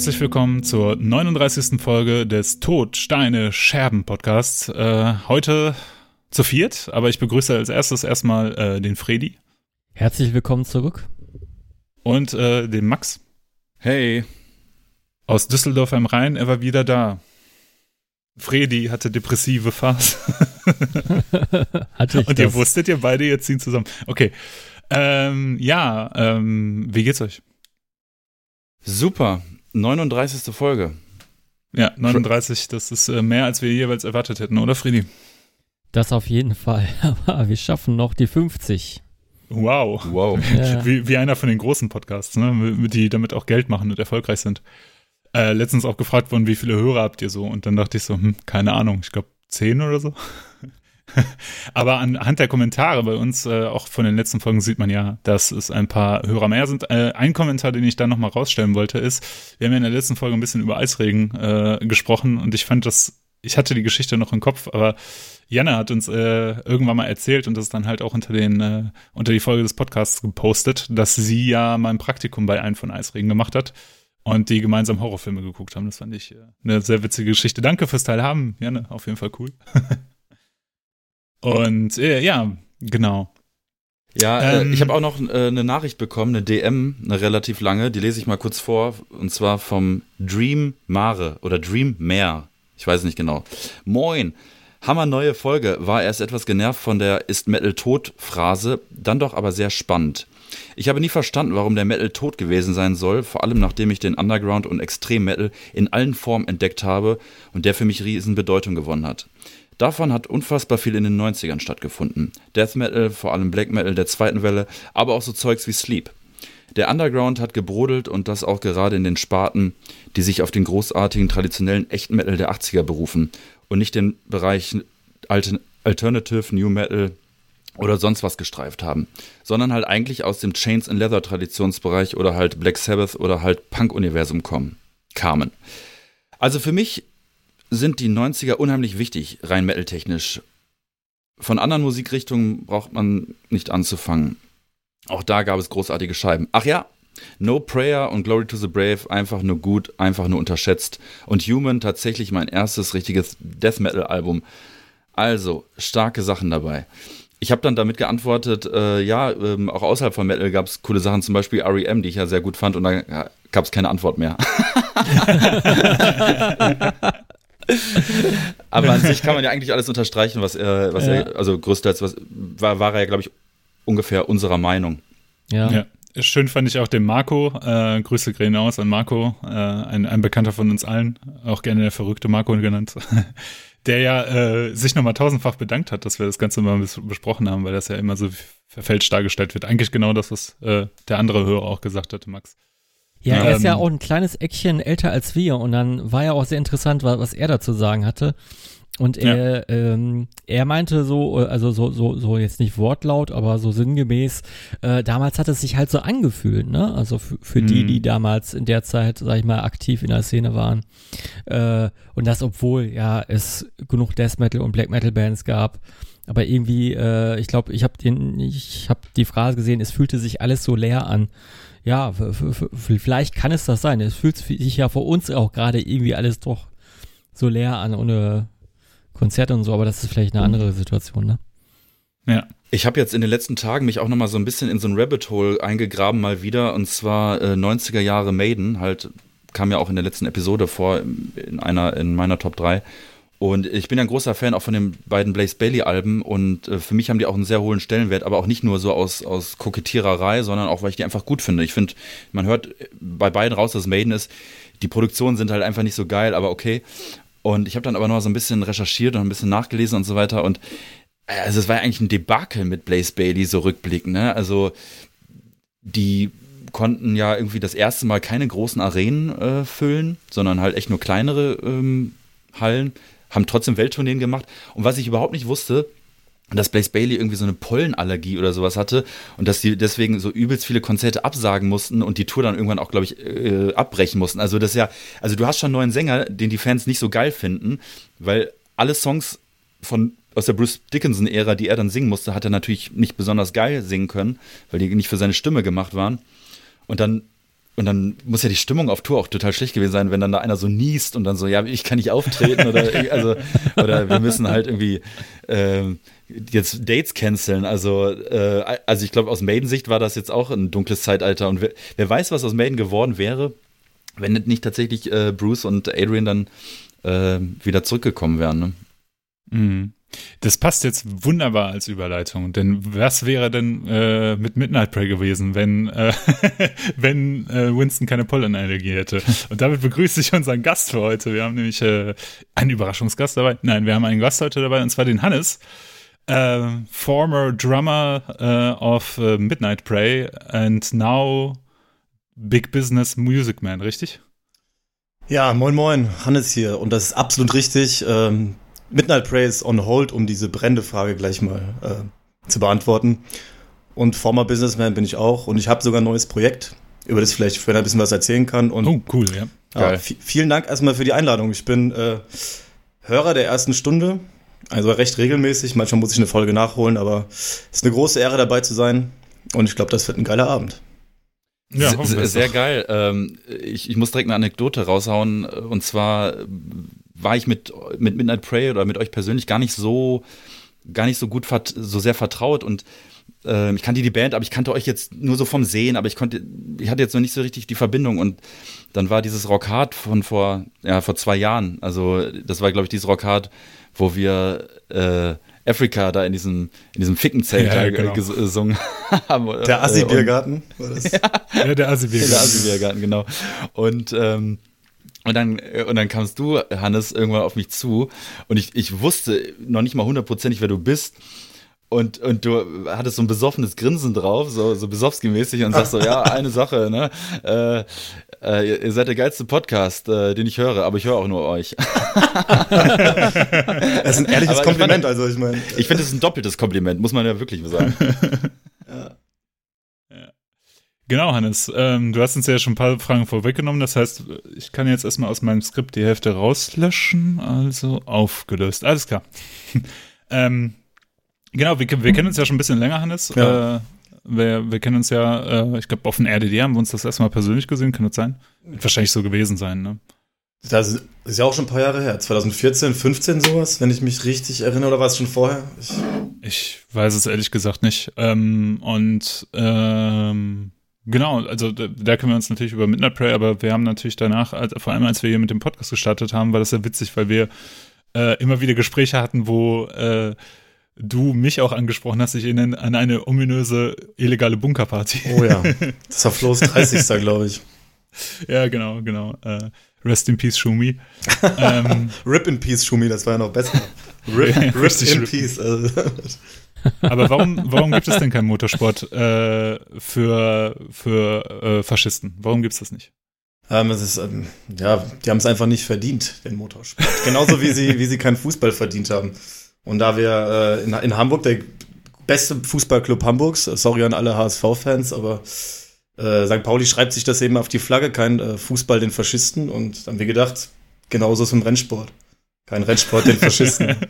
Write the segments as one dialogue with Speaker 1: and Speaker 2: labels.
Speaker 1: Herzlich willkommen zur 39. Folge des Tod, Steine, Scherben Podcasts. Äh, heute zu viert, aber ich begrüße als erstes erstmal äh, den Fredi.
Speaker 2: Herzlich willkommen zurück.
Speaker 1: Und äh, den Max.
Speaker 3: Hey.
Speaker 1: Aus Düsseldorf am Rhein, er war wieder da. Fredi hatte depressive Phase.
Speaker 2: hatte ich
Speaker 1: Und
Speaker 2: das.
Speaker 1: ihr wusstet, ihr beide jetzt ziehen zusammen. Okay. Ähm, ja, ähm, wie geht's euch?
Speaker 3: Super. 39. Folge.
Speaker 1: Ja, 39, das ist äh, mehr, als wir jeweils erwartet hätten, oder Fredi?
Speaker 2: Das auf jeden Fall. Aber wir schaffen noch die 50.
Speaker 1: Wow.
Speaker 3: Wow.
Speaker 2: Ja.
Speaker 1: Wie, wie einer von den großen Podcasts, ne? die damit auch Geld machen und erfolgreich sind. Äh, letztens auch gefragt worden, wie viele Hörer habt ihr so? Und dann dachte ich so, hm, keine Ahnung, ich glaube zehn oder so. Aber anhand der Kommentare bei uns, äh, auch von den letzten Folgen, sieht man ja, dass es ein paar Hörer mehr sind. Äh, ein Kommentar, den ich da nochmal rausstellen wollte, ist, wir haben ja in der letzten Folge ein bisschen über Eisregen äh, gesprochen und ich fand das, ich hatte die Geschichte noch im Kopf, aber Janne hat uns äh, irgendwann mal erzählt und das dann halt auch unter den äh, unter die Folge des Podcasts gepostet, dass sie ja mal ein Praktikum bei einem von Eisregen gemacht hat und die gemeinsam Horrorfilme geguckt haben. Das fand ich äh, eine sehr witzige Geschichte. Danke fürs Teilhaben, Janne, auf jeden Fall cool. und äh, ja, genau.
Speaker 3: Ja, äh,
Speaker 1: Ähm.
Speaker 3: ich habe auch noch äh, eine Nachricht bekommen, eine DM, eine relativ lange, die lese ich mal kurz vor, und zwar vom Dream Mare oder Dream Mare. Ich weiß nicht genau. Moin. Hammer neue Folge. War erst etwas genervt von der Ist Metal tot Phrase, dann doch aber sehr spannend. Ich habe nie verstanden, warum der Metal tot gewesen sein soll, vor allem nachdem ich den Underground und Extrem Metal in allen Formen entdeckt habe und der für mich riesen Bedeutung gewonnen hat. Davon hat unfassbar viel in den 90ern stattgefunden. Death Metal, vor allem Black Metal der zweiten Welle, aber auch so Zeugs wie Sleep. Der Underground hat gebrodelt und das auch gerade in den Sparten, die sich auf den großartigen, traditionellen echten Metal der 80er berufen und nicht den Bereich Altern Alternative, New Metal oder sonst was gestreift haben, sondern halt eigentlich aus dem Chains and Leather Traditionsbereich oder halt Black Sabbath oder halt Punk-Universum kommen, kamen. Also für mich sind die 90er unheimlich wichtig, rein metal-technisch. Von anderen Musikrichtungen braucht man nicht anzufangen. Auch da gab es großartige Scheiben. Ach ja, No Prayer und Glory to the Brave einfach nur gut, einfach nur unterschätzt. Und Human tatsächlich mein erstes richtiges Death Metal Album. Also, starke Sachen dabei. Ich habe dann damit geantwortet, äh, ja, ähm, auch außerhalb von Metal gab es coole Sachen, zum Beispiel REM, die ich ja sehr gut fand, und da gab es keine Antwort mehr. Aber an sich kann man ja eigentlich alles unterstreichen, was er, was
Speaker 2: Ja.
Speaker 3: er, also größtenteils was, war, war er ja, glaube ich, ungefähr unserer Meinung.
Speaker 2: Ja.
Speaker 1: Ja. Schön fand ich auch den Marco, äh, Grüße gehen aus an Marco, äh, ein, ein Bekannter von uns allen, auch gerne der verrückte Marco genannt, der ja äh, sich nochmal tausendfach bedankt hat, dass wir das Ganze mal bes besprochen haben, weil das ja immer so verfälscht dargestellt wird. Eigentlich genau das, was äh, der andere Hörer auch gesagt hatte, Max.
Speaker 2: Ja, er ist ja
Speaker 1: Ähm,
Speaker 2: auch ein kleines Eckchen älter als wir und dann war ja auch sehr interessant, wa- was er dazu sagen hatte. Und er, ähm, er meinte so, äh, also so, so, so jetzt nicht wortlaut, aber so sinngemäß, äh, damals hat es sich halt so angefühlt, ne? Also für, für die,
Speaker 1: Mhm.
Speaker 2: die damals in der Zeit, sag ich mal, aktiv in der Szene waren. Äh, und das, obwohl ja es genug Death Metal und Black Metal Bands gab. Aber irgendwie, äh, ich glaube, ich habe den, ich habe die Phrase gesehen, es fühlte sich alles so leer an. Ja, vielleicht kann es das sein. Es fühlt sich ja vor uns auch gerade irgendwie alles doch so leer an, ohne Konzerte und so, aber das ist vielleicht eine andere Situation, ne?
Speaker 1: Ja.
Speaker 3: Ich habe jetzt in den letzten Tagen mich auch noch mal so ein bisschen in so ein Rabbit Hole eingegraben mal wieder und zwar äh, 90er Jahre Maiden, halt kam ja auch in der letzten Episode vor in einer in meiner Top 3 und ich bin ein großer Fan auch von den beiden Blaze Bailey Alben und äh, für mich haben die auch einen sehr hohen Stellenwert, aber auch nicht nur so aus aus Kokettiererei, sondern auch weil ich die einfach gut finde. Ich finde, man hört bei beiden raus, dass Maiden ist. Die Produktionen sind halt einfach nicht so geil, aber okay. Und ich habe dann aber noch so ein bisschen recherchiert und ein bisschen nachgelesen und so weiter und äh, also es war ja eigentlich ein Debakel mit Blaze Bailey, so rückblickend, ne? Also die konnten ja irgendwie das erste Mal keine großen Arenen äh, füllen, sondern halt echt nur kleinere ähm, Hallen, haben trotzdem Welttourneen gemacht. Und was ich überhaupt nicht wusste, dass Blaze Bailey irgendwie so eine Pollenallergie oder sowas hatte und dass die deswegen so übelst viele Konzerte absagen mussten und die Tour dann irgendwann auch, glaube ich, äh, abbrechen mussten. Also das ja, also du hast schon einen neuen Sänger, den die Fans nicht so geil finden, weil alle Songs von aus der Bruce Dickinson-Ära, die er dann singen musste, hat er natürlich nicht besonders geil singen können, weil die nicht für seine Stimme gemacht waren. Und dann und dann muss ja die Stimmung auf Tour auch total schlecht gewesen sein, wenn dann da einer so niest und dann so, ja, ich kann nicht auftreten oder, also, oder wir müssen halt irgendwie äh, jetzt Dates canceln. Also, äh, also ich glaube, aus Maiden-Sicht war das jetzt auch ein dunkles Zeitalter. Und wer, wer weiß, was aus Maiden geworden wäre, wenn nicht tatsächlich äh, Bruce und Adrian dann äh, wieder zurückgekommen wären. Ne?
Speaker 1: Mhm. Das passt jetzt wunderbar als Überleitung, denn was wäre denn äh, mit Midnight Prey gewesen, wenn, äh, wenn äh, Winston keine Pollenallergie hätte? Und damit begrüße ich unseren Gast für heute. Wir haben nämlich äh, einen Überraschungsgast dabei. Nein, wir haben einen Gast heute dabei, und zwar den Hannes, äh, former drummer äh, of Midnight Prey and now Big Business Music Man, richtig?
Speaker 4: Ja, moin moin, Hannes hier. Und das ist absolut richtig. Ähm, Midnight Prey ist on hold, um diese brennende Frage gleich mal äh, zu beantworten. Und former Businessman bin ich auch. Und ich habe sogar ein neues Projekt, über das ich vielleicht vorher ein bisschen was erzählen kann. Und,
Speaker 1: oh, cool, ja.
Speaker 4: ja vielen Dank erstmal für die Einladung. Ich bin äh, Hörer der ersten Stunde, also recht regelmäßig. Manchmal muss ich eine Folge nachholen, aber es ist eine große Ehre dabei zu sein. Und ich glaube, das wird ein geiler Abend.
Speaker 3: Ja, sehr, sehr geil. Ähm, ich, ich muss direkt eine Anekdote raushauen. Und zwar war ich mit, mit Midnight Prey oder mit euch persönlich gar nicht so, gar nicht so gut, so sehr vertraut und äh, ich kannte die Band, aber ich kannte euch jetzt nur so vom Sehen, aber ich konnte, ich hatte jetzt noch nicht so richtig die Verbindung und dann war dieses Rockhard von vor, ja, vor zwei Jahren, also das war, glaube ich, dieses Rockhard, wo wir äh, Afrika da in diesem, in diesem Fickenzelt ja, ja, genau. gesungen haben.
Speaker 4: Der Assi-Biergarten
Speaker 1: war das? ja, ja der Assi-Biergarten.
Speaker 3: Der Assi-Biergarten, genau. Und ähm, und dann, äh, und dann kamst du, Hannes, irgendwann auf mich zu und ich, ich wusste noch nicht mal hundertprozentig, wer du bist. Und, und du hattest so ein besoffenes Grinsen drauf, so, so besoffsmäßig und sagst so, ja, eine Sache, ne? Äh, äh, ihr seid der geilste Podcast, äh, den ich höre, aber ich höre auch nur euch.
Speaker 4: das ist ein ehrliches aber Kompliment, ich fand, also ich meine.
Speaker 3: Ich finde, es ist ein doppeltes Kompliment, muss man ja wirklich sagen.
Speaker 1: ja. Genau, Hannes. Ähm, du hast uns ja schon ein paar Fragen vorweggenommen. Das heißt, ich kann jetzt erstmal aus meinem Skript die Hälfte rauslöschen. Also aufgelöst. Alles klar. ähm, genau, wir, wir, kennen uns ja schon ein bisschen länger, Hannes. Ja. Äh, wir, wir, kennen uns ja, äh, ich glaube, auf dem RDD haben wir uns das erstmal persönlich gesehen. Kann das sein? Wird wahrscheinlich so gewesen sein, ne?
Speaker 4: Das ist ja auch schon ein paar Jahre her. 2014, 15 sowas, wenn ich mich richtig erinnere, oder war es schon vorher?
Speaker 1: Ich, ich weiß es ehrlich gesagt nicht. Ähm, und ähm, Genau, also da, da, können wir uns natürlich über Midnight Prey, aber wir haben natürlich danach, also vor allem als wir hier mit dem Podcast gestartet haben, war das ja witzig, weil wir äh, immer wieder Gespräche hatten, wo äh, du mich auch angesprochen hast, ich erinnere an eine ominöse illegale Bunkerparty.
Speaker 4: Oh ja, das war Flo's 30. glaube ich.
Speaker 1: Ja, genau, genau. Äh, Rest in Peace, Shumi.
Speaker 4: ähm, Rip in Peace, Shumi, das war ja noch besser. Rip, ja, Rip in Peace. Also.
Speaker 1: Aber warum, warum gibt es denn keinen Motorsport äh, für, für äh, Faschisten? Warum gibt es das nicht?
Speaker 4: Ähm, es ist, ähm, ja, die haben es einfach nicht verdient, den Motorsport. Genauso wie sie, wie sie keinen Fußball verdient haben. Und da wir äh, in, in Hamburg, der beste Fußballclub Hamburgs, sorry an alle HSV-Fans, aber äh, St. Pauli schreibt sich das eben auf die Flagge, kein äh, Fußball den Faschisten. Und dann haben wir gedacht, genauso ist im Rennsport. Kein Rennsport den Faschisten.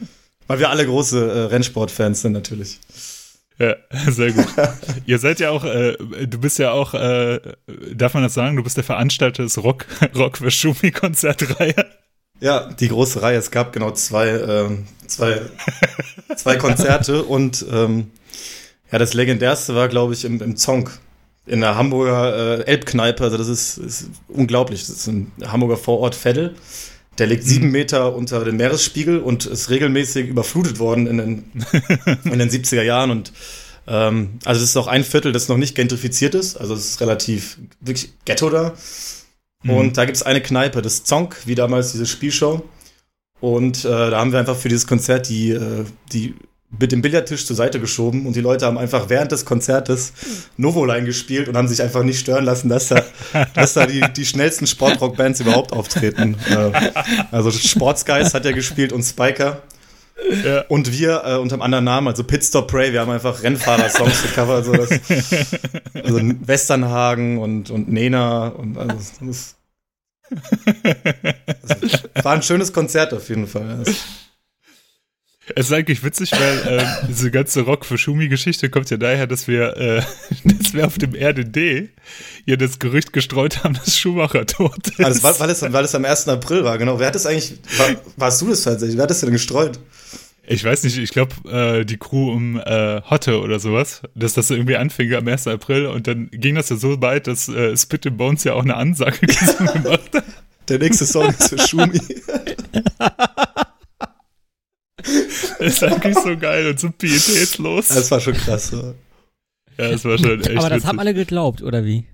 Speaker 4: Weil wir alle große äh, Rennsportfans sind natürlich.
Speaker 1: Ja, sehr gut. Ihr seid ja auch, äh, du bist ja auch, äh, darf man das sagen, du bist der Veranstalter des Rock, Rock für Schumi Konzertreihe.
Speaker 4: Ja, die große Reihe. Es gab genau zwei, äh, zwei, zwei Konzerte und ähm, ja, das legendärste war, glaube ich, im, im Zonk in der Hamburger äh, Elbkneipe. Also das ist, ist unglaublich. Das ist ein Hamburger Vorort Veddel. Der liegt sieben mhm. Meter unter dem Meeresspiegel und ist regelmäßig überflutet worden in den, in den 70er Jahren. Und ähm, also es ist auch ein Viertel, das noch nicht gentrifiziert ist. Also es ist relativ wirklich Ghetto da. Mhm. Und da gibt es eine Kneipe, das Zonk, wie damals diese Spielshow. Und äh, da haben wir einfach für dieses Konzert die, äh, die mit dem Billardtisch zur Seite geschoben und die Leute haben einfach während des Konzertes Novoline gespielt und haben sich einfach nicht stören lassen, dass da, dass da die, die schnellsten Sportrock-Bands überhaupt auftreten. Äh, also Sportsgeist hat ja gespielt und Spiker. Ja. Und wir äh, unter einem anderen Namen, also Pitstop Prey, wir haben einfach Rennfahrer-Songs gecovert, so das, also Westernhagen und, und Nena und also das, das war ein schönes Konzert auf jeden Fall.
Speaker 1: Es ist eigentlich witzig, weil äh, diese ganze Rock für Schumi-Geschichte kommt ja daher, dass wir, äh, dass wir auf dem RDD ja das Gerücht gestreut haben, dass Schumacher tot ist.
Speaker 4: Also, weil, weil, es, weil es am 1. April war, genau. Wer hat das eigentlich, war, warst du das tatsächlich? Wer hat das denn gestreut?
Speaker 1: Ich weiß nicht, ich glaube, äh, die Crew um äh, Hotte oder sowas, dass das irgendwie anfing am 1. April und dann ging das ja so weit, dass äh, Spit and Bones ja auch eine Ansage gemacht hat.
Speaker 4: Der nächste Song ist für Schumi.
Speaker 1: Das ist eigentlich so geil und so pietätslos.
Speaker 4: Das war schon krass. Ja,
Speaker 1: ja das war schon echt
Speaker 2: Aber das
Speaker 1: witzig.
Speaker 2: haben alle geglaubt, oder wie?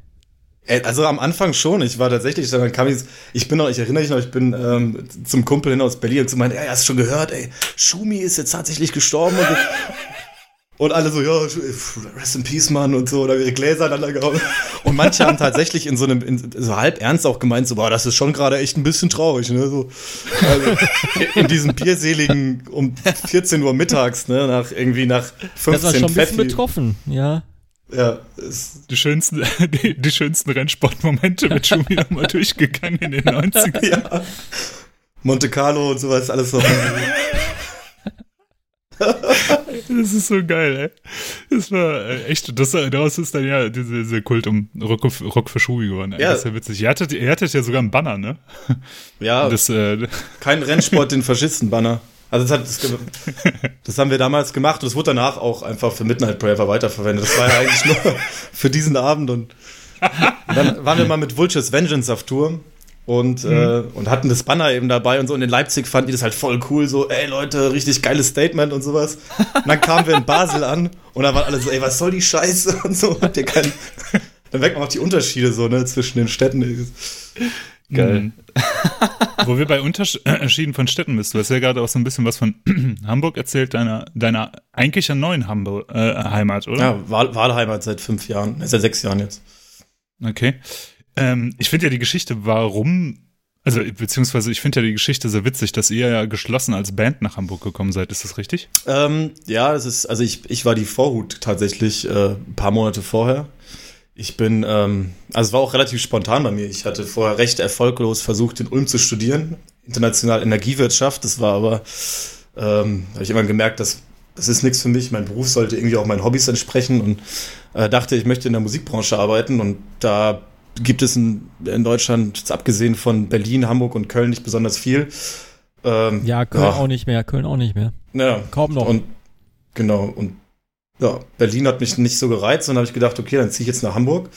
Speaker 4: Also am Anfang schon. Ich war tatsächlich, dann kam ich, ich bin noch, ich erinnere mich noch, ich bin ähm, zum Kumpel hin aus Berlin und zu meinen, ey, hast du schon gehört, ey, Schumi ist jetzt tatsächlich gestorben und, und alle so, ja, rest in peace, Mann und so, oder ihre Gläser aneinander gehauen. Und manche haben tatsächlich in so einem, in, so halb ernst auch gemeint, so, boah, das ist schon gerade echt ein bisschen traurig, ne, so. Also, in diesem bierseligen um 14 Uhr mittags, ne, nach irgendwie nach 15
Speaker 2: Das war schon ein bisschen
Speaker 4: Pfeffi.
Speaker 2: betroffen, ja.
Speaker 4: Ja, ist,
Speaker 1: die schönsten, die, die schönsten Rennsportmomente mit Schumi nochmal durchgegangen in den 90ern.
Speaker 4: ja. Monte Carlo und sowas, alles so.
Speaker 1: Das ist so geil, ey. Das war äh, echt, das, daraus ist dann ja diese, diese Kult um Rock, Rock für Schumi geworden. Ey.
Speaker 4: Ja.
Speaker 1: Das ist ja witzig. Ihr hattet, ihr hattet ja sogar einen Banner, ne?
Speaker 4: Ja,
Speaker 1: Das, äh,
Speaker 4: kein Rennsport, den Faschisten-Banner. Also das, hat, das, das haben wir damals gemacht und es wurde danach auch einfach für Midnight Prayer weiterverwendet. Das war ja eigentlich nur für diesen Abend und dann waren wir mal mit Vultures Vengeance auf Tour und, äh, und hatten das Banner eben dabei und so. Und in Leipzig fanden die das halt voll cool, so, ey Leute, richtig geiles Statement und sowas. Und dann kamen wir in Basel an und da waren alle so, ey, was soll die Scheiße und so. Habt ihr keinen. Dann merkt man auch die Unterschiede so, ne, zwischen den Städten.
Speaker 1: Geil. Mhm. Wo wir bei Unterschieden von Städten bist. Du hast ja gerade auch so ein bisschen was von Hamburg erzählt, deiner, deiner eigentlich ja neuen Hamburg, äh, Heimat, oder?
Speaker 4: Ja, Wahl Wahlheimat seit fünf Jahren, seit sechs Jahren jetzt.
Speaker 1: Okay. Ähm, ich finde ja die Geschichte, warum, also beziehungsweise ich finde ja die Geschichte sehr witzig, dass ihr ja geschlossen als Band nach Hamburg gekommen seid. Ist das richtig?
Speaker 4: Ähm, ja, das ist, also ich, ich war die Vorhut tatsächlich äh, ein paar Monate vorher. Ich bin, ähm, also es war auch relativ spontan bei mir. Ich hatte vorher recht erfolglos versucht, in Ulm zu studieren, international Energiewirtschaft. Das war aber, ähm, habe ich immer gemerkt, dass das ist nichts für mich. Mein Beruf sollte irgendwie auch meinen Hobbys entsprechen und äh, dachte, ich möchte in der Musikbranche arbeiten und da gibt es in, in Deutschland, jetzt abgesehen von Berlin, Hamburg und Köln, nicht besonders viel. Ähm,
Speaker 2: Ja, Köln auch nicht mehr, Köln auch nicht mehr.
Speaker 4: Ja,
Speaker 2: Kaum noch.
Speaker 4: und genau, und ja, Berlin hat mich nicht so gereizt, dann habe ich gedacht, okay, dann ziehe ich jetzt nach Hamburg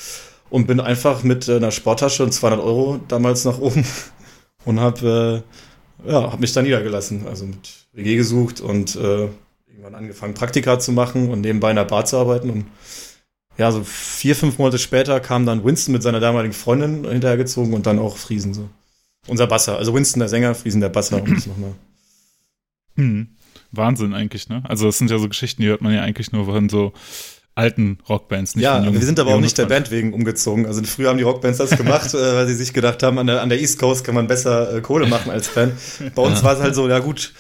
Speaker 4: und bin einfach mit äh, einer Sporttasche und 200 Euro damals nach oben und habe äh, ja, hab mich da niedergelassen, also mit WG gesucht und äh, irgendwann angefangen Praktika zu machen und nebenbei in der Bar zu arbeiten und ja, so vier, fünf Monate später kam dann Winston mit seiner damaligen Freundin hinterhergezogen und dann auch Friesen so. Unser Basser, also Winston der Sänger, Friesen der Basser, um es nochmal.
Speaker 1: Hm. Wahnsinn eigentlich, ne? Also das sind ja so Geschichten, die hört man ja eigentlich nur von so alten Rockbands, nicht
Speaker 4: Ja, wir sind aber auch nicht der. Band wegen umgezogen. Also früher haben die Rockbands das gemacht, äh, weil sie sich gedacht haben, an der, an der East Coast kann man besser äh, Kohle machen als Band. Bei uns war es halt so, ja gut,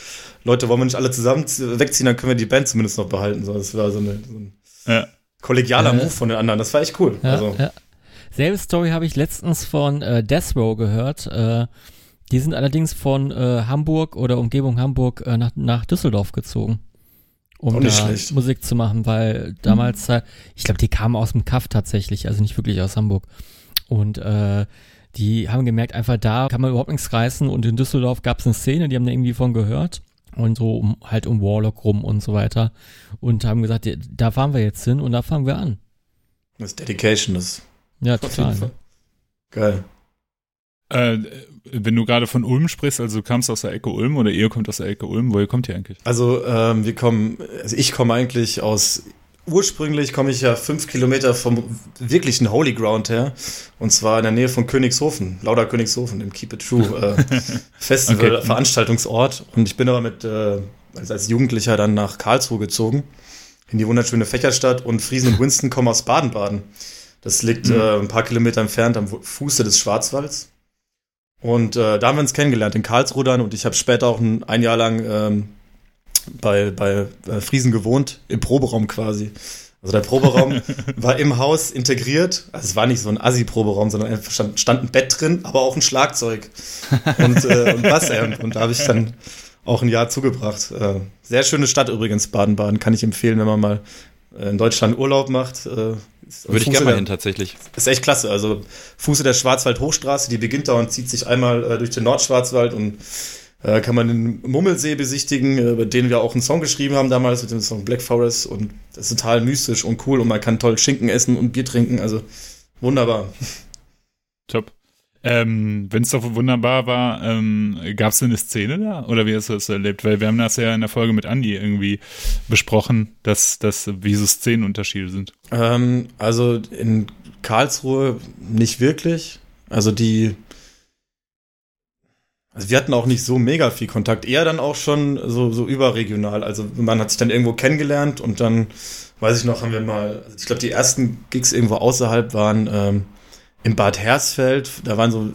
Speaker 4: Leute, wollen wir nicht alle zusammen z- wegziehen, dann können wir die Band zumindest noch behalten. So, das war so, eine, so ein
Speaker 1: Ja.
Speaker 4: Kollegialer
Speaker 2: Äh.
Speaker 4: Move von den anderen. Das war echt cool.
Speaker 2: Ja,
Speaker 4: also,
Speaker 2: ja. Selbe Story habe ich letztens von äh, Death Row gehört. Äh, die sind allerdings von äh, Hamburg oder Umgebung Hamburg äh, nach, nach Düsseldorf gezogen. Um da
Speaker 4: schlecht.
Speaker 2: Musik zu machen, weil damals, äh, ich glaube, die kamen aus dem Kaff tatsächlich, also nicht wirklich aus Hamburg. Und äh, die haben gemerkt, einfach da kann man überhaupt nichts reißen und in Düsseldorf gab es eine Szene, die haben da irgendwie von gehört und so um, halt um Warlock rum und so weiter und haben gesagt, ja, da fahren wir jetzt hin und da fangen wir an.
Speaker 4: das ist Dedication, das
Speaker 2: Ja, total. Ne?
Speaker 4: Geil.
Speaker 1: Äh, wenn du gerade von Ulm sprichst, also du kamst aus der Ecke Ulm oder ihr kommt aus der Ecke Ulm, woher kommt ihr eigentlich?
Speaker 4: Also ähm, wir kommen, also ich komme eigentlich aus, ursprünglich komme ich ja fünf Kilometer vom wirklichen Holy Ground her. Und zwar in der Nähe von Königshofen, Lauder Königshofen, im Keep It True äh, Festival,
Speaker 1: Okay.
Speaker 4: Veranstaltungsort. Und ich bin aber mit, äh, als, als Jugendlicher dann nach Karlsruhe gezogen, in die wunderschöne Fächerstadt. Und Friesen und Winston kommen aus Baden-Baden. Das liegt äh, ein paar Kilometer entfernt am Fuße des Schwarzwalds. Und äh, da haben wir uns kennengelernt in Karlsruhe dann und ich habe später auch ein, ein Jahr lang ähm, bei, bei äh, Friesen gewohnt, im Proberaum quasi. Also der Proberaum war im Haus integriert. Also es war nicht so ein Assi-Proberaum, sondern stand, stand ein Bett drin, aber auch ein Schlagzeug und, äh, und Bassamp. Und da habe ich dann auch ein Jahr zugebracht. Äh, sehr schöne Stadt übrigens, Baden-Baden. Kann ich empfehlen, wenn man mal äh, in Deutschland Urlaub macht. Äh,
Speaker 3: Würde ich gerne mal hin, tatsächlich.
Speaker 4: Ist echt klasse. Also Fuße der Schwarzwald-Hochstraße, die beginnt da und zieht sich einmal äh, durch den Nordschwarzwald und äh, kann man den Mummelsee besichtigen, äh, über den wir auch einen Song geschrieben haben damals mit dem Song Black Forest und das ist total mystisch und cool und man kann toll Schinken essen und Bier trinken, also wunderbar.
Speaker 1: Top. Ähm, Wenn es doch wunderbar war, ähm, gab es eine Szene da? Oder wie hast du das erlebt? Weil wir haben das ja in der Folge mit Andi irgendwie besprochen, dass, dass wie so Szenenunterschiede sind.
Speaker 4: Ähm, also in Karlsruhe nicht wirklich. Also die also wir hatten auch nicht so mega viel Kontakt, eher dann auch schon so, so überregional. Also man hat sich dann irgendwo kennengelernt und dann, weiß ich noch, haben wir mal, also ich glaube, die ersten Gigs irgendwo außerhalb waren ähm, in Bad Hersfeld, da waren so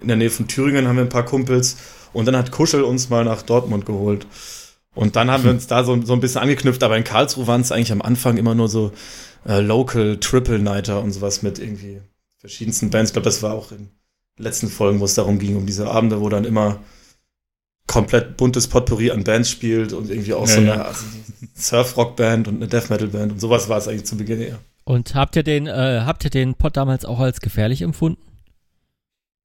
Speaker 4: in der Nähe von Thüringen haben wir ein paar Kumpels und dann hat Kuschel uns mal nach Dortmund geholt. Und dann haben wir uns da so, so ein bisschen angeknüpft, aber in Karlsruhe waren es eigentlich am Anfang immer nur so äh, Local Triple Nighter und sowas mit irgendwie verschiedensten Bands. Ich glaube, das war auch in letzten Folgen, wo es darum ging, um diese Abende, wo dann immer komplett buntes Potpourri an Bands spielt und irgendwie auch ja, so eine ja. also Surf-Rock-Band und eine Death-Metal-Band und sowas war es eigentlich zu Beginn eher.
Speaker 2: Und habt ihr den, äh, habt ihr den Pod damals auch als gefährlich empfunden?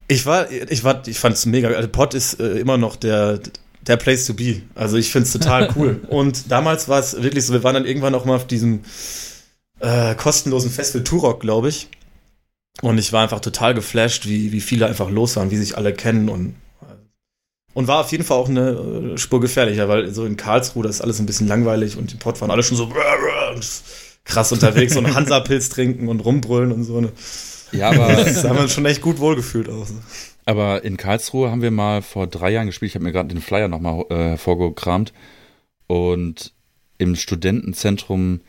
Speaker 4: Ich war, ich war, ich fand es mega. Also Pod ist äh, immer noch der, der Place to be. Also ich finde es total cool. und damals war es wirklich so, wir waren dann irgendwann auch mal auf diesem äh, kostenlosen Festival Turok, glaube ich. Und ich war einfach total geflasht, wie, wie viele einfach los waren, wie sich alle kennen und und war auf jeden Fall auch eine äh, Spur gefährlicher, weil so in Karlsruhe das ist alles ein bisschen langweilig und die Pott waren alle schon so krass unterwegs und Hansa-Pilz trinken und rumbrüllen und so. Ne?
Speaker 3: Ja, aber
Speaker 4: das haben wir schon echt gut wohlgefühlt auch.
Speaker 3: Aber in Karlsruhe haben wir mal vor drei Jahren gespielt. Ich habe mir gerade den Flyer nochmal äh, hervorgekramt. Und im Studentenzentrum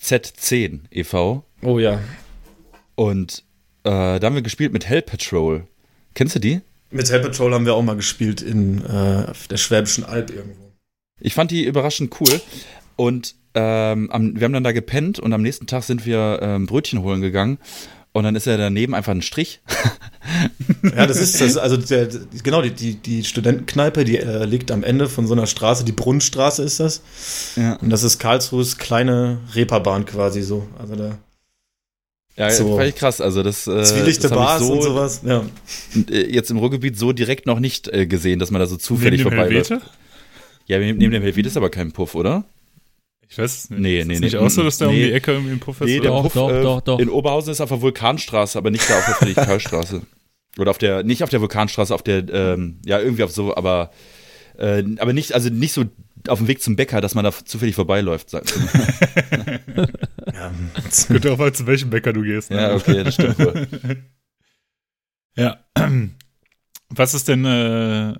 Speaker 3: Z10 e.V.
Speaker 4: Oh ja.
Speaker 3: Und da haben wir gespielt mit Hell Patrol. Kennst du die?
Speaker 4: Mit Hell Patrol haben wir auch mal gespielt in äh, der Schwäbischen Alb irgendwo.
Speaker 3: Ich fand die überraschend cool. Und ähm, am, wir haben dann da gepennt und am nächsten Tag sind wir ähm, Brötchen holen gegangen. Und dann ist ja daneben einfach ein Strich.
Speaker 4: ja, das ist das. Also der, genau die die die Studentenkneipe, die äh, liegt am Ende von so einer Straße. Die Brunnenstraße ist das. Ja. Und das ist Karlsruhes kleine Reeperbahn quasi so. Also da
Speaker 3: ja, so. fand ich krass. Also das,
Speaker 4: äh, Zwielichte das Bars so, und sowas. Ja.
Speaker 3: Äh, jetzt im Ruhrgebiet so direkt noch nicht äh, gesehen, dass man da so zufällig vorbeiläuft. Ja, neben dem Helvete ist aber kein Puff, oder?
Speaker 1: Ich weiß es
Speaker 3: nicht. Nee, nee,
Speaker 1: ist
Speaker 3: nee.
Speaker 1: nicht auch so, dass da nee, um die Ecke irgendwie ein Puff ist?
Speaker 3: Nee, der doch, Puff doch, äh, doch, doch. in Oberhausen ist auf der Vulkanstraße, aber nicht da auf der Friedrichsthal-Straße. Oder auf der, nicht auf der Vulkanstraße, auf der, ähm, ja, irgendwie auf so, aber, äh, aber nicht, also nicht so auf dem Weg zum Bäcker, dass man da zufällig vorbeiläuft, sagt
Speaker 1: ja, Gut darauf an, zu welchem Bäcker du gehst.
Speaker 3: Ne? Ja, okay, das stimmt wohl.
Speaker 1: ja. Was ist denn, äh,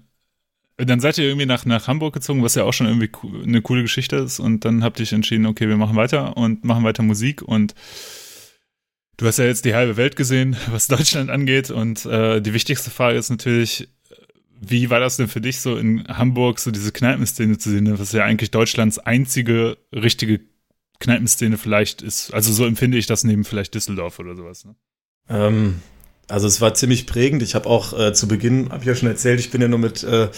Speaker 1: dann seid ihr irgendwie nach, nach Hamburg gezogen, was ja auch schon irgendwie eine coole Geschichte ist und dann habt ihr euch entschieden, okay, wir machen weiter und machen weiter Musik und du hast ja jetzt die halbe Welt gesehen, was Deutschland angeht und äh, die wichtigste Frage ist natürlich, wie war das denn für dich so in Hamburg, so diese Kneipenszene zu sehen, was ja eigentlich Deutschlands einzige richtige Kneipenszene vielleicht ist? Also so empfinde ich das neben vielleicht Düsseldorf oder sowas. Ne?
Speaker 4: Ähm, also es war ziemlich prägend. Ich habe auch äh, zu Beginn, habe ich ja schon erzählt, ich bin ja nur mit äh,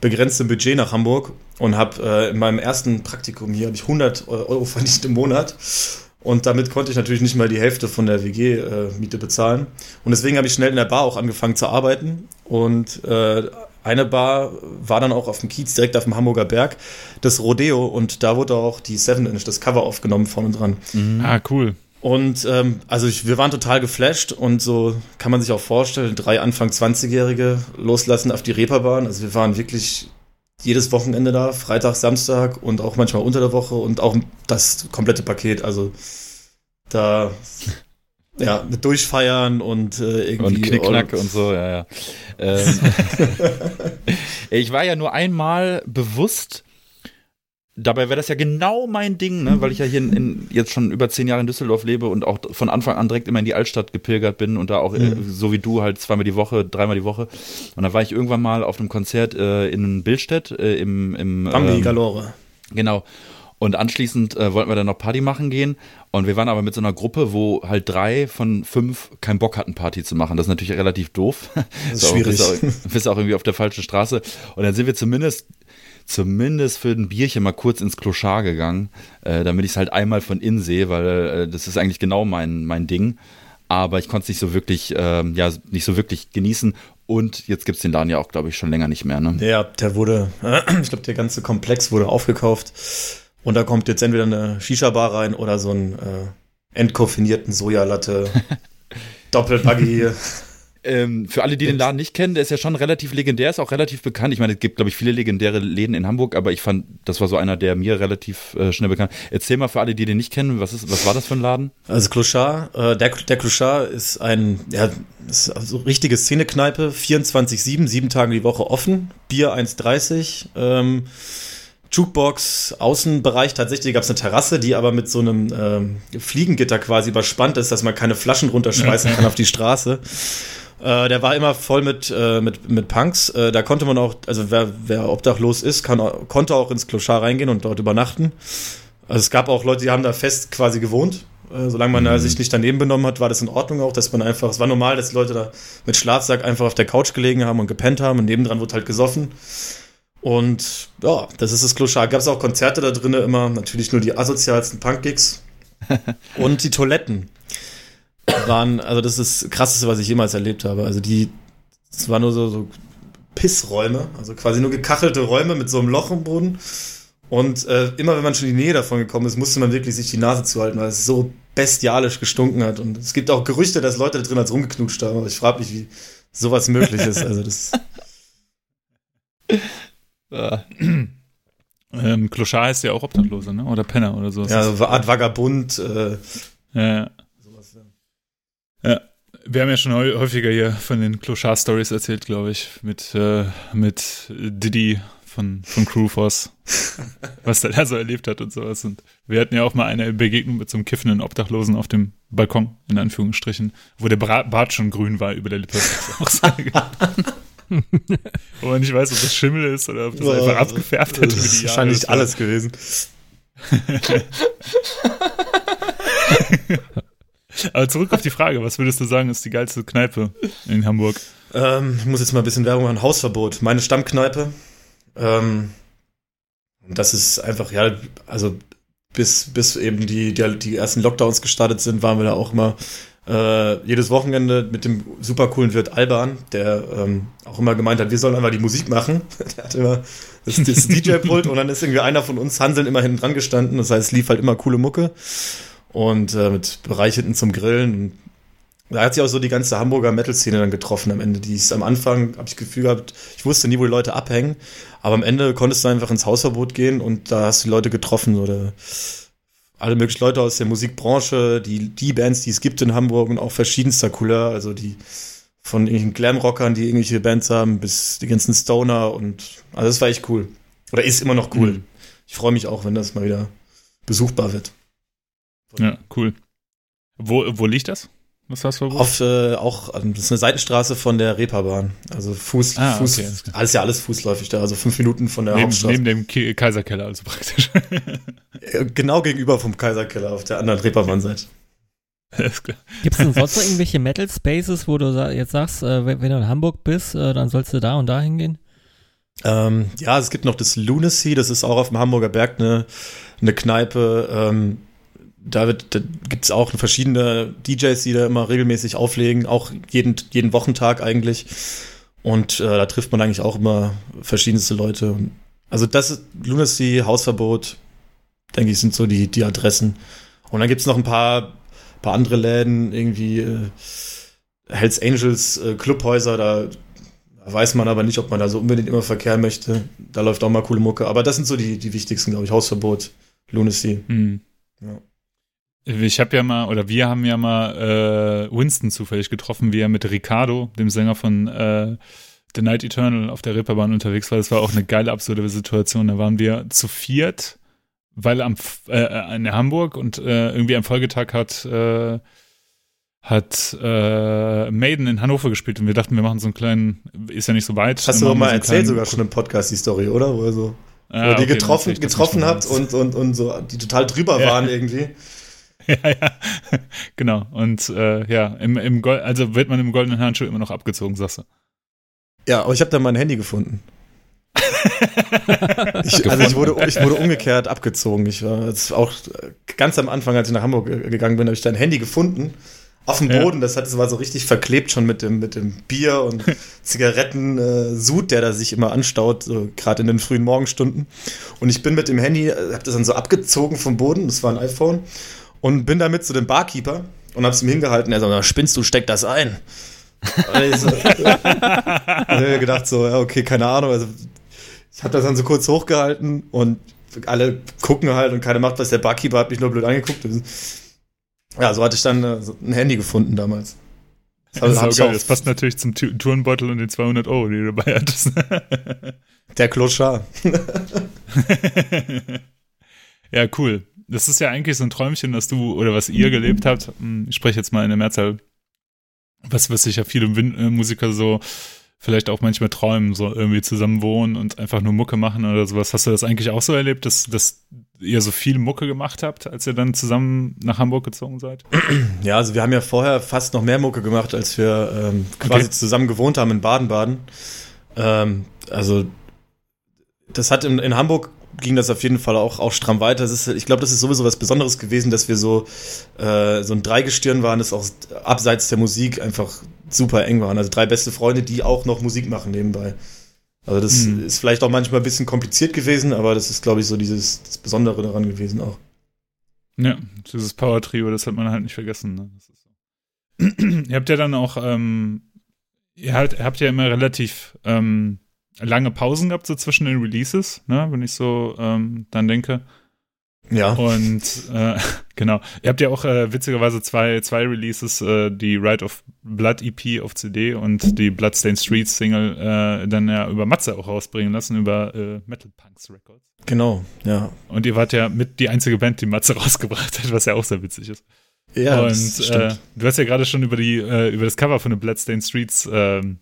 Speaker 4: begrenztem Budget nach Hamburg und habe äh, in meinem ersten Praktikum hier ich 100 Euro verdient im Monat. Und damit konnte ich natürlich nicht mal die Hälfte von der WG-Miete äh, bezahlen. Und deswegen habe ich schnell in der Bar auch angefangen zu arbeiten. Und äh, eine Bar war dann auch auf dem Kiez, direkt auf dem Hamburger Berg, das Rodeo. Und da wurde auch die Seven Inch, das Cover aufgenommen vorne dran.
Speaker 1: Mhm. Ah, cool.
Speaker 4: Und ähm, also ich, wir waren total geflasht und so kann man sich auch vorstellen, drei Anfang 20-Jährige loslassen auf die Reeperbahn. Also wir waren wirklich jedes Wochenende da, Freitag, Samstag und auch manchmal unter der Woche und auch das komplette Paket. Also da ja, mit Durchfeiern und äh, irgendwie.
Speaker 3: Und Knickknack und so, ja, ja. Ähm, ich war ja nur einmal bewusst, dabei wäre das ja genau mein Ding, ne? weil ich ja hier in, in, jetzt schon über zehn Jahre in Düsseldorf lebe und auch von Anfang an direkt immer in die Altstadt gepilgert bin und da auch, äh, mhm. äh, so wie du, halt zweimal die Woche, dreimal die Woche. Und da war ich irgendwann mal auf einem Konzert äh, in Billstedt äh, im, im
Speaker 4: Bambi ähm, Galore.
Speaker 3: Genau. Und anschließend äh, wollten wir dann noch Party machen gehen. Und wir waren aber mit so einer Gruppe, wo halt drei von fünf keinen Bock hatten, Party zu machen. Das ist natürlich relativ doof.
Speaker 4: Das ist schwierig.
Speaker 3: Du bist, auch, bist auch irgendwie auf der falschen Straße. Und dann sind wir zumindest zumindest für ein Bierchen mal kurz ins Kloschar gegangen, äh, damit ich es halt einmal von innen sehe, weil äh, das ist eigentlich genau mein, mein Ding. Aber ich konnte es nicht so wirklich, ähm, ja, nicht so wirklich genießen. Und jetzt gibt es den Laden ja auch, glaube ich, schon länger nicht mehr. Ne?
Speaker 4: Ja, der wurde, ich glaube, der ganze Komplex wurde aufgekauft. Und da kommt jetzt entweder eine Shisha-Bar rein oder so ein äh, entkoffinierten Sojalatte, Doppelbuggy.
Speaker 3: Ähm, für alle, die den Laden nicht kennen, der ist ja schon relativ legendär, ist auch relativ bekannt. Ich meine, es gibt, glaube ich, viele legendäre Läden in Hamburg, aber ich fand, das war so einer, der mir relativ äh, schnell bekannt. Erzähl mal für alle, die den nicht kennen, was, ist, was war das für ein Laden?
Speaker 4: Also Clochard, äh, der, der Clochard ist ein, ja, ist also richtige Szenekneipe, 24-7, sieben Tage die Woche offen, Bier 1,30, ähm, Jukebox, Außenbereich, tatsächlich gab es eine Terrasse, die aber mit so einem ähm, Fliegengitter quasi überspannt ist, dass man keine Flaschen runterschmeißen kann auf die Straße. Äh, der war immer voll mit, äh, mit, mit Punks. Äh, da konnte man auch, also wer, wer obdachlos ist, kann, konnte auch ins Kloschar reingehen und dort übernachten. Also es gab auch Leute, die haben da fest quasi gewohnt. Äh, solange man mhm. sich nicht daneben benommen hat, war das in Ordnung auch, dass man einfach, es war normal, dass die Leute da mit Schlafsack einfach auf der Couch gelegen haben und gepennt haben und nebendran wurde halt gesoffen. Und ja, das ist das Kloschar. Gab es auch Konzerte da drinnen immer, natürlich nur die asozialsten Punk-Gigs. und die Toiletten waren, also das ist das Krasseste, was ich jemals erlebt habe. Also die, es waren nur so, so Pissräume, also quasi nur gekachelte Räume mit so einem Loch im Boden. Und äh, immer wenn man schon in die Nähe davon gekommen ist, musste man wirklich sich die Nase zuhalten, weil es so bestialisch gestunken hat. Und es gibt auch Gerüchte, dass Leute da drin als rumgeknutscht haben. Aber ich frage mich, wie sowas möglich ist. Also das.
Speaker 1: ähm, Kloschar ist ja auch Obdachlose, ne? Oder Penner oder so.
Speaker 4: Ja, so eine Art Vagabund. Äh,
Speaker 1: ja. Sowas, ja. ja. Wir haben ja schon häufiger hier von den Kloschar-Stories erzählt, glaube ich, mit, äh, mit Diddy von, von Crewforce, was der da so erlebt hat und sowas. Und wir hatten ja auch mal eine Begegnung mit so einem kiffenden Obdachlosen auf dem Balkon, in Anführungsstrichen, wo der Bart schon grün war über der Lippe. Wo man nicht weiß, ob das Schimmel ist oder ob das oh, einfach abgefärbt hat. Das
Speaker 4: ist wahrscheinlich alles gewesen.
Speaker 1: Aber zurück auf die Frage, was würdest du sagen, ist die geilste Kneipe in Hamburg?
Speaker 4: Ähm, ich muss jetzt mal ein bisschen Werbung machen. Hausverbot. Meine Stammkneipe. Ähm, das ist einfach, ja, also bis, bis eben die, die, die ersten Lockdowns gestartet sind, waren wir da auch immer äh, jedes Wochenende mit dem super coolen Wirt Alban, der ähm, auch immer gemeint hat, wir sollen einfach die Musik machen. der hat immer das, das DJ-Pult und dann ist irgendwie einer von uns Hanseln immer hinten dran gestanden. Das heißt, es lief halt immer coole Mucke und äh, mit Bereich hinten zum Grillen. Da hat sich auch so die ganze Hamburger Metal-Szene dann getroffen am Ende. Die ist am Anfang, habe ich das Gefühl gehabt, ich wusste nie, wo die Leute abhängen, aber am Ende konntest du einfach ins Hausverbot gehen und da hast du die Leute getroffen oder alle möglichen Leute aus der Musikbranche, die, die Bands, die es gibt in Hamburg und auch verschiedenster Couleur, also die von irgendwelchen Glamrockern, die irgendwelche Bands haben, bis die ganzen Stoner und also das war echt cool. Oder ist immer noch cool. Mhm. Ich freue mich auch, wenn das mal wieder besuchbar wird.
Speaker 1: Ja, cool. Wo, wo liegt das? Was hast du
Speaker 4: Auf, äh, auch, das ist eine Seitenstraße von der Reeperbahn. Also Fuß,
Speaker 1: ah,
Speaker 4: Fuß,
Speaker 1: okay.
Speaker 4: alles ja alles fußläufig da, also fünf Minuten von der
Speaker 1: neben,
Speaker 4: Hauptstraße.
Speaker 1: Neben dem Ki Kaiserkeller, also praktisch.
Speaker 4: genau gegenüber vom Kaiserkeller auf der anderen Reeperbahn-Seite.
Speaker 2: Gibt es denn sonst noch irgendwelche Metal Spaces, wo du jetzt sagst, äh, wenn, wenn, du in Hamburg bist, äh, dann sollst du da und da hingehen?
Speaker 4: Ähm, ja, es gibt noch das Lunacy, das ist auch auf dem Hamburger Berg eine, eine Kneipe. Ähm, da, da gibt es auch verschiedene DJs, die da immer regelmäßig auflegen, auch jeden, jeden Wochentag eigentlich. Und äh, da trifft man eigentlich auch immer verschiedenste Leute. Also das ist Lunacy, Hausverbot, denke ich, sind so die, die Adressen. Und dann gibt es noch ein paar, paar andere Läden, irgendwie äh, Hells Angels, äh, Clubhäuser, da weiß man aber nicht, ob man da so unbedingt immer verkehren möchte. Da läuft auch mal coole Mucke. Aber das sind so die, die wichtigsten, glaube ich. Hausverbot, Lunacy.
Speaker 1: Mhm. Ja. Ich habe ja mal, oder wir haben ja mal äh, Winston zufällig getroffen, wie er mit Ricardo, dem Sänger von äh, The Night Eternal, auf der Ripperbahn unterwegs war. Das war auch eine geile, absurde Situation. Da waren wir zu viert, weil am äh, in Hamburg und äh, irgendwie am Folgetag hat äh, hat äh, Maiden in Hannover gespielt und wir dachten, wir machen so einen kleinen, ist ja nicht so weit.
Speaker 4: Hast du doch mal so erzählt sogar schon im Podcast die Story, oder? Wo ihr so ah, wo okay, die getroffen, getroffen habt und, und, und so, die total drüber ja. waren irgendwie.
Speaker 1: ja, ja, genau. Und äh, ja, im, im Gold, also wird man im goldenen Handschuh immer noch abgezogen, sagst du.
Speaker 4: Ja, aber ich habe da mein Handy gefunden. ich, also ich wurde, ich wurde umgekehrt abgezogen. Ich war auch ganz am Anfang, als ich nach Hamburg gegangen bin, habe ich dein Handy gefunden. Auf dem Boden, ja. das, hat, das war so richtig verklebt schon mit dem, mit dem Bier und Zigaretten-Sud, äh, der da sich immer anstaut, so gerade in den frühen Morgenstunden. Und ich bin mit dem Handy, äh, habe das dann so abgezogen vom Boden, das war ein iPhone, und bin damit zu dem Barkeeper und habe es ihm hingehalten. Er sagt, spinnst du, steck das ein. Und ich so, äh, gedacht so, ja, okay, keine Ahnung. Also ich habe das dann so kurz hochgehalten und alle gucken halt und keiner macht was. Der Barkeeper hat mich nur blöd angeguckt. Ja, so hatte ich dann äh, ein Handy gefunden damals.
Speaker 1: Das, also, das, geil. das passt natürlich zum Tourenbeutel und den 200 Euro, die du dabei hattest.
Speaker 4: Der Kloschar.
Speaker 1: ja, cool. Das ist ja eigentlich so ein Träumchen, dass du oder was ihr gelebt habt. Hm, ich spreche jetzt mal in der Mehrzahl. Was, was sich ja viele äh, Musiker so vielleicht auch manchmal träumen, so irgendwie zusammen wohnen und einfach nur Mucke machen oder sowas. Hast du das eigentlich auch so erlebt, dass, dass ihr so viel Mucke gemacht habt, als ihr dann zusammen nach Hamburg gezogen seid?
Speaker 4: Ja, also wir haben ja vorher fast noch mehr Mucke gemacht, als wir ähm, quasi okay. zusammen gewohnt haben in Baden-Baden. Ähm, also das hat in, in Hamburg ging das auf jeden Fall auch, auch stramm weiter. Ist, ich glaube, das ist sowieso was Besonderes gewesen, dass wir so, äh, so ein Dreigestirn waren, das auch abseits der Musik einfach super eng waren. Also drei beste Freunde, die auch noch Musik machen nebenbei. Also das mhm. ist vielleicht auch manchmal ein bisschen kompliziert gewesen, aber das ist, glaube ich, so dieses das Besondere daran gewesen auch.
Speaker 1: Ja, dieses Power-Trio, das hat man halt nicht vergessen. Ne? So. ihr habt ja dann auch, ähm, ihr, halt, habt ja immer relativ ähm, lange Pausen gehabt so zwischen den Releases, ne, wenn ich so ähm, dann denke.
Speaker 4: Ja.
Speaker 1: Und äh, genau. Ihr habt ja auch äh, witzigerweise zwei, zwei Releases, äh, die Ride of Blood EP auf CD und die Bloodstained Streets Single äh, dann ja über Matze auch rausbringen lassen, über äh, Metal Punks Records.
Speaker 4: Genau, ja.
Speaker 1: Und ihr wart ja mit die einzige Band, die Matze rausgebracht hat, was ja auch sehr witzig ist.
Speaker 4: Ja,
Speaker 1: und äh, du hast ja gerade schon über die äh, über das Cover von den Bloodstained Streets ähm,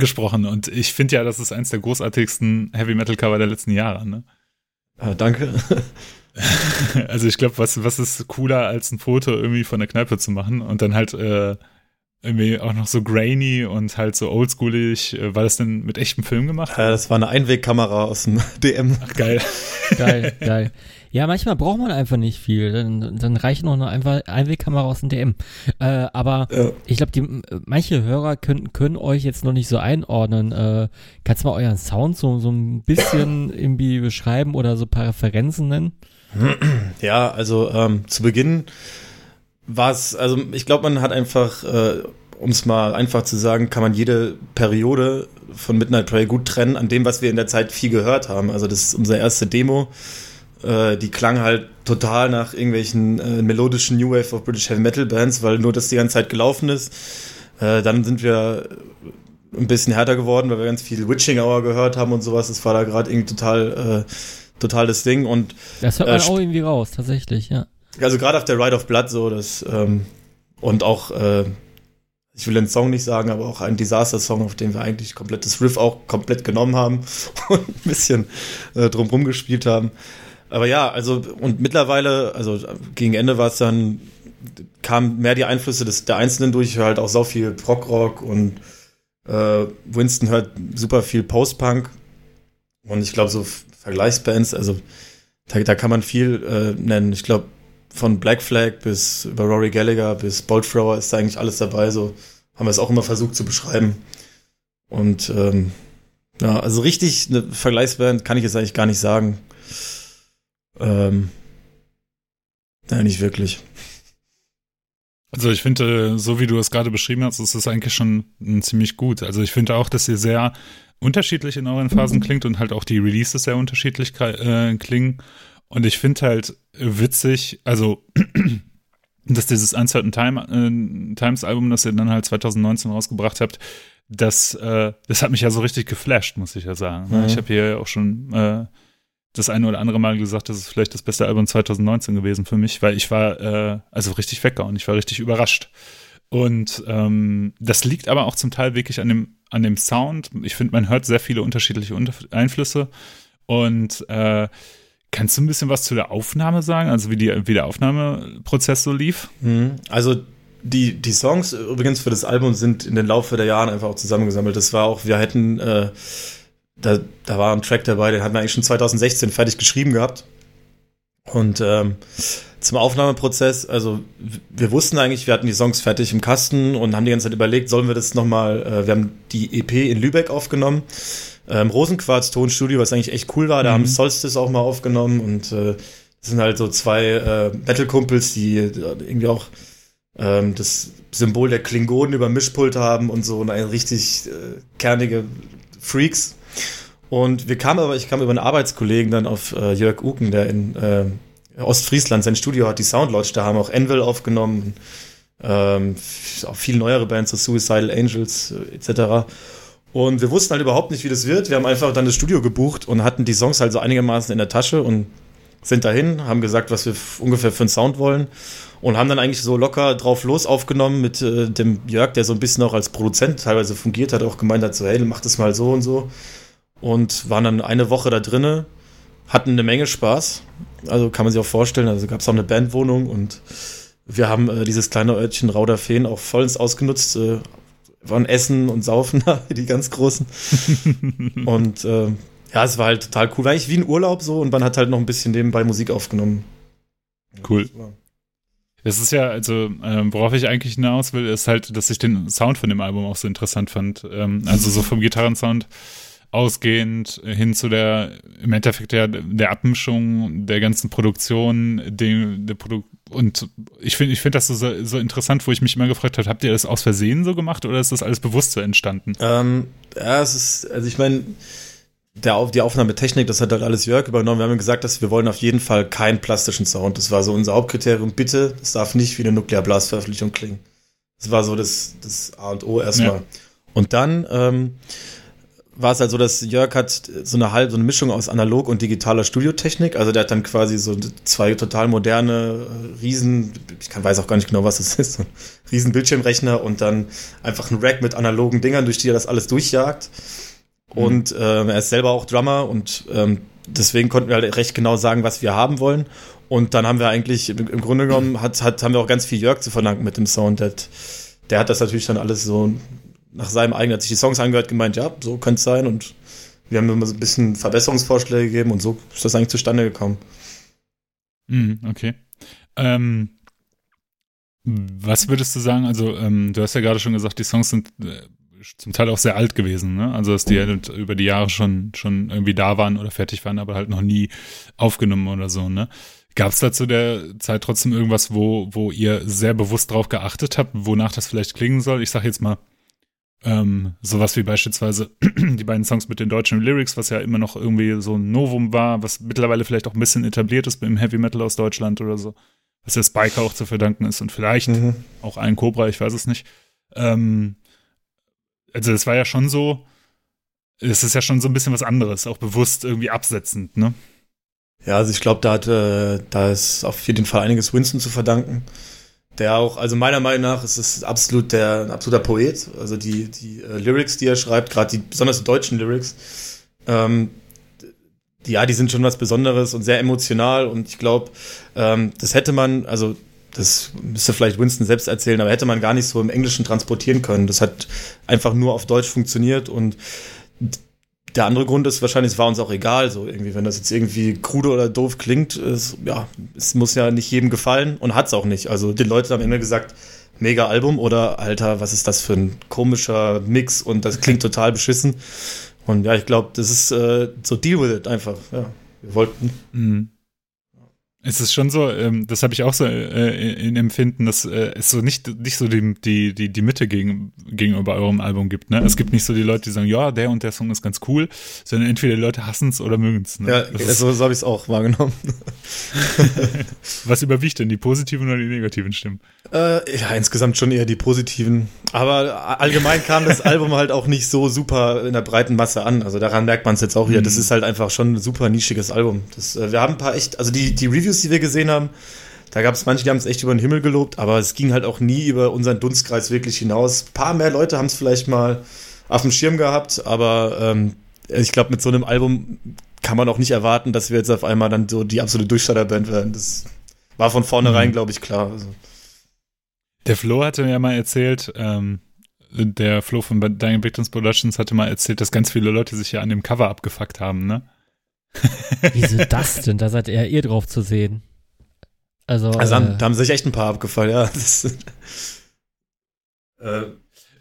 Speaker 1: gesprochen und ich finde ja, das ist eins der großartigsten Heavy Metal Cover der letzten Jahre, ne?
Speaker 4: Ja, danke.
Speaker 1: also ich glaube, was, was ist cooler als ein Foto irgendwie von der Kneipe zu machen und dann halt äh, irgendwie auch noch so grainy und halt so oldschoolig. Äh, war das denn mit echtem Film gemacht?
Speaker 4: Ja, das war eine Einwegkamera aus dem DM.
Speaker 1: Ach, geil.
Speaker 2: Geil, geil. Ja, manchmal braucht man einfach nicht viel. Dann, dann reicht noch eine Einwegkamera aus dem DM. Äh, aber ja. ich glaube, die manche Hörer können, können euch jetzt noch nicht so einordnen. Äh, kannst du mal euren Sound so, so ein bisschen irgendwie beschreiben oder so ein paar Referenzen nennen?
Speaker 4: Ja, also ähm, zu Beginn war es, also ich glaube, man hat einfach, äh, um es mal einfach zu sagen, kann man jede Periode von Midnight Prey gut trennen an dem, was wir in der Zeit viel gehört haben. Also das ist unsere erste Demo. Äh, die klang halt total nach irgendwelchen äh, melodischen New Wave of British Heavy Metal Bands, weil nur das die ganze Zeit gelaufen ist. Äh, dann sind wir ein bisschen härter geworden, weil wir ganz viel Witching Hour gehört haben und sowas. Das war da gerade irgendwie total äh, total das Ding. Und,
Speaker 2: das hört man äh, auch irgendwie raus, tatsächlich, ja.
Speaker 4: Also gerade auf der Ride of Blood so, das ähm, und auch, äh, ich will den Song nicht sagen, aber auch ein Disaster-Song, auf dem wir eigentlich komplettes Riff auch komplett genommen haben und ein bisschen äh, drumrum gespielt haben. Aber ja, also und mittlerweile, also gegen Ende war es dann, kamen mehr die Einflüsse des, der Einzelnen durch, ich höre halt auch so viel Prog-Rock und äh, Winston hört super viel Post-Punk und ich glaube so Vergleichsbands, also da, da kann man viel äh, nennen. Ich glaube, von Black Flag bis über Rory Gallagher bis Bolt Thrower ist da eigentlich alles dabei. So haben wir es auch immer versucht zu beschreiben. Und ähm, ja, also richtig eine Vergleichsband kann ich jetzt eigentlich gar nicht sagen. Ähm, nein, nicht wirklich.
Speaker 1: Also ich finde, so wie du es gerade beschrieben hast, ist es eigentlich schon ziemlich gut. Also ich finde auch, dass ihr sehr unterschiedlich in euren Phasen klingt und halt auch die Releases sehr unterschiedlich äh, klingen. Und ich finde halt witzig, also dass dieses Uncertain Time, äh, Times Album, das ihr dann halt 2019 rausgebracht habt, das, äh, das hat mich ja so richtig geflasht, muss ich ja sagen. Mhm. Ich habe hier auch schon äh, das eine oder andere Mal gesagt, das ist vielleicht das beste Album 2019 gewesen für mich, weil ich war äh, also richtig weggehauen, ich war richtig überrascht. Und ähm, das liegt aber auch zum Teil wirklich an dem, an dem Sound. Ich finde, man hört sehr viele unterschiedliche Einflüsse. Und äh, kannst du ein bisschen was zu der Aufnahme sagen? Also wie, die, wie der Aufnahmeprozess so lief?
Speaker 4: Mhm. Also die, die Songs übrigens für das Album sind in den Laufe der Jahre einfach auch zusammengesammelt. Das war auch, wir hätten äh, da, da war ein Track dabei, den hatten wir eigentlich schon 2016 fertig geschrieben gehabt. Und ähm, zum Aufnahmeprozess, also wir wussten eigentlich, wir hatten die Songs fertig im Kasten und haben die ganze Zeit überlegt, sollen wir das nochmal, äh, wir haben die EP in Lübeck aufgenommen, ähm, Rosenquarz Tonstudio, was eigentlich echt cool war, da mhm. haben Solstice auch mal aufgenommen und äh, das sind halt so zwei äh, Metal-Kumpels, die äh, irgendwie auch ähm, das Symbol der Klingonen über Mischpult haben und so und ein richtig äh, kernige Freaks. Und wir kamen aber, ich kam über einen Arbeitskollegen dann auf äh, Jörg Uken, der in äh, Ostfriesland sein Studio hat, die Soundlodge, da haben auch Envil aufgenommen, ähm, auch viel neuere Bands, so Suicidal Angels äh, etc. Und wir wussten halt überhaupt nicht, wie das wird. Wir haben einfach dann das Studio gebucht und hatten die Songs halt so einigermaßen in der Tasche und sind dahin, haben gesagt, was wir ungefähr für einen Sound wollen und haben dann eigentlich so locker drauf los aufgenommen mit äh, dem Jörg, der so ein bisschen auch als Produzent teilweise fungiert hat, auch gemeint hat, so hey, mach das mal so und so und waren dann eine Woche da drinnen, hatten eine Menge Spaß. Also kann man sich auch vorstellen, also gab es auch eine Bandwohnung und wir haben äh, dieses kleine Örtchen Rauderfehn auch vollends ausgenutzt. Äh, waren Essen und Saufen die ganz großen. und äh, ja, es war halt total cool. War eigentlich wie ein Urlaub so und man hat halt noch ein bisschen nebenbei Musik aufgenommen.
Speaker 1: Cool. Es ist ja, also, ähm, worauf ich eigentlich hinaus will, ist halt, dass ich den Sound von dem Album auch so interessant fand. Ähm, also so vom Gitarrensound ausgehend hin zu der, im Endeffekt der, der Abmischung der ganzen Produktion, dem, der Produ und ich finde ich finde das so, so interessant, wo ich mich immer gefragt habe, habt ihr das aus Versehen so gemacht oder ist das alles bewusst so entstanden?
Speaker 4: Ähm, ja, es ist, also ich meine, der, die Aufnahmetechnik, das hat halt alles Jörg übernommen. Wir haben gesagt, dass wir wollen auf jeden Fall keinen plastischen Sound. Das war so unser Hauptkriterium. Bitte, es darf nicht wie eine Nuklearblasveröffentlichung klingen. Das war so das, das A und O erstmal. Ja. Und dann ähm, war es halt so, dass Jörg hat so eine halb, so eine Mischung aus analog und digitaler Studiotechnik. Also der hat dann quasi so zwei total moderne äh, Riesen, ich kann, weiß auch gar nicht genau, was das ist, so riesen Bildschirmrechner und dann einfach ein Rack mit analogen Dingern, durch die er das alles durchjagt. Mhm. Und äh, er ist selber auch Drummer und ähm, deswegen konnten wir halt recht genau sagen, was wir haben wollen. Und dann haben wir eigentlich, im, im Grunde genommen, hat, hat, haben wir auch ganz viel Jörg zu verdanken mit dem Sound. Der, der hat das natürlich dann alles so nach seinem eigenen, hat sich die Songs angehört, gemeint, ja, so könnte es sein und wir haben immer so ein bisschen Verbesserungsvorschläge gegeben und so ist das eigentlich zustande gekommen.
Speaker 1: Mhm, okay. Ähm, was würdest du sagen? Also, ähm, du hast ja gerade schon gesagt, die Songs sind äh, zum Teil auch sehr alt gewesen, ne? Also, dass die halt über die Jahre schon, schon irgendwie da waren oder fertig waren, aber halt noch nie aufgenommen oder so, ne? Gab es da zu der Zeit trotzdem irgendwas, wo, wo ihr sehr bewusst drauf geachtet habt, wonach das vielleicht klingen soll? Ich sag jetzt mal, ähm, sowas wie beispielsweise die beiden Songs mit den deutschen Lyrics, was ja immer noch irgendwie so ein Novum war, was mittlerweile vielleicht auch ein bisschen etabliert ist im Heavy Metal aus Deutschland oder so, was der Spiker auch zu verdanken ist und vielleicht mhm. auch ein Cobra, ich weiß es nicht. Ähm, also das war ja schon so, es ist ja schon so ein bisschen was anderes, auch bewusst irgendwie absetzend, ne?
Speaker 4: Ja, also ich glaube, da hat, äh, da ist auf jeden Fall einiges Winston zu verdanken der auch, also meiner Meinung nach ist es absolut der ein absoluter Poet. Also die, die äh, Lyrics, die er schreibt, gerade die besonders die deutschen Lyrics, ähm, die, ja, die sind schon was Besonderes und sehr emotional. Und ich glaube, ähm, das hätte man, also das müsste vielleicht Winston selbst erzählen, aber hätte man gar nicht so im Englischen transportieren können. Das hat einfach nur auf Deutsch funktioniert und der andere Grund ist wahrscheinlich, es war uns auch egal, so irgendwie, wenn das jetzt irgendwie krude oder doof klingt, ist, ja, es muss ja nicht jedem gefallen und hat's auch nicht. Also die Leute haben immer gesagt, mega Album oder Alter, was ist das für ein komischer Mix und das klingt total beschissen. Und ja, ich glaube, das ist äh, so deal with it einfach. Ja, wir wollten.
Speaker 1: Mhm. Es ist schon so, ähm, das habe ich auch so äh, in Empfinden, dass äh, es so nicht, nicht so die, die, die, die Mitte gegen, gegenüber eurem Album gibt. Ne? Es gibt nicht so die Leute, die sagen, ja, der und der Song ist ganz cool, sondern entweder die Leute hassen es oder mögen es. Ne?
Speaker 4: Ja, also, so habe ich es auch wahrgenommen.
Speaker 1: Was überwiegt denn, die positiven oder die negativen Stimmen?
Speaker 4: Äh, ja, insgesamt schon eher die positiven. Aber allgemein kam das Album halt auch nicht so super in der breiten Masse an. Also daran merkt man es jetzt auch wieder. Mhm. Das ist halt einfach schon ein super nischiges Album. Das, äh, wir haben ein paar echt, also die, die Reviews, die wir gesehen haben, da gab es manche, die haben es echt über den Himmel gelobt, aber es ging halt auch nie über unseren Dunstkreis wirklich hinaus. Ein paar mehr Leute haben es vielleicht mal auf dem Schirm gehabt, aber ähm, ich glaube, mit so einem Album kann man auch nicht erwarten, dass wir jetzt auf einmal dann so die absolute Durchstarterband werden. Das war von vornherein, mhm. glaube ich, klar. Also.
Speaker 1: Der Flo hatte mir ja mal erzählt, ähm, der Flo von Dying Victims Productions hatte mal erzählt, dass ganz viele Leute sich ja an dem Cover abgefuckt haben, ne?
Speaker 2: Wieso das denn? Da seid ihr eher drauf zu sehen. Also,
Speaker 4: Also
Speaker 2: äh,
Speaker 4: haben, da haben sich echt ein paar abgefallen, ja. Das, äh,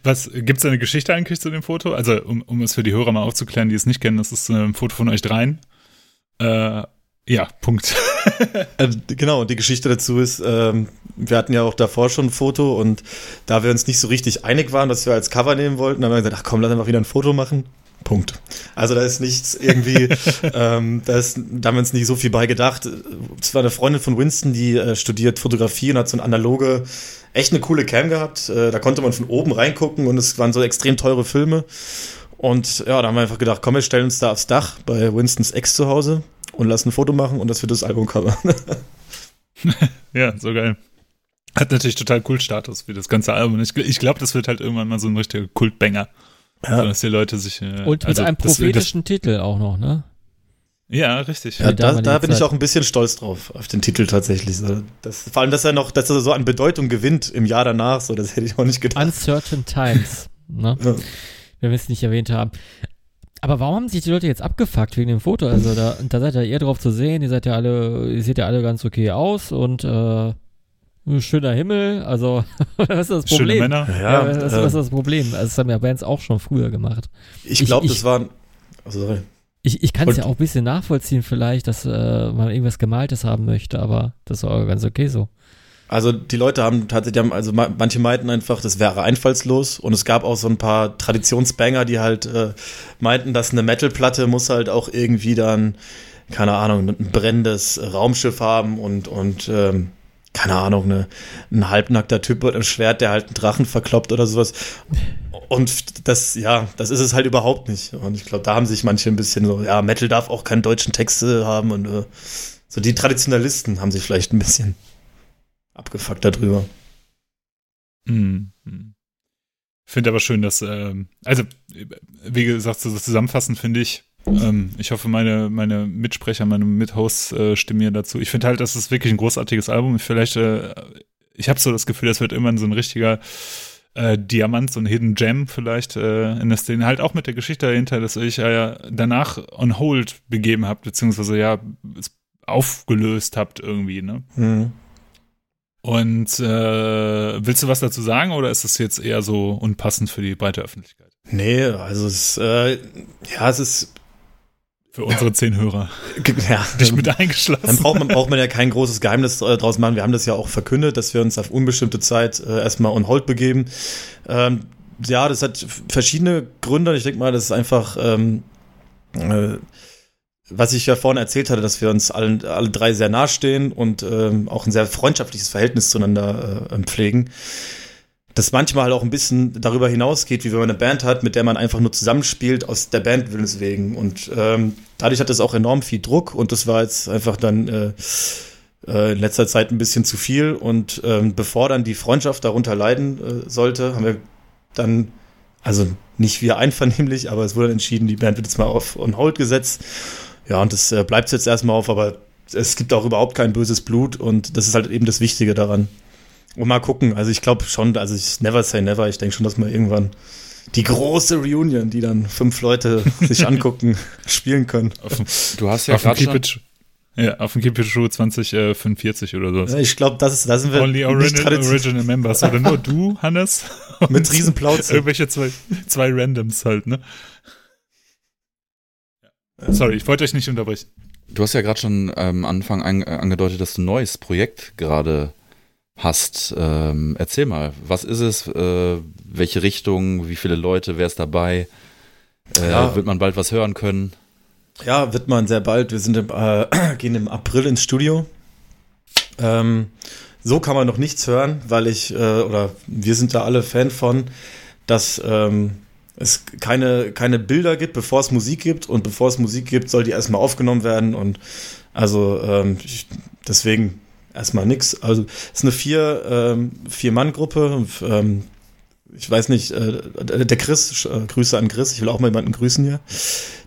Speaker 1: Was, gibt's da eine Geschichte eigentlich zu dem Foto? Also, um, um es für die Hörer mal aufzuklären, die es nicht kennen, das ist äh, ein Foto von euch dreien. Äh, ja, Punkt.
Speaker 4: Äh, genau, und die Geschichte dazu ist, ähm, wir hatten ja auch davor schon ein Foto und da wir uns nicht so richtig einig waren, was wir als Cover nehmen wollten, haben wir gesagt, ach komm, lass einfach wieder ein Foto machen. Punkt. Also da ist nichts irgendwie, ähm, da, ist, da haben wir uns nicht so viel bei gedacht. Es war eine Freundin von Winston, die äh, studiert Fotografie und hat so eine analoge, echt eine coole Cam gehabt. Äh, da konnte man von oben reingucken und es waren so extrem teure Filme. Und ja, da haben wir einfach gedacht, komm, wir stellen uns da aufs Dach bei Winstons Ex zu Hause und lassen ein Foto machen und das wird das Albumcover.
Speaker 1: ja, so geil. Hat natürlich total Kultstatus wie das ganze Album. Ich, ich glaube, das wird halt irgendwann mal so ein richtiger Kultbanger.
Speaker 4: Ja.
Speaker 1: So, dass die Leute sich. Äh,
Speaker 2: und mit
Speaker 1: also
Speaker 2: einem
Speaker 1: das-
Speaker 2: prophetischen Titel auch noch, ne?
Speaker 1: Das, ja, richtig.
Speaker 4: Ja, da, da bin ich auch ein bisschen stolz drauf, auf den Titel tatsächlich. So, das, vor allem, dass er noch, dass er so an Bedeutung gewinnt im Jahr danach, so, das hätte ich auch nicht gedacht.
Speaker 2: Uncertain Times, ne?
Speaker 4: Ja.
Speaker 2: Wenn wir es nicht erwähnt haben. Aber warum haben sich die Leute jetzt abgefuckt wegen dem Foto? Also da, da seid ihr eher drauf zu sehen, ihr seid ja alle, ihr seht ja alle ganz okay aus und äh, schöner Himmel, also was ist das
Speaker 1: Schöne
Speaker 2: Problem?
Speaker 1: Männer.
Speaker 2: Ja, was,
Speaker 4: äh,
Speaker 2: was ist das Problem? Also das haben ja Bands auch schon früher gemacht.
Speaker 4: ich glaube, das waren. Also, sorry.
Speaker 2: Ich, ich kann es ja auch ein bisschen nachvollziehen vielleicht, dass äh, man irgendwas Gemaltes haben möchte, aber das war auch ganz okay so.
Speaker 4: Also die Leute haben tatsächlich, haben, also ma- manche meinten einfach, das wäre einfallslos und es gab auch so ein paar Traditionsbanger, die halt äh, meinten, dass eine Metalplatte muss halt auch irgendwie dann, keine Ahnung, ein brennendes Raumschiff haben und, und ähm, keine Ahnung, eine, ein halbnackter Typ mit einem Schwert, der halt einen Drachen verkloppt oder sowas. Und das, ja, das ist es halt überhaupt nicht. Und ich glaube, da haben sich manche ein bisschen so, ja, Metal darf auch keine deutschen Texte haben und äh, so die Traditionalisten haben sich vielleicht ein bisschen abgefuckt darüber.
Speaker 1: Mhm. Finde aber schön, dass, ähm, also, wie gesagt, so zusammenfassend finde ich, ähm, ich hoffe, meine, meine Mitsprecher, meine Mithosts äh, stimmen mir dazu. Ich finde halt, das ist wirklich ein großartiges Album. Ich vielleicht, äh, ich habe so das Gefühl, das wird irgendwann so ein richtiger äh, Diamant, so ein Hidden Gem vielleicht äh, in der Szene. Halt auch mit der Geschichte dahinter, dass ich ja danach on hold begeben habt, beziehungsweise ja es aufgelöst habt irgendwie, ne?
Speaker 4: Mhm.
Speaker 1: Und äh, willst du was dazu sagen oder ist es jetzt eher so unpassend für die breite Öffentlichkeit?
Speaker 4: Nee, also es, äh, ja, es ist,
Speaker 1: Für unsere zehn Hörer.
Speaker 4: ja,
Speaker 1: Dich mit
Speaker 4: dann
Speaker 1: eingeschlossen.
Speaker 4: braucht man, braucht man ja kein großes Geheimnis äh, draus machen. Wir haben das ja auch verkündet, dass wir uns auf unbestimmte Zeit äh, erstmal on hold begeben. Ähm, ja, das hat verschiedene Gründe. Ich denke mal, das ist einfach, ähm, äh, was ich ja vorhin erzählt hatte, dass wir uns alle, alle drei sehr nahestehen und ähm, auch ein sehr freundschaftliches Verhältnis zueinander äh, pflegen. Das manchmal halt auch ein bisschen darüber hinausgeht, wie wenn man eine Band hat, mit der man einfach nur zusammenspielt aus der Band willens wegen. Und ähm, dadurch hat es auch enorm viel Druck und das war jetzt einfach dann äh, äh, in letzter Zeit ein bisschen zu viel. Und ähm, bevor dann die Freundschaft darunter leiden äh, sollte, haben wir dann, also nicht wir einvernehmlich, aber es wurde entschieden, die Band wird jetzt mal auf on hold gesetzt. Ja, und das äh, bleibt jetzt erstmal auf, aber es gibt auch überhaupt kein böses Blut und das ist halt eben das Wichtige daran. Und mal gucken, also ich glaube schon, also ich never say never, ich denke schon, dass wir irgendwann die große Reunion, die dann fünf Leute sich angucken, spielen können.
Speaker 1: Auf
Speaker 3: Du hast ja
Speaker 1: auf dem
Speaker 3: gerade
Speaker 1: Keep
Speaker 3: schon,
Speaker 1: It, ja, auf dem Show 2045 oder so.
Speaker 4: Ja, Ich glaube, das ist, da sind wir
Speaker 1: Only original, original Members. Oder nur du, Hannes?
Speaker 4: mit Riesenplauze.
Speaker 1: Irgendwelche zwei, zwei Randoms halt, ne? Sorry, ich wollte euch nicht unterbrechen.
Speaker 3: du hast ja gerade schon am Anfang an, äh, angedeutet, dass du ein neues Projekt gerade hast. Ähm, erzähl mal, was ist es? Äh, welche Richtung? Wie viele Leute? Wer ist dabei? Äh,
Speaker 4: Ja.
Speaker 3: Wird man bald was hören können?
Speaker 4: Ja, wird man sehr bald. Wir sind im, äh, gehen im April ins Studio. Ähm, so kann man noch nichts hören, weil ich, äh, oder wir sind da alle Fan von, dass ähm, es keine, keine Bilder gibt, bevor es Musik gibt. Und bevor es Musik gibt, soll die erstmal aufgenommen werden. Und also ähm, ich, deswegen erstmal nix. Also es ist eine vier, ähm, Vier-Mann-Gruppe. Und, Ähm, ich weiß nicht, äh, der Chris, äh, Grüße an Chris, ich will auch mal jemanden grüßen hier.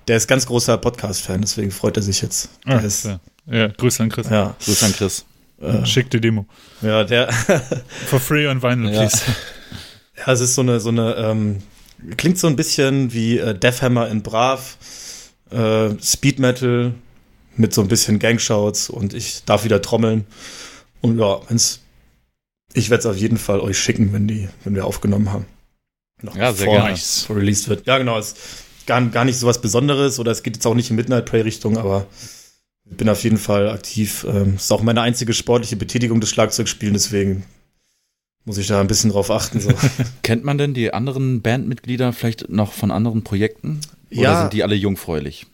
Speaker 4: Der ist ganz großer Podcast-Fan, deswegen freut er sich jetzt.
Speaker 1: Ah,
Speaker 4: ist,
Speaker 1: ja. ja, Grüße an Chris.
Speaker 4: ja,
Speaker 3: Grüß an Chris.
Speaker 4: äh,
Speaker 1: Schick die Demo.
Speaker 4: ja, der,
Speaker 1: For free on vinyl,
Speaker 3: Ja.
Speaker 1: please.
Speaker 4: Ja, es ist so eine, so eine, ähm, klingt so ein bisschen wie äh, Deathhammer in Brav, äh, Speed Metal mit so ein bisschen Gangshouts und ich darf wieder trommeln. Und ja, wenn's, ich werde es auf jeden Fall euch schicken, wenn die, wenn wir aufgenommen haben.
Speaker 3: Noch ja, sehr gerne.
Speaker 4: released wird. Ja, genau. Es ist gar, gar nicht so was Besonderes oder es geht jetzt auch nicht in Midnight Prey Richtung, aber ich bin auf jeden Fall aktiv. Ähm, ist auch meine einzige sportliche Betätigung des Schlagzeugspielen, deswegen muss ich da ein bisschen drauf achten. So.
Speaker 3: Kennt man denn die anderen Bandmitglieder vielleicht noch von anderen Projekten? Oder ja. sind die alle jungfräulich?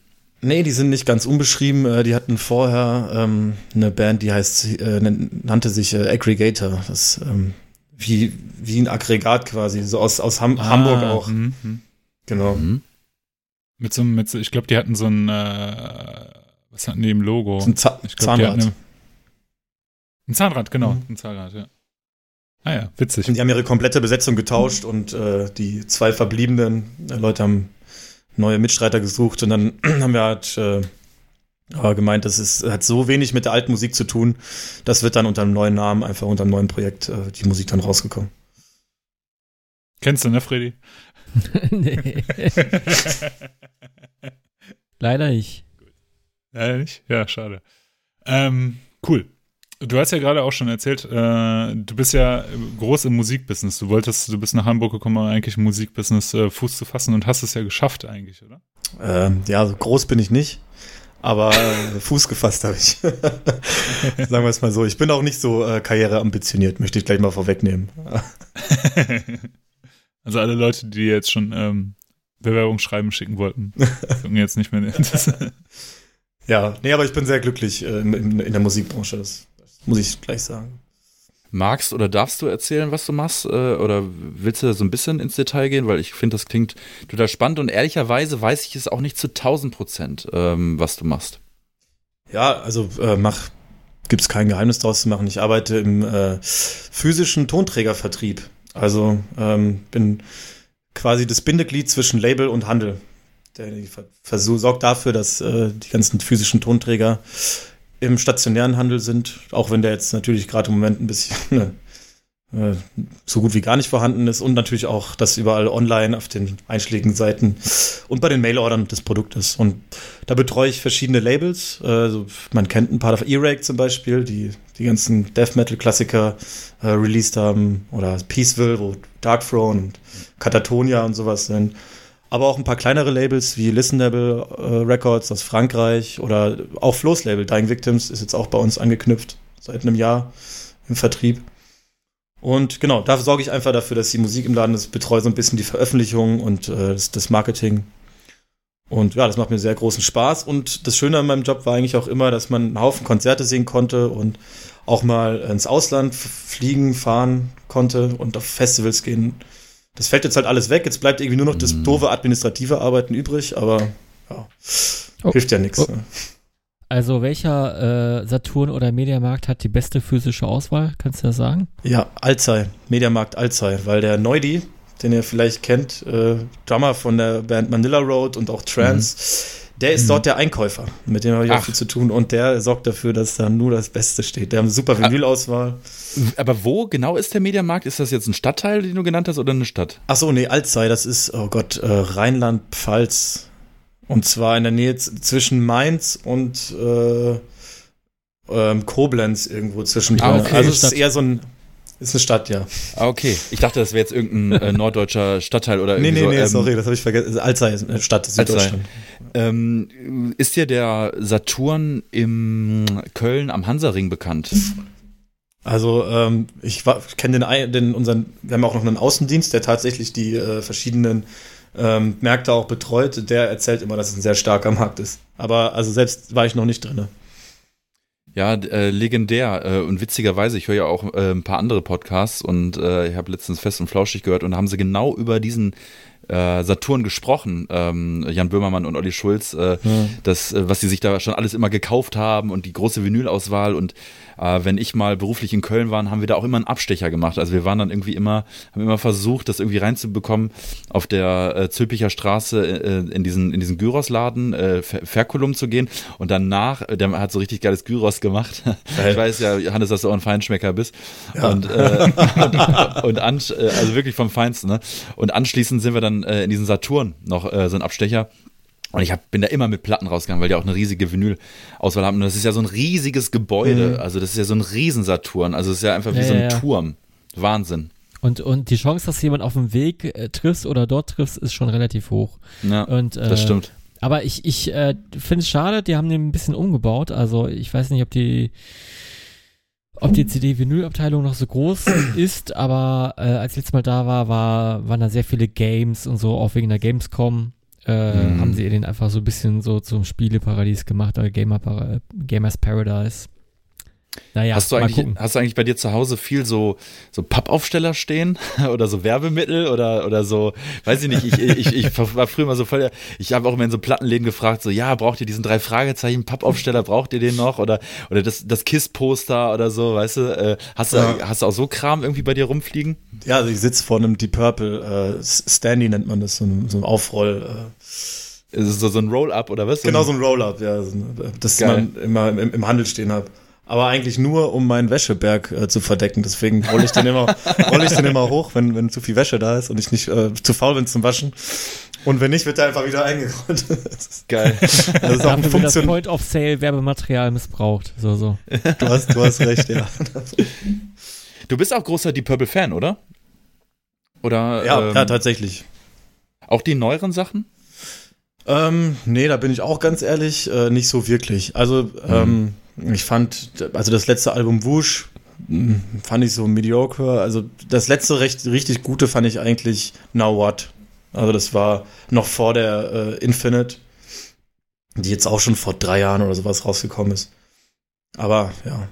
Speaker 4: Nee, die sind nicht ganz unbeschrieben. Äh, die hatten vorher ähm, eine Band, die heißt, äh, nannte sich äh, Aggregator. Das ähm, wie, wie ein Aggregat quasi, so aus, aus Ham ah, Hamburg auch. Mh, mh. Genau. Mhm.
Speaker 1: Mit so mit so, ich glaube, die hatten so ein, äh, was hatten die im Logo?
Speaker 4: ein
Speaker 1: Za
Speaker 4: ich glaub, Zahnrad.
Speaker 1: Eine, ein Zahnrad, genau, mhm. ein Zahnrad, ja. Ah ja, witzig.
Speaker 4: Und die haben ihre komplette Besetzung getauscht und äh, die zwei verbliebenen Leute haben neue Mitstreiter gesucht und dann haben wir halt äh, gemeint, das ist, hat so wenig mit der alten Musik zu tun. Das wird dann unter einem neuen Namen, einfach unter einem neuen Projekt, äh, die Musik dann rausgekommen.
Speaker 1: Kennst du, ne, Freddy? nee.
Speaker 2: Leider nicht.
Speaker 1: Leider nicht? Ja, schade. Ähm, cool. Du hast ja gerade auch schon erzählt, äh, du bist ja groß im Musikbusiness. Du wolltest, du bist nach Hamburg gekommen, um eigentlich im Musikbusiness äh, Fuß zu fassen und hast es ja geschafft eigentlich, oder?
Speaker 4: Ähm, ja, so groß bin ich nicht, aber äh, Fuß gefasst habe ich. Sagen wir es mal so. Ich bin auch nicht so äh, karriereambitioniert, möchte ich gleich mal vorwegnehmen.
Speaker 1: also alle Leute, die jetzt schon ähm, Bewerbungsschreiben schicken wollten, gucken jetzt nicht mehr.
Speaker 4: ja, nee, aber ich bin sehr glücklich äh, in, in der Musikbranche. Das muss ich gleich sagen.
Speaker 3: Magst oder darfst du erzählen, was du machst? Äh, oder willst du so ein bisschen ins Detail gehen? Weil ich finde, das klingt total spannend und ehrlicherweise weiß ich es auch nicht zu 1000 Prozent, ähm, was du machst.
Speaker 4: Ja, also äh, mach, gibt es kein Geheimnis draus zu machen. Ich arbeite im äh, physischen Tonträgervertrieb. Also ähm, bin quasi das Bindeglied zwischen Label und Handel. Der sorgt dafür, dass äh, die ganzen physischen Tonträger im stationären Handel sind, auch wenn der jetzt natürlich gerade im Moment ein bisschen ne, äh, so gut wie gar nicht vorhanden ist und natürlich auch das überall online auf den einschlägigen Seiten und bei den Mailordern des Produktes. Und da betreue ich verschiedene Labels. Also man kennt ein paar, E-Rake zum Beispiel, die die ganzen Death Metal Klassiker äh, released haben oder Peaceville, wo Dark Throne und Katatonia und sowas sind aber auch ein paar kleinere Labels wie Listenable äh, Records aus Frankreich oder auch Flo's Label, Dying Victims, ist jetzt auch bei uns angeknüpft, seit einem Jahr im Vertrieb. Und genau, da sorge ich einfach dafür, dass die Musik im Laden ist, betreue so ein bisschen die Veröffentlichung und äh, das, das Marketing. Und ja, das macht mir sehr großen Spaß. Und das Schöne an meinem Job war eigentlich auch immer, dass man einen Haufen Konzerte sehen konnte und auch mal ins Ausland fliegen, fahren konnte und auf Festivals gehen das fällt jetzt halt alles weg. Jetzt bleibt irgendwie nur noch das mhm. doofe administrative Arbeiten übrig, aber ja, oh. hilft ja nichts. Oh. Ne?
Speaker 2: Also welcher äh, Saturn oder Mediamarkt hat die beste physische Auswahl? Kannst du das sagen?
Speaker 4: Ja, Alzey, Mediamarkt Alzey, weil der Neudi, den ihr vielleicht kennt, äh, Drummer von der Band Manila Road und auch Trance, mhm der ist mhm. dort der Einkäufer. Mit dem habe ich Ach. auch viel zu tun. Und der sorgt dafür, dass da nur das Beste steht. Der hat eine super ah. Vinylauswahl.
Speaker 3: Aber wo genau ist der Mediamarkt? Ist das jetzt ein Stadtteil, den du genannt hast, oder eine Stadt?
Speaker 4: Ach so, nee, Alzey, das ist, oh Gott, äh, Rheinland-Pfalz. Und zwar in der Nähe zwischen Mainz und äh, ähm, Koblenz irgendwo zwischen. Ah, okay. Also es ist eher so ein ist eine Stadt, ja.
Speaker 3: Ah, okay. Ich dachte, das wäre jetzt irgendein äh, norddeutscher Stadtteil oder irgendwie
Speaker 4: Nee, nee,
Speaker 3: so.
Speaker 4: nee, ähm, sorry, das habe ich vergessen. Alzey ist eine Stadt, Süddeutschland.
Speaker 3: Ähm, ist dir der Saturn im Köln am Hansaring bekannt?
Speaker 4: Also ähm, ich, kenne den, den unseren, wir haben auch noch einen Außendienst, der tatsächlich die äh, verschiedenen ähm, Märkte auch betreut. Der erzählt immer, dass es ein sehr starker Markt ist. Aber also selbst war ich noch nicht drin.
Speaker 3: Ja, äh, legendär. Äh, und witzigerweise, ich höre ja auch äh, ein paar andere Podcasts und äh, ich habe letztens Fest und Flauschig gehört und da haben sie genau über diesen äh, Saturn gesprochen, ähm, Jan Böhmermann und Olli Schulz, äh, ja. das, äh, was sie sich da schon alles immer gekauft haben und die große Vinylauswahl und äh, wenn ich mal beruflich in Köln war, haben wir da auch immer einen Abstecher gemacht. Also wir waren dann irgendwie immer, haben immer versucht, das irgendwie reinzubekommen auf der äh, Zülpicher Straße äh, in diesen, in diesen Gyros-Laden, äh, Ferkulum zu gehen und danach, äh, der hat so richtig geiles Gyros gemacht. ich weiß ja, Hannes, dass du auch ein Feinschmecker bist. Ja. Und, und, und also wirklich vom Feinsten, ne? Und anschließend sind wir dann äh, in diesen Saturn noch äh, so ein Abstecher. Und ich hab, bin da immer mit Platten rausgegangen, weil die auch eine riesige Vinyl-Auswahl haben. Und das ist ja so ein riesiges Gebäude. Mhm. Also das ist ja so ein Riesensaturn. Also es ist ja einfach wie ja, so ein ja. Turm. Wahnsinn.
Speaker 2: Und, und die Chance, dass jemand auf dem Weg äh, triffst oder dort triffst, ist schon relativ hoch.
Speaker 3: Ja,
Speaker 2: und,
Speaker 3: äh, das stimmt.
Speaker 2: Aber ich, ich äh, finde es schade, die haben den ein bisschen umgebaut. Also ich weiß nicht, ob die ob die CD-Vinyl-Abteilung noch so groß ist, aber äh, als ich letztes Mal da war, war, waren da sehr viele Games und so, auch wegen der Gamescom. Äh, mm. haben sie den einfach so ein bisschen so zum Spieleparadies gemacht, oder Gamer Gamers Paradise.
Speaker 3: Naja, hast du, eigentlich, hast du eigentlich bei dir zu Hause viel so, so Pappaufsteller stehen oder so Werbemittel oder, oder so, weiß ich nicht, ich, ich, ich war früher mal so voll, ich habe auch immer in so Plattenläden gefragt, so, ja, braucht ihr diesen drei Fragezeichen Pappaufsteller, braucht ihr den noch oder, oder das, das KISS-Poster oder so, weißt du, äh, hast du, ja. hast du auch so Kram irgendwie bei dir rumfliegen?
Speaker 4: Ja, also ich sitze vor einem Deep Purple, äh, Standy nennt man das, so ein, so ein Aufroll, äh,
Speaker 3: so, so ein Roll-Up oder was?
Speaker 4: Genau, so ein Roll-Up, ja. Das man immer im, im Handel stehen hat aber eigentlich nur, um meinen Wäscheberg äh, zu verdecken. Deswegen rolle ich den immer, rolle ich den immer hoch, wenn, wenn zu viel Wäsche da ist und ich nicht äh, zu faul bin zum Waschen. Und wenn nicht, wird er einfach wieder eingerollt.
Speaker 3: Geil. Das
Speaker 2: ist auch Funktion. das Point of Sale Werbematerial missbraucht. So, so.
Speaker 4: Du hast, du hast recht, ja.
Speaker 3: Du bist auch großer Deep Purple Fan, oder? Oder?
Speaker 4: Ja, ähm, ja tatsächlich.
Speaker 3: Auch die neueren Sachen?
Speaker 4: Ähm, nee, da bin ich auch ganz ehrlich, äh, nicht so wirklich. Also, ähm, mhm. Ich fand, also das letzte Album Wush hm, fand ich so mediocre. Also das letzte recht, richtig gute fand ich eigentlich Now What. Also das war noch vor der äh, Infinite, die jetzt auch schon vor drei Jahren oder sowas rausgekommen ist. Aber ja,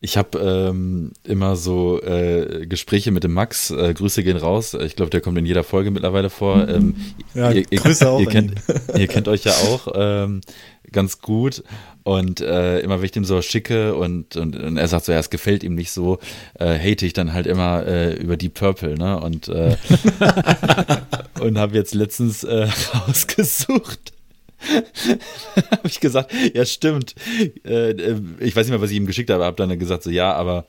Speaker 3: ich habe ähm, immer so äh, Gespräche mit dem Max. Äh, Grüße gehen raus. Ich glaube, der kommt in jeder Folge mittlerweile vor. Ähm,
Speaker 4: ja, ihr, Grüße auch.
Speaker 3: Ihr kennt, ihr kennt euch ja auch ähm, ganz gut. Und äh, immer wenn ich dem so schicke und, und, und er sagt so, ja, es gefällt ihm nicht so, äh, hate ich dann halt immer äh, über Deep Purple, ne? Und, äh, und habe jetzt letztens äh, rausgesucht habe ich gesagt, ja stimmt. Äh, äh, ich weiß nicht mehr, was ich ihm geschickt habe, habe dann gesagt so, ja, aber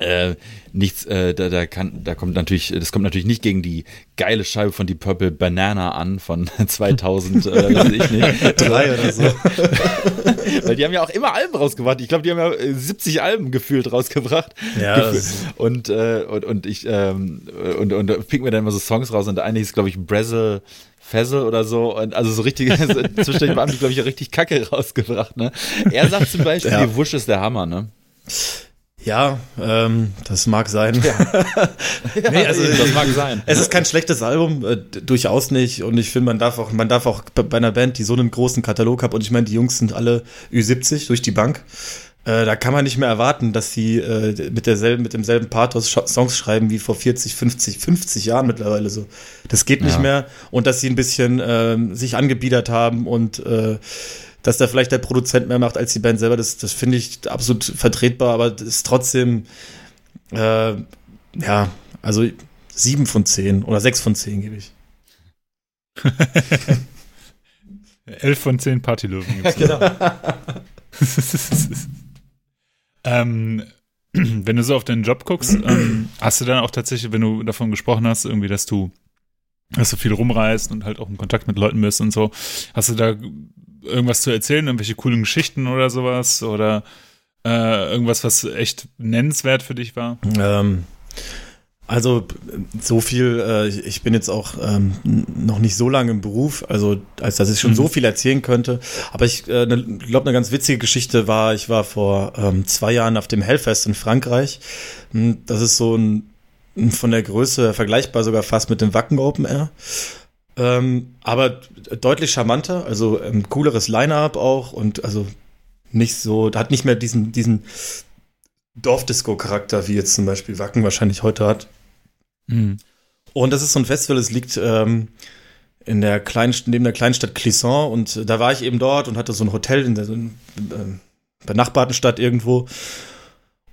Speaker 3: äh, nichts, äh, da, da kann, da kommt natürlich, das kommt natürlich nicht gegen die geile Scheibe von die Purple Banana an von 2000, äh, weiß ich nicht.
Speaker 4: Drei oder so.
Speaker 3: Weil die haben ja auch immer Alben rausgebracht. Ich glaube, die haben ja 70 Alben gefühlt rausgebracht.
Speaker 4: Ja.
Speaker 3: Und, äh, und, und ich, ähm, und, und picken wir dann immer so Songs raus und der eine hieß, glaube ich, Brazil Fessel oder so. Und also so richtig, zwischendurch haben die, glaube ich, richtig Kacke rausgebracht, ne? Er sagt zum Beispiel, ja. Wusch ist der Hammer, ne?
Speaker 4: Ja, ähm, das mag sein. Ja.
Speaker 3: nee, also das mag sein.
Speaker 4: Es ist kein schlechtes Album, äh, durchaus nicht. Und ich finde, man darf auch, man darf auch bei einer Band, die so einen großen Katalog hat, und ich meine, die Jungs sind alle Ü70 durch die Bank. Äh, da kann man nicht mehr erwarten, dass sie äh, mit derselben, mit demselben Pathos Songs schreiben wie vor 40, 50, 50 Jahren mittlerweile so. Das geht nicht ja. mehr. Und dass sie ein bisschen äh, sich angebiedert haben und äh, dass da vielleicht der Produzent mehr macht als die Band selber, das, das finde ich absolut vertretbar, aber das ist trotzdem, äh, ja, also sieben von zehn oder sechs von zehn gebe ich.
Speaker 1: Elf von zehn Partylöwen gibt's. genau. Ähm, wenn du so auf deinen Job guckst, ähm, hast du dann auch tatsächlich, wenn du davon gesprochen hast, irgendwie, dass du, dass du viel rumreist und halt auch in Kontakt mit Leuten bist und so, hast du da irgendwas zu erzählen, irgendwelche coolen Geschichten oder sowas oder äh, irgendwas, was echt nennenswert für dich war?
Speaker 4: Ähm, also so viel, äh, ich bin jetzt auch ähm, noch nicht so lange im Beruf, also als dass ich schon mhm. so viel erzählen könnte. Aber ich äh, ne, glaube, eine ganz witzige Geschichte war, ich war vor ähm, zwei Jahren auf dem Hellfest in Frankreich. Hm, das ist so ein von der Größe vergleichbar sogar fast mit dem Wacken Open Air. Ähm, aber deutlich charmanter, also ähm, cooleres Line-up auch und also nicht so, hat nicht mehr diesen, diesen Dorfdisco-Charakter, wie jetzt zum Beispiel Wacken wahrscheinlich heute hat.
Speaker 1: Mhm.
Speaker 4: Und das ist so ein Festival, es liegt ähm, in der kleinen, neben der kleinen Stadt Clisson und da war ich eben dort und hatte so ein Hotel in der so ein, äh, benachbarten Stadt irgendwo.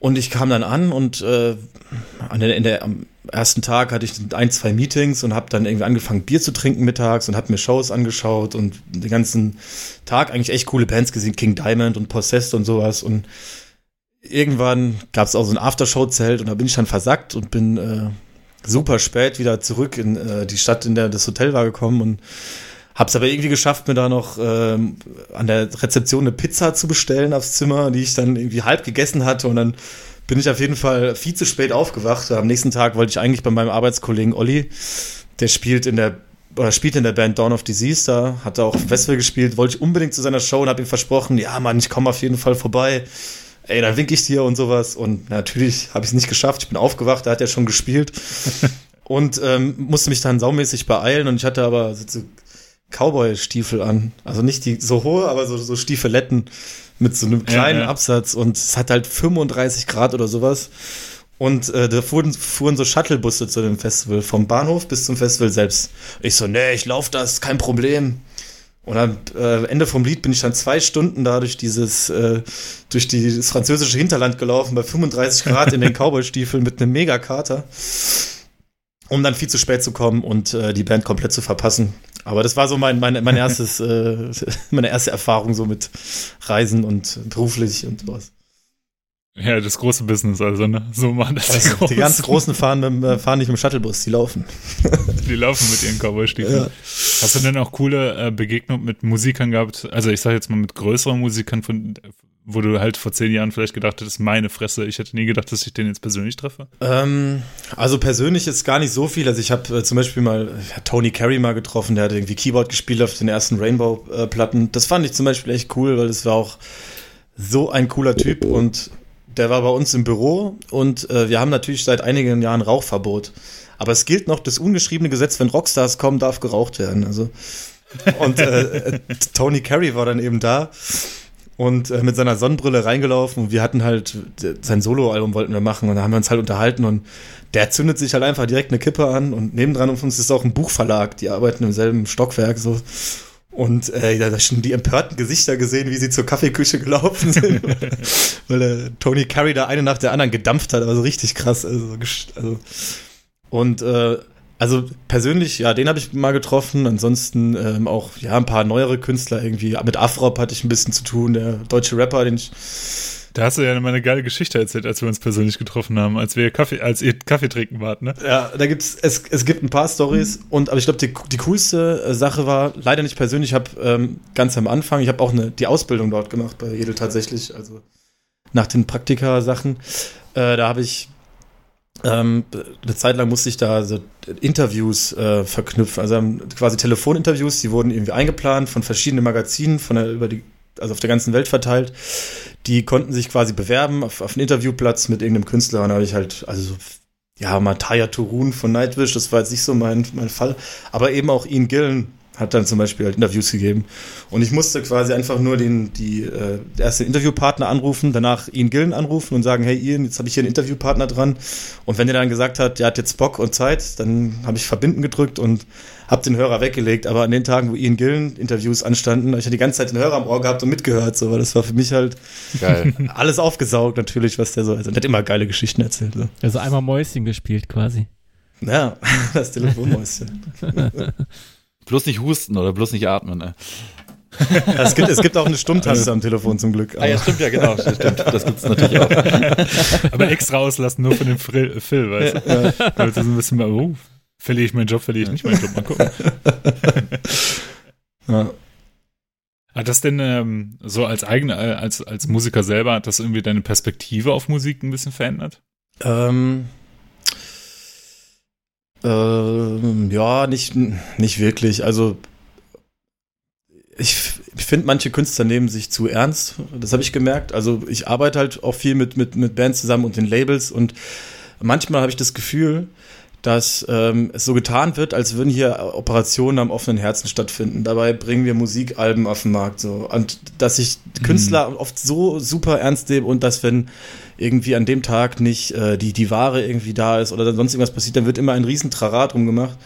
Speaker 4: Und ich kam dann an und äh, an der, in der, am ersten Tag hatte ich ein, zwei Meetings und habe dann irgendwie angefangen, Bier zu trinken mittags und habe mir Shows angeschaut und den ganzen Tag eigentlich echt coole Bands gesehen, King Diamond und Possessed und sowas. Und irgendwann gab es auch so ein Aftershow-Zelt und da bin ich dann versackt und bin äh, super spät wieder zurück in äh, die Stadt, in der das Hotel war gekommen und Hab's aber irgendwie geschafft, mir da noch ähm, an der Rezeption eine Pizza zu bestellen aufs Zimmer, die ich dann irgendwie halb gegessen hatte und dann bin ich auf jeden Fall viel zu spät aufgewacht. Am nächsten Tag wollte ich eigentlich bei meinem Arbeitskollegen Olli, der spielt in der oder spielt in der Band Dawn of Disease, da hat er auch Festival gespielt, wollte ich unbedingt zu seiner Show und habe ihm versprochen, ja Mann, ich komme auf jeden Fall vorbei. Ey, dann wink ich dir und sowas. Und natürlich habe ich es nicht geschafft. Ich bin aufgewacht, da hat er schon gespielt. und ähm, musste mich dann saumäßig beeilen und ich hatte aber so Cowboy-Stiefel an. Also nicht die so hohe, aber so, so Stiefeletten mit so einem kleinen ja, ja. Absatz und es hat halt 35 Grad oder sowas. Und äh, da fuhren, fuhren so Shuttlebusse zu dem Festival, vom Bahnhof bis zum Festival selbst. Ich so, nee, ich lauf das, kein Problem. Und am äh, Ende vom Lied bin ich dann zwei Stunden da durch dieses, äh, durch die, das französische Hinterland gelaufen, bei 35 Grad in den Cowboy-Stiefeln mit einem Mega-Kater um dann viel zu spät zu kommen und äh, die Band komplett zu verpassen. Aber das war so mein, mein, mein erstes, äh, meine erste Erfahrung so mit Reisen und beruflich und sowas.
Speaker 1: Ja, das große Business, also, ne? So machen das
Speaker 4: also, die, die ganz Großen fahren, mit, äh, fahren nicht mit dem Shuttlebus, die laufen.
Speaker 1: die laufen mit ihren Cowboy-Stiefeln. Ja. Hast du denn auch coole äh, Begegnungen mit Musikern gehabt? Also, ich sag jetzt mal mit größeren Musikern, von, wo du halt vor zehn Jahren vielleicht gedacht hättest, meine Fresse, ich hätte nie gedacht, dass ich den jetzt persönlich treffe?
Speaker 4: Ähm, also persönlich ist gar nicht so viel. Also ich habe äh, zum Beispiel mal Tony Carey mal getroffen, der hat irgendwie Keyboard gespielt auf den ersten Rainbow-Platten. Das fand ich zum Beispiel echt cool, weil das war auch so ein cooler Typ und der war bei uns im Büro und äh, wir haben natürlich seit einigen Jahren Rauchverbot. Aber es gilt noch das ungeschriebene Gesetz, wenn Rockstars kommen, darf geraucht werden. Also und äh, Tony Carey war dann eben da und äh, mit seiner Sonnenbrille reingelaufen und wir hatten halt sein Soloalbum wollten wir machen und da haben wir uns halt unterhalten und der zündet sich halt einfach direkt eine Kippe an und nebendran auf uns ist auch ein Buchverlag, die arbeiten im selben Stockwerk so und äh, da schon die empörten Gesichter gesehen, wie sie zur Kaffeeküche gelaufen sind, weil der Tony Carey da eine nach der anderen gedampft hat, aber so richtig krass. Also, also und äh, also persönlich, ja, den habe ich mal getroffen. Ansonsten ähm, auch ja ein paar neuere Künstler irgendwie. Mit Afrop hatte ich ein bisschen zu tun, der deutsche Rapper, den ich.
Speaker 1: Da hast du ja mal eine geile Geschichte erzählt, als wir uns persönlich getroffen haben, als wir Kaffee, als ihr Kaffee trinken wart, ne?
Speaker 4: Ja, da gibt's es, es gibt ein paar Stories und aber ich glaube die, die coolste äh, Sache war leider nicht persönlich. Ich habe ähm, ganz am Anfang, ich habe auch eine die Ausbildung dort gemacht bei Edel tatsächlich, also nach den Praktika-Sachen. Äh, da habe ich ähm, eine Zeit lang musste ich da so Interviews äh, verknüpfen, also quasi Telefoninterviews, die wurden irgendwie eingeplant von verschiedenen Magazinen, von der, über die, also auf der ganzen Welt verteilt. Die konnten sich quasi bewerben auf, auf einen Interviewplatz mit irgendeinem Künstler und da habe ich halt, also so, ja, Mataya Turun von Nightwish, das war jetzt nicht so mein, mein Fall, aber eben auch Ian Gillen hat dann zum Beispiel halt Interviews gegeben. Und ich musste quasi einfach nur den die äh, erste Interviewpartner anrufen, danach Ian Gillen anrufen und sagen, hey Ian, jetzt habe ich hier einen Interviewpartner dran. Und wenn der dann gesagt hat, der hat jetzt Bock und Zeit, dann habe ich Verbinden gedrückt und habe den Hörer weggelegt. Aber an den Tagen, wo Ian Gillen Interviews anstanden, habe ich ja die ganze Zeit den Hörer am Ohr gehabt und mitgehört. So, weil das war für mich halt Geil. alles aufgesaugt natürlich, was der so. Also, der hat immer geile Geschichten erzählt. So.
Speaker 2: Also einmal Mäuschen gespielt quasi.
Speaker 4: Ja, das Telefonmäuschen.
Speaker 3: Bloß nicht husten oder bloß nicht atmen. Ne?
Speaker 4: es, gibt, es gibt auch eine Stummtaste am Telefon zum Glück.
Speaker 3: Ah ja, stimmt ja, genau. Stimmt. Das gibt es natürlich auch.
Speaker 1: Aber extra auslassen, nur für den Phil, weißt du? Ja. Damit so ein bisschen mal, oh, verliere ich meinen Job, verliere ich nicht meinen Job. Mal gucken. Ja. Hat das denn ähm, so als eigene, als, als Musiker selber, hat das irgendwie deine Perspektive auf Musik ein bisschen verändert?
Speaker 4: Ähm, ähm, ja, nicht, nicht wirklich. Also ich, ich finde, manche Künstler nehmen sich zu ernst. Das habe ich gemerkt. Also ich arbeite halt auch viel mit, mit, mit Bands zusammen und den Labels und manchmal habe ich das Gefühl, dass ähm, es so getan wird, als würden hier Operationen am offenen Herzen stattfinden. Dabei bringen wir Musikalben auf den Markt so und dass sich Künstler mhm. oft so super ernst nehmen und dass wenn irgendwie an dem Tag nicht äh, die die Ware irgendwie da ist oder sonst irgendwas passiert, dann wird immer ein riesen Trarat rumgemacht.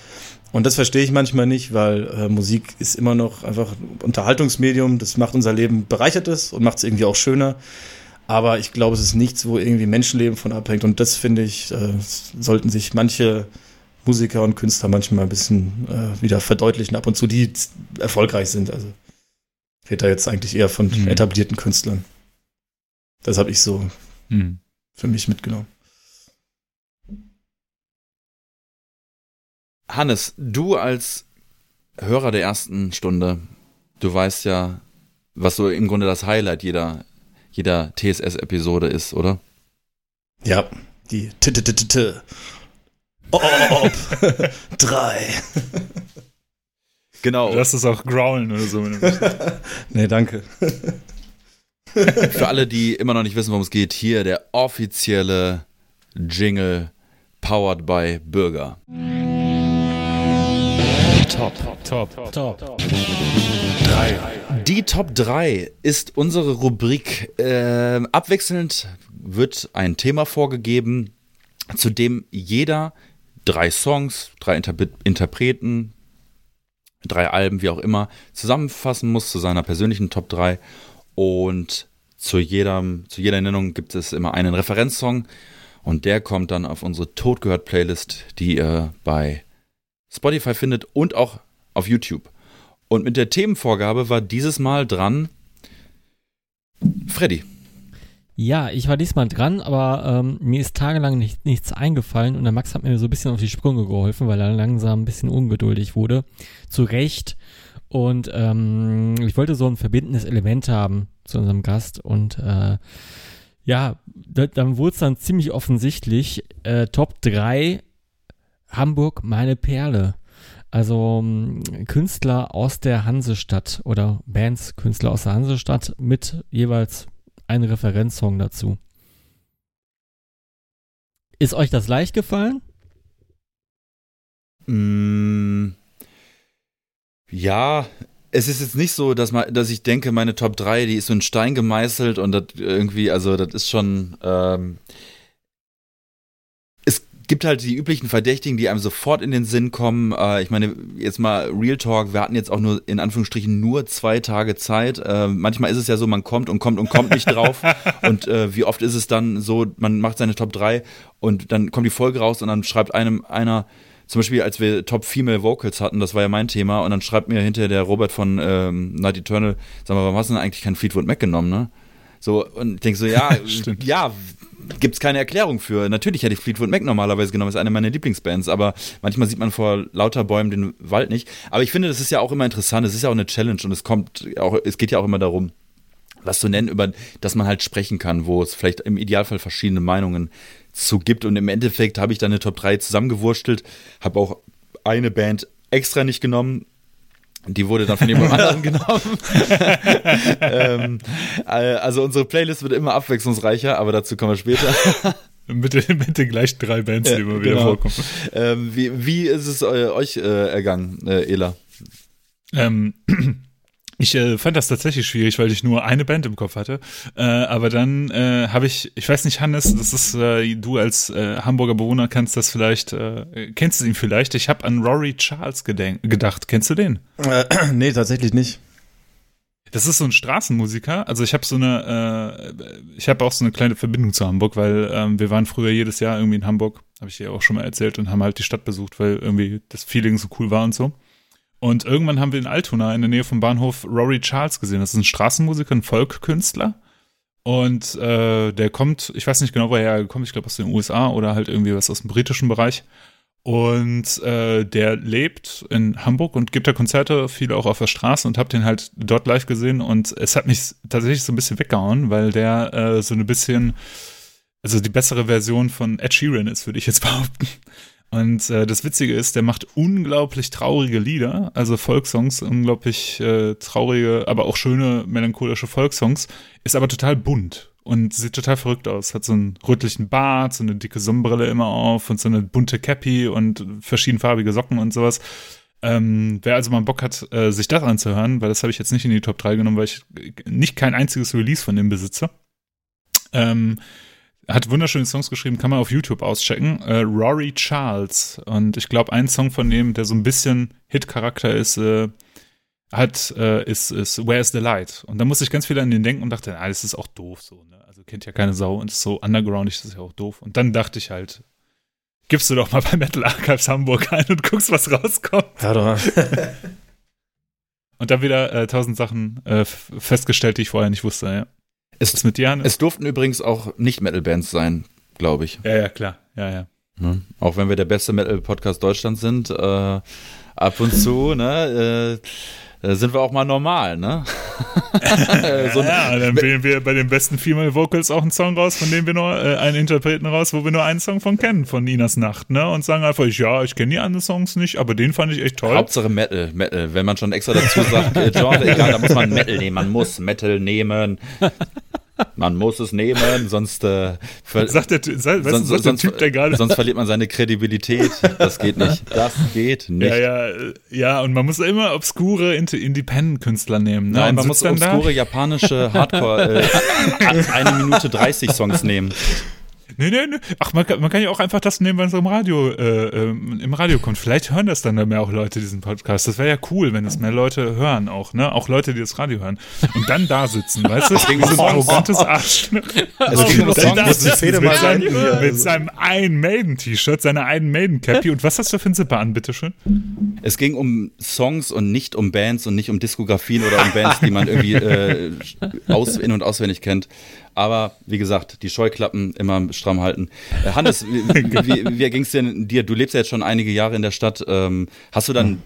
Speaker 4: Und das verstehe ich manchmal nicht, weil äh, Musik ist immer noch einfach ein Unterhaltungsmedium. Das macht unser Leben bereichert es und macht es irgendwie auch schöner. Aber ich glaube, es ist nichts, wo irgendwie Menschenleben von abhängt. Und das finde ich, äh, sollten sich manche Musiker und Künstler manchmal ein bisschen äh, wieder verdeutlichen, ab und zu, die erfolgreich sind. Also ich rede da jetzt eigentlich eher von mhm. etablierten Künstlern. Das habe ich so mhm. für mich mitgenommen.
Speaker 3: Hannes, du als Hörer der ersten Stunde, du weißt ja, was so im Grunde das Highlight jeder, jeder TSS-Episode ist, oder?
Speaker 4: Ja, die t t t t t Ob drei.
Speaker 1: Genau. Du hast es auch growlen oder so.
Speaker 4: nee, danke.
Speaker 3: Für alle, die immer noch nicht wissen, worum es geht, hier der offizielle Jingle powered by Bürger. Top. Top. Top. 3. Die Top 3 ist unsere Rubrik. Äh, abwechselnd wird ein Thema vorgegeben, zu dem jeder drei Songs, drei Interp Interpreten, drei Alben, wie auch immer, zusammenfassen muss zu seiner persönlichen Top 3. Und zu, jedem, zu jeder Nennung gibt es immer einen Referenzsong. Und der kommt dann auf unsere Totgehört-Playlist, die ihr bei Spotify findet und auch auf YouTube. Und mit der Themenvorgabe war dieses Mal dran Freddy.
Speaker 2: Ja, ich war diesmal dran, aber ähm, mir ist tagelang nicht, nichts eingefallen und der Max hat mir so ein bisschen auf die Sprünge geholfen, weil er langsam ein bisschen ungeduldig wurde. Zu Recht. Und ähm, ich wollte so ein verbindendes Element haben zu unserem Gast und äh, ja, da, dann wurde es dann ziemlich offensichtlich. Äh, Top 3 Hamburg meine Perle. Also ähm, Künstler aus der Hansestadt oder Bands, Künstler aus der Hansestadt mit jeweils einem Referenzsong dazu. Ist euch das leicht gefallen?
Speaker 3: Mm, ja, es ist jetzt nicht so, dass, man, dass ich denke, meine Top 3, die ist so in Stein gemeißelt und das irgendwie, also das ist schon, ähm, gibt halt die üblichen Verdächtigen, die einem sofort in den Sinn kommen. Äh, ich meine, jetzt mal Real Talk, wir hatten jetzt auch nur in Anführungsstrichen nur zwei Tage Zeit. Äh, manchmal ist es ja so, man kommt und kommt und kommt nicht drauf. und äh, wie oft ist es dann so, man macht seine Top 3 und dann kommt die Folge raus und dann schreibt einem einer, zum Beispiel, als wir Top Female Vocals hatten, das war ja mein Thema, und dann schreibt mir hinterher der Robert von ähm, Night Eternal, sag mal, warum hast du denn eigentlich kein Fleetwood Mac genommen, ne? So, und ich denke so, ja, ja, gibt es keine Erklärung für. Natürlich hätte ich Fleetwood Mac normalerweise genommen, ist eine meiner Lieblingsbands, aber manchmal sieht man vor lauter Bäumen den Wald nicht. Aber ich finde, das ist ja auch immer interessant, es ist ja auch eine Challenge und es kommt auch, es geht ja auch immer darum, was zu nennen, über das man halt sprechen kann, wo es vielleicht im Idealfall verschiedene Meinungen zu gibt. Und im Endeffekt habe ich dann eine Top 3 zusammengewurstelt, habe auch eine Band extra nicht genommen, die wurde dann von jemand anderem genommen. ähm, äh, also unsere Playlist wird immer abwechslungsreicher, aber dazu kommen wir später.
Speaker 1: mit, den, mit den gleichen drei Bands, die ja, immer wieder genau. vorkommen.
Speaker 3: Ähm, wie, wie ist es äh, euch äh, ergangen, äh, Ela?
Speaker 1: Ähm, ich äh, fand das tatsächlich schwierig, weil ich nur eine Band im Kopf hatte. Äh, aber dann äh, habe ich, ich weiß nicht, Hannes, das ist äh, du als äh, Hamburger Bewohner kannst das vielleicht, äh, kennst du ihn vielleicht? Ich habe an Rory Charles gedacht. Kennst du den?
Speaker 4: Äh, nee, tatsächlich nicht.
Speaker 1: Das ist so ein Straßenmusiker. Also ich habe so eine, äh, ich habe auch so eine kleine Verbindung zu Hamburg, weil ähm, wir waren früher jedes Jahr irgendwie in Hamburg, habe ich dir auch schon mal erzählt und haben halt die Stadt besucht, weil irgendwie das Feeling so cool war und so. Und irgendwann haben wir in Altona in der Nähe vom Bahnhof Rory Charles gesehen. Das ist ein Straßenmusiker, ein Folkkünstler. Und äh, der kommt, ich weiß nicht genau, woher er kommt, ich glaube aus den USA oder halt irgendwie was aus dem britischen Bereich. Und äh, der lebt in Hamburg und gibt da Konzerte, viele auch auf der Straße und hab den halt dort live gesehen und es hat mich tatsächlich so ein bisschen weggehauen, weil der äh, so ein bisschen, also die bessere Version von Ed Sheeran ist, würde ich jetzt behaupten. Und äh, das Witzige ist, der macht unglaublich traurige Lieder, also Volkssongs, unglaublich äh, traurige, aber auch schöne melancholische Volkssongs, ist aber total bunt und sieht total verrückt aus. Hat so einen rötlichen Bart, so eine dicke Sonnenbrille immer auf und so eine bunte Cappy und verschiedenfarbige Socken und sowas. Ähm, wer also mal Bock hat, äh, sich das anzuhören, weil das habe ich jetzt nicht in die Top 3 genommen, weil ich nicht kein einziges Release von dem besitze. Ähm, hat wunderschöne Songs geschrieben, kann man auf YouTube auschecken. Äh, Rory Charles. Und ich glaube, ein Song von dem, der so ein bisschen Hit-Charakter ist, äh, hat, äh, ist, ist Where's the Light? Und da musste ich ganz viel an den denken und dachte, ah, das ist auch doof so, ne? Also kennt ja keine Sau und ist so underground, ist das ja auch doof. Und dann dachte ich halt, gibst du doch mal bei Metal Archives Hamburg ein und guckst, was rauskommt.
Speaker 4: Ja, doch.
Speaker 1: und dann wieder äh, tausend Sachen äh, festgestellt, die ich vorher nicht wusste, ja.
Speaker 3: Es, was mit dir, Hannes? Es durften übrigens auch nicht Metal-Bands sein, glaube ich.
Speaker 1: Ja, ja, klar. Ja, ja.
Speaker 3: Ne? Auch wenn wir der beste Metal-Podcast Deutschlands sind, äh, ab und zu, ne, äh, äh, sind wir auch mal normal, ne?
Speaker 1: so ja, dann wählen wir bei den besten Female Vocals auch einen Song raus, von dem wir nur äh, einen Interpreten raus, wo wir nur einen Song von kennen, von Ninas Nacht, ne? Und sagen einfach, ja, ich kenne die anderen Songs nicht, aber den fand ich echt toll.
Speaker 3: Hauptsache Metal, Metal. Wenn man schon extra dazu sagt, äh, Genre, egal, da muss man Metal nehmen, man muss Metal nehmen. Man muss es nehmen, sonst äh,
Speaker 1: sagt der, sagt, sonst,
Speaker 3: sonst, der Typ, der gerade sonst verliert man seine Kredibilität. Das geht nicht. Das geht nicht.
Speaker 1: Ja, ja, ja. Und man muss immer obskure Independent-Künstler nehmen. Ne?
Speaker 3: Nein, man muss obskure japanische Hardcore äh, eine Minute 30 Songs nehmen.
Speaker 1: Nee, nee, nee. Ach, man kann, man kann ja auch einfach das nehmen, wenn es im Radio, äh, ähm, im Radio kommt. Vielleicht hören das dann mehr auch Leute, diesen Podcast. Das wäre ja cool, wenn es mehr Leute hören auch, ne? Auch Leute, die das Radio hören. Und dann da sitzen, weißt du? Wie so ein arrogantes Arsch. Also ging um da sitzen, mit, seinem, mit seinem Iron Maiden T-Shirt, seiner Iron Maiden Cappy. Und was hast du für ein Zipper an, bitteschön?
Speaker 3: Es ging um Songs und nicht um Bands und nicht um Diskografien oder um Bands, die man irgendwie äh, aus, in- und auswendig kennt. Aber wie gesagt, die Scheuklappen immer stramm halten. Äh, Hannes, wie, wie, ging es denn dir? Du lebst ja jetzt schon einige Jahre in der Stadt. Ähm, hast du dann.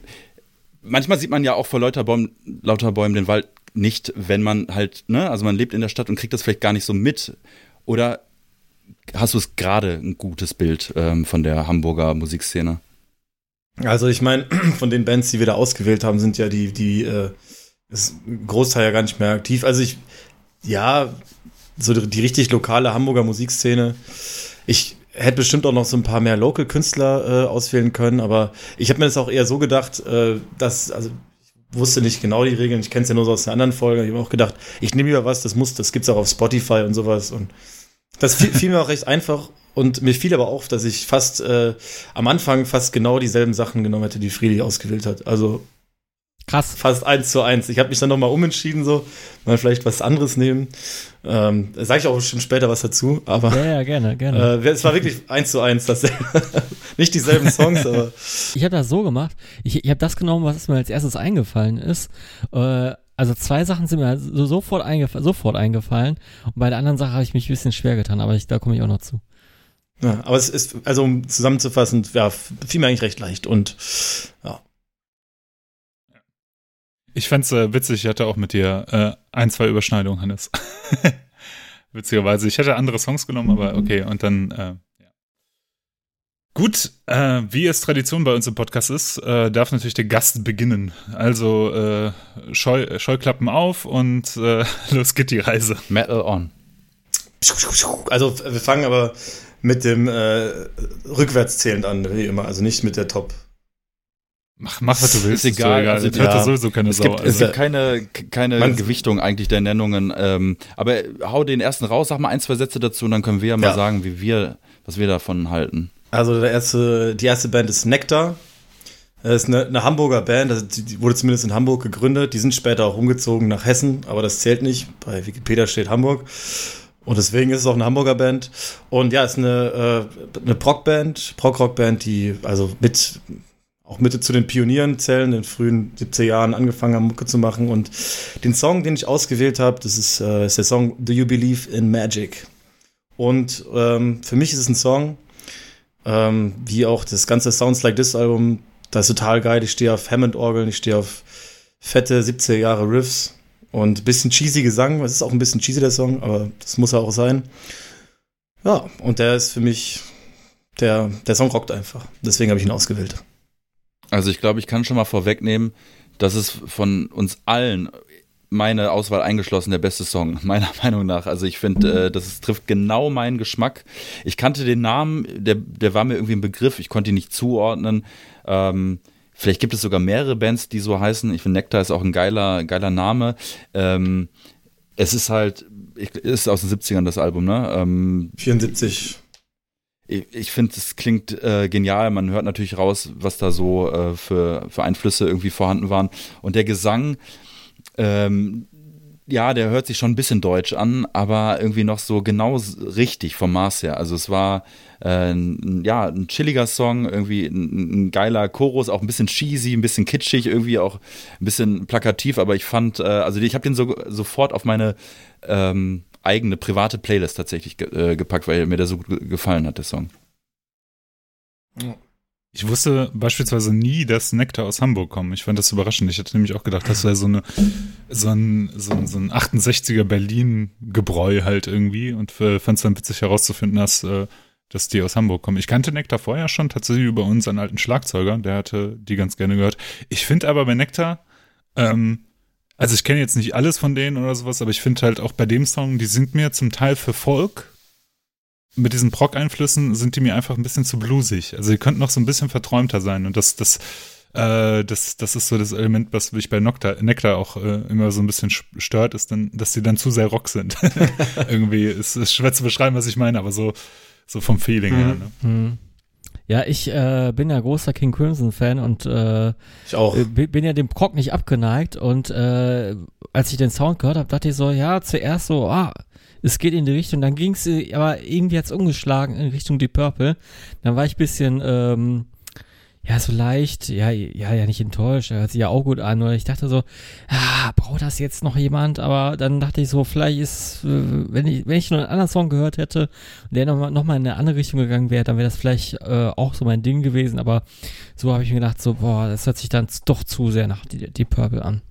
Speaker 3: Manchmal sieht man ja auch vor lauter Bäumen, lauter Bäumen den Wald nicht, wenn man halt, ne, also man lebt in der Stadt und kriegt das vielleicht gar nicht so mit. Oder hast du es gerade ein gutes Bild ähm, von der Hamburger Musikszene?
Speaker 4: Also ich meine, von den Bands, die wir da ausgewählt haben, sind ja die, die äh, ist Großteil ja gar nicht mehr aktiv. Also ich, ja, so die, die richtig lokale Hamburger Musikszene. Ich hätte bestimmt auch noch so ein paar mehr Local-Künstler äh, auswählen können, aber ich habe mir das auch eher so gedacht, äh, dass, also ich wusste nicht genau die Regeln, ich kenne es ja nur so aus einer anderen Folge, ich habe auch gedacht, ich nehme lieber was, das muss, das gibt's auch auf Spotify und sowas und das fiel, fiel mir auch recht einfach und mir fiel aber auf, dass ich fast äh, am Anfang fast genau dieselben Sachen genommen hätte, die Friedrich ausgewählt hat. Also Krass. Fast eins zu eins. Ich habe mich dann nochmal umentschieden, so mal vielleicht was anderes nehmen. Ähm, Sage ich auch bestimmt später was dazu, aber.
Speaker 2: Ja, ja gerne, gerne.
Speaker 4: Äh, es war wirklich eins zu eins. Das, nicht dieselben Songs, aber.
Speaker 2: Ich habe das so gemacht. Ich, ich habe das genommen, was mir als erstes eingefallen ist. Äh, also zwei Sachen sind mir halt so sofort, eingef sofort eingefallen. Und bei der anderen Sache habe ich mich ein bisschen schwer getan, aber ich, da komme ich auch noch zu.
Speaker 4: Ja, aber es ist, also um zusammenzufassen, ja, fiel mir eigentlich recht leicht und ja.
Speaker 1: Ich fand's äh, witzig, ich hatte auch mit dir äh, ein, zwei Überschneidungen, Hannes. Witzigerweise. Ich hätte andere Songs genommen, aber okay, und dann, äh, ja. Gut, äh, wie es Tradition bei uns im Podcast ist, äh, darf natürlich der Gast beginnen. Also äh, Scheu Scheuklappen auf und los geht die Reise.
Speaker 3: Metal on.
Speaker 4: Also wir fangen aber mit dem äh, rückwärtszählend an, wie immer. Also nicht mit der Top
Speaker 1: Mach, mach, was du willst.
Speaker 3: Ist egal.
Speaker 1: Ist also, hört ja. sowieso keine
Speaker 3: es
Speaker 1: Sau.
Speaker 3: Gibt, also. Es gibt keine, keine Gewichtung eigentlich der Nennungen. Ähm, aber hau den ersten raus, sag mal ein, zwei Sätze dazu und dann können wir ja mal ja. sagen, wie wir, was wir davon halten.
Speaker 4: Also der erste, die erste Band ist Nectar. Das ist eine, eine Hamburger Band, also die wurde zumindest in Hamburg gegründet. Die sind später auch umgezogen nach Hessen, aber das zählt nicht. Bei Wikipedia steht Hamburg. Und deswegen ist es auch eine Hamburger Band. Und ja, es ist eine, äh, eine Prog-Band, Prog-Rock-Band, die also mit auch mit zu den Pionieren zählen, in den frühen 70er Jahren angefangen haben, Mucke zu machen. Und den Song, den ich ausgewählt habe, das ist, äh, ist der Song Do You Believe in Magic? Und ähm, für mich ist es ein Song, ähm, wie auch das ganze Sounds Like This Album, das ist total geil. Ich stehe auf Hammond-Orgeln, ich stehe auf fette 70er Jahre Riffs und ein bisschen cheesy Gesang. Es ist auch ein bisschen cheesy, der Song, aber das muss er auch sein. Ja, und der ist für mich, der, der Song rockt einfach. Deswegen habe ich ihn ausgewählt.
Speaker 3: Also ich glaube, ich kann schon mal vorwegnehmen, dass es von uns allen meine Auswahl eingeschlossen, der beste Song, meiner Meinung nach. Also ich finde, äh, das ist, trifft genau meinen Geschmack. Ich kannte den Namen, der, der war mir irgendwie ein Begriff, ich konnte ihn nicht zuordnen. Ähm, vielleicht gibt es sogar mehrere Bands, die so heißen. Ich finde, Nectar ist auch ein geiler, geiler Name. Ähm, es ist halt, ich, ist aus den 70ern das Album, ne? Ähm,
Speaker 4: 74.
Speaker 3: Ich, finde, es klingt äh, genial. Man hört natürlich raus, was da so äh, für, für Einflüsse irgendwie vorhanden waren. Und der Gesang, ähm, ja, der hört sich schon ein bisschen deutsch an, aber irgendwie noch so genau richtig vom Maß her. Also es war äh, ein, ja ein chilliger Song, irgendwie ein, ein, geiler Chorus, auch ein bisschen cheesy, ein bisschen kitschig, irgendwie auch ein bisschen plakativ. Aber ich fand, äh, also ich habe den so, sofort auf meine ähm, eigene private Playlist tatsächlich ge äh, gepackt, weil mir der so gut gefallen hat, der Song.
Speaker 1: Ich wusste beispielsweise nie, dass Nektar aus Hamburg kommen. Ich fand das überraschend. Ich hätte nämlich auch gedacht, das wäre so, so ein, so ein, so ein 68er Berlin-Gebräu halt irgendwie und fand es dann witzig herauszufinden, dass, äh, dass die aus Hamburg kommen. Ich kannte Nektar vorher schon, tatsächlich über unseren alten Schlagzeuger, der hatte die ganz gerne gehört. Ich finde aber bei Nektar, ähm, also ich kenne jetzt nicht alles von denen oder sowas, aber ich finde halt auch bei dem Song, die sind mir zum Teil für Folk mit diesen Proc-Einflüssen sind die mir einfach ein bisschen zu bluesig. Also die könnten noch so ein bisschen verträumter sein. Und das, das, äh, das, das ist so das Element, was mich bei Nocta, Nectar auch äh, immer so ein bisschen stört, ist dann, dass die dann zu sehr Rock sind. Irgendwie ist es schwer zu beschreiben, was ich meine, aber so, so vom Feeling
Speaker 2: mhm.
Speaker 1: her. Ne?
Speaker 2: Mhm. Ja, ich äh, bin ja großer King Crimson Fan und äh,
Speaker 4: ich auch. Äh,
Speaker 2: bin ja dem Proc nicht abgeneigt und äh, als ich den Sound gehört habe, dachte ich so, ja, zuerst so, ah, es geht in die Richtung, dann ging es aber irgendwie jetzt umgeschlagen in Richtung Deep Purple. Dann war ich bisschen, ähm, ja, so leicht, ja, ja, ja, nicht enttäuscht, hört sich ja auch gut an. Oder ich dachte so, ah, braucht das jetzt noch jemand? Aber dann dachte ich so, vielleicht ist, äh, wenn ich, wenn ich noch einen anderen Song gehört hätte und der nochmal noch mal in eine andere Richtung gegangen wäre, dann wäre das vielleicht äh, auch so mein Ding gewesen. Aber so habe ich mir gedacht, so, boah, das hört sich dann doch zu sehr nach Deep Purple an.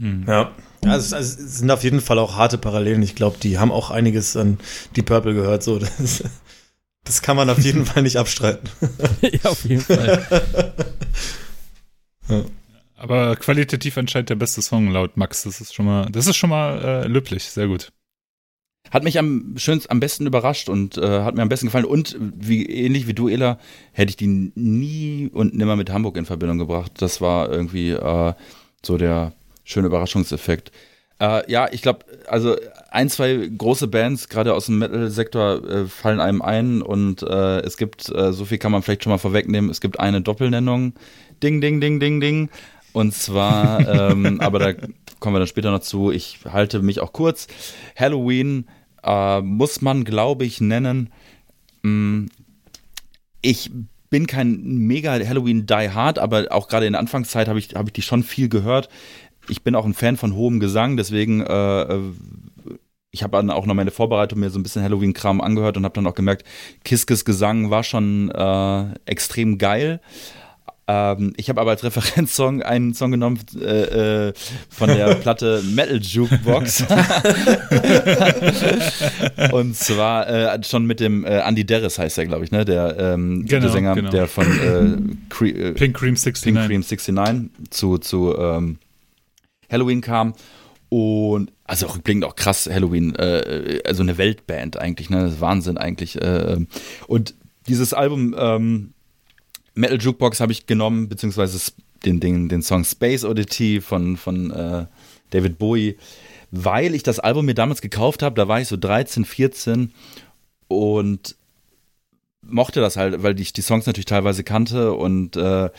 Speaker 4: Mhm. Ja, also, also, es sind auf jeden Fall auch harte Parallelen. Ich glaube, die haben auch einiges an die Purple gehört. So, das, das kann man auf jeden Fall nicht abstreiten.
Speaker 2: ja, auf jeden Fall.
Speaker 1: ja. Aber qualitativ anscheinend der beste Song laut Max. Das ist schon mal, das ist schon mal äh, löblich, sehr gut.
Speaker 3: Hat mich am schönsten, am besten überrascht und äh, hat mir am besten gefallen. Und wie ähnlich wie du, Ela, hätte ich die nie und nimmer mit Hamburg in Verbindung gebracht. Das war irgendwie äh, so der schöner Überraschungseffekt. Äh, ja, ich glaube, also ein, zwei große Bands, gerade aus dem Metal-Sektor, äh, fallen einem ein und äh, es gibt, äh, so viel kann man vielleicht schon mal vorwegnehmen, es gibt eine Doppelnennung. Ding, ding, ding, ding, ding. Und zwar, ähm, aber da kommen wir dann später noch zu, ich halte mich auch kurz. Halloween äh, muss man, glaube ich, nennen. Mm, ich bin kein mega Halloween Die Hard, aber auch gerade in der Anfangszeit habe ich, hab ich die schon viel gehört ich bin auch ein Fan von hohem Gesang, deswegen äh, äh ich habe dann auch noch meine Vorbereitung mir so ein bisschen Halloween-Kram angehört und habe dann auch gemerkt, Kiskes Gesang war schon äh, extrem geil. Ähm, ich habe aber als Referenzsong einen Song genommen äh, äh, von der Platte Metal Jukebox. und zwar äh, schon mit dem äh, Andy Derris heißt er, glaube ich, ne? Der, ähm, genau, der Sänger, genau. der von äh,
Speaker 1: Cre Pink Cream 69,
Speaker 3: Pink Cream 69 zu, zu ähm, Halloween kam. Und also rückblickend auch krass, Halloween, äh, also eine Weltband eigentlich, ne? Das ist Wahnsinn eigentlich. Äh, und dieses Album ähm, Metal Jukebox habe ich genommen, beziehungsweise den, den, den Song Space Oddity von, von äh, David Bowie, weil ich das Album mir damals gekauft habe, da war ich so 13, 14 und mochte das halt, weil ich die Songs natürlich teilweise kannte und äh,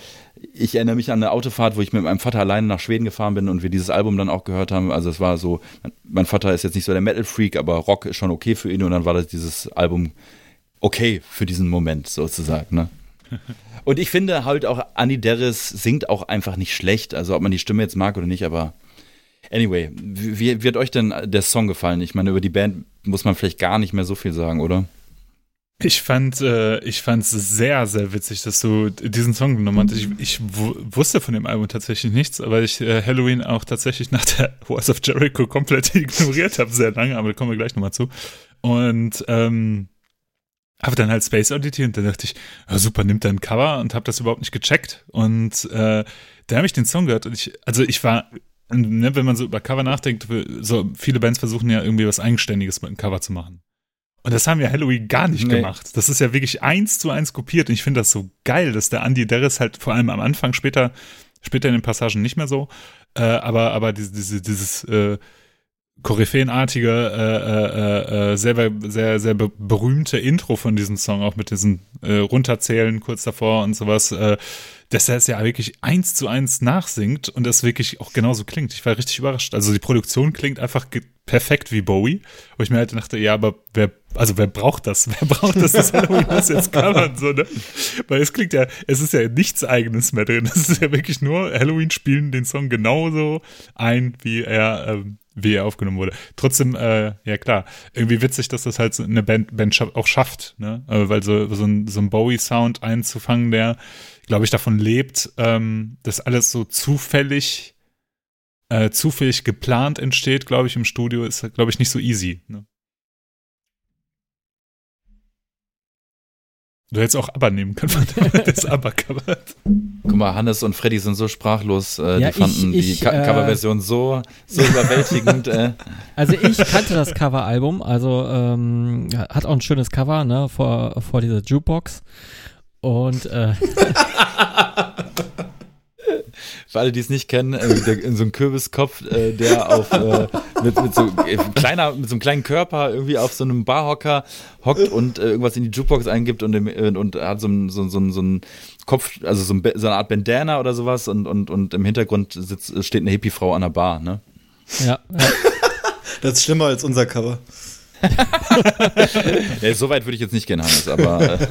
Speaker 3: ich erinnere mich an eine Autofahrt, wo ich mit meinem Vater alleine nach Schweden gefahren bin und wir dieses Album dann auch gehört haben. Also es war so, mein Vater ist jetzt nicht so der Metal-Freak, aber Rock ist schon okay für ihn und dann war das dieses Album okay für diesen Moment sozusagen. Ne? Und ich finde halt auch, Andy Derris singt auch einfach nicht schlecht. Also ob man die Stimme jetzt mag oder nicht, aber anyway, wie wird euch denn der Song gefallen? Ich meine, über die Band muss man vielleicht gar nicht mehr so viel sagen, oder?
Speaker 1: Ich fand, äh, ich fand es sehr, sehr witzig, dass du diesen Song genommen hast. Ich, ich wusste von dem Album tatsächlich nichts, aber ich äh, Halloween auch tatsächlich nach der Wars of Jericho komplett ignoriert habe, sehr lange, aber da kommen wir gleich nochmal zu. Und ähm, habe dann halt Space Oddity und dann dachte ich, ja, super, nimmt er Cover und habe das überhaupt nicht gecheckt. Und äh, da habe ich den Song gehört und ich, also ich war ne, wenn man so über Cover nachdenkt, so viele Bands versuchen ja irgendwie was Eigenständiges mit einem Cover zu machen. Und das haben ja Halloween gar nicht nee. gemacht. Das ist ja wirklich eins zu eins kopiert. Und ich finde das so geil, dass der Andy Derris halt vor allem am Anfang, später, später in den Passagen nicht mehr so, äh, aber, aber diese, diese, dieses äh, koryphäenartige, äh, äh, äh, sehr, sehr, sehr berühmte Intro von diesem Song, auch mit diesen äh, Runterzählen kurz davor und sowas, äh, dass er es ja wirklich eins zu eins nachsingt und das wirklich auch genauso klingt. Ich war richtig überrascht. Also die Produktion klingt einfach perfekt wie Bowie, wo ich mir halt dachte, ja, aber wer, also wer braucht das? Wer braucht das, dass Halloween das jetzt covern, so, ne? Weil es klingt ja, es ist ja nichts eigenes mehr drin. Das ist ja wirklich nur, Halloween spielen den Song genauso ein, wie er, ähm, wie er aufgenommen wurde. Trotzdem, äh, ja klar, irgendwie witzig, dass das halt so eine Band, Band auch schafft, ne? Äh, weil so, so ein, so ein Bowie-Sound einzufangen, der glaube ich, davon lebt, ähm, dass alles so zufällig, äh, zufällig geplant entsteht, glaube ich, im Studio, ist, glaube ich, nicht so easy. Ne? Du hättest auch aber nehmen können, das aber covert.
Speaker 3: Guck mal, Hannes und Freddy sind so sprachlos, äh, ja, die fanden ich, ich, die äh, Coverversion so, so überwältigend. Äh.
Speaker 2: Also ich kannte das Coveralbum, also ähm, hat auch ein schönes Cover, ne, vor, vor dieser Jukebox. Und äh,
Speaker 3: Für alle, die es nicht kennen, äh, in so einem Kürbiskopf, äh, der auf äh, mit, mit, so, äh, kleiner, mit so einem kleinen Körper irgendwie auf so einem Barhocker hockt und äh, irgendwas in die Jukebox eingibt und, und, und hat so einen so, so, so einen Kopf, also so, ein, so, eine Art Bandana oder sowas und, und, und im Hintergrund sitzt, steht eine Hippie-Frau an der Bar, ne?
Speaker 2: Ja. ja.
Speaker 4: Das ist schlimmer als unser Cover.
Speaker 3: ja, so weit würde ich jetzt nicht gehen, Hannes, aber.
Speaker 1: Äh.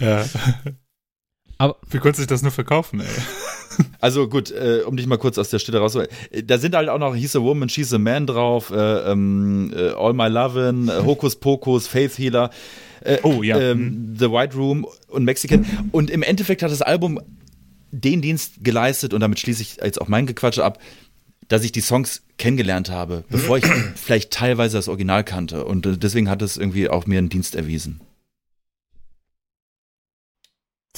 Speaker 1: ja. Aber Wie konnte sich das nur verkaufen, ey?
Speaker 3: Also gut, äh, um dich mal kurz aus der Stille raus. Da sind halt auch noch He's a Woman, She's a Man drauf, äh, ähm, äh, All My Lovin', äh, Hokus Pokus, Faith Healer. Äh, oh ja. Ähm, mhm. The White Room und Mexican. Und im Endeffekt hat das Album den Dienst geleistet, und damit schließe ich jetzt auch mein Gequatsche ab, dass ich die Songs kennengelernt habe, bevor ich vielleicht teilweise das Original kannte. Und äh, deswegen hat es irgendwie auch mir einen Dienst erwiesen.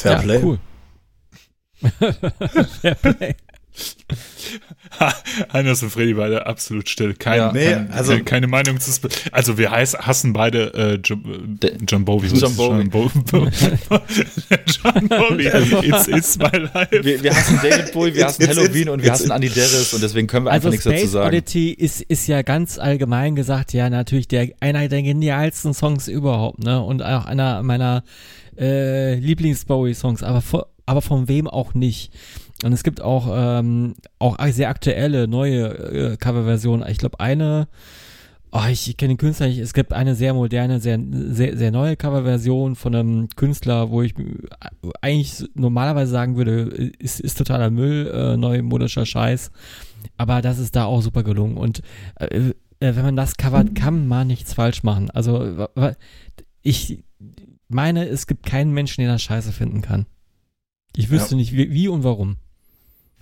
Speaker 4: Fair ja, Play. Cool.
Speaker 1: Fair Play. Hannes und Freddy beide absolut still. Kein, ja, nee, kein, also, keine, keine Meinung zu Sp Also wir heiß, hassen beide äh, John, John Bowie.
Speaker 3: John Bowie. John, Bo
Speaker 1: John Bowie. It's, it's my life.
Speaker 3: Wir, wir hassen David Bowie, wir hassen it's, Halloween it's, und wir hassen Andy Darris und deswegen können wir
Speaker 2: also
Speaker 3: einfach nichts dazu sagen.
Speaker 2: Oddity ist, ist ja ganz allgemein gesagt ja natürlich der, einer der genialsten Songs überhaupt, ne? Und auch einer meiner äh, Lieblings-Bowie-Songs, aber, aber von wem auch nicht. Und es gibt auch, ähm, auch sehr aktuelle, neue äh, Coverversionen. Ich glaube, eine, oh, ich, ich kenne den Künstler nicht, es gibt eine sehr moderne, sehr, sehr, sehr neue Coverversion von einem Künstler, wo ich eigentlich normalerweise sagen würde, ist, ist totaler Müll, äh, neumodischer Scheiß. Aber das ist da auch super gelungen. Und äh, äh wenn man das covert, kann man nichts falsch machen. Also, ich meine, es gibt keinen Menschen, der das scheiße finden kann. Ich wüsste ja. nicht, wie, wie und warum.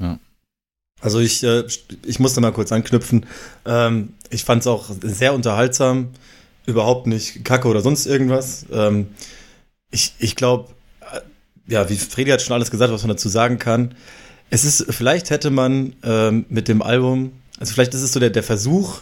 Speaker 4: Ja. Also ich, äh, ich musste mal kurz anknüpfen. Ähm, ich fand es auch sehr unterhaltsam, überhaupt nicht kacke oder sonst irgendwas. Ähm, ich ich glaube, äh, ja, wie Fredi hat schon alles gesagt, was man dazu sagen kann. Es ist, vielleicht hätte man ähm, mit dem Album, also vielleicht ist es so der, der Versuch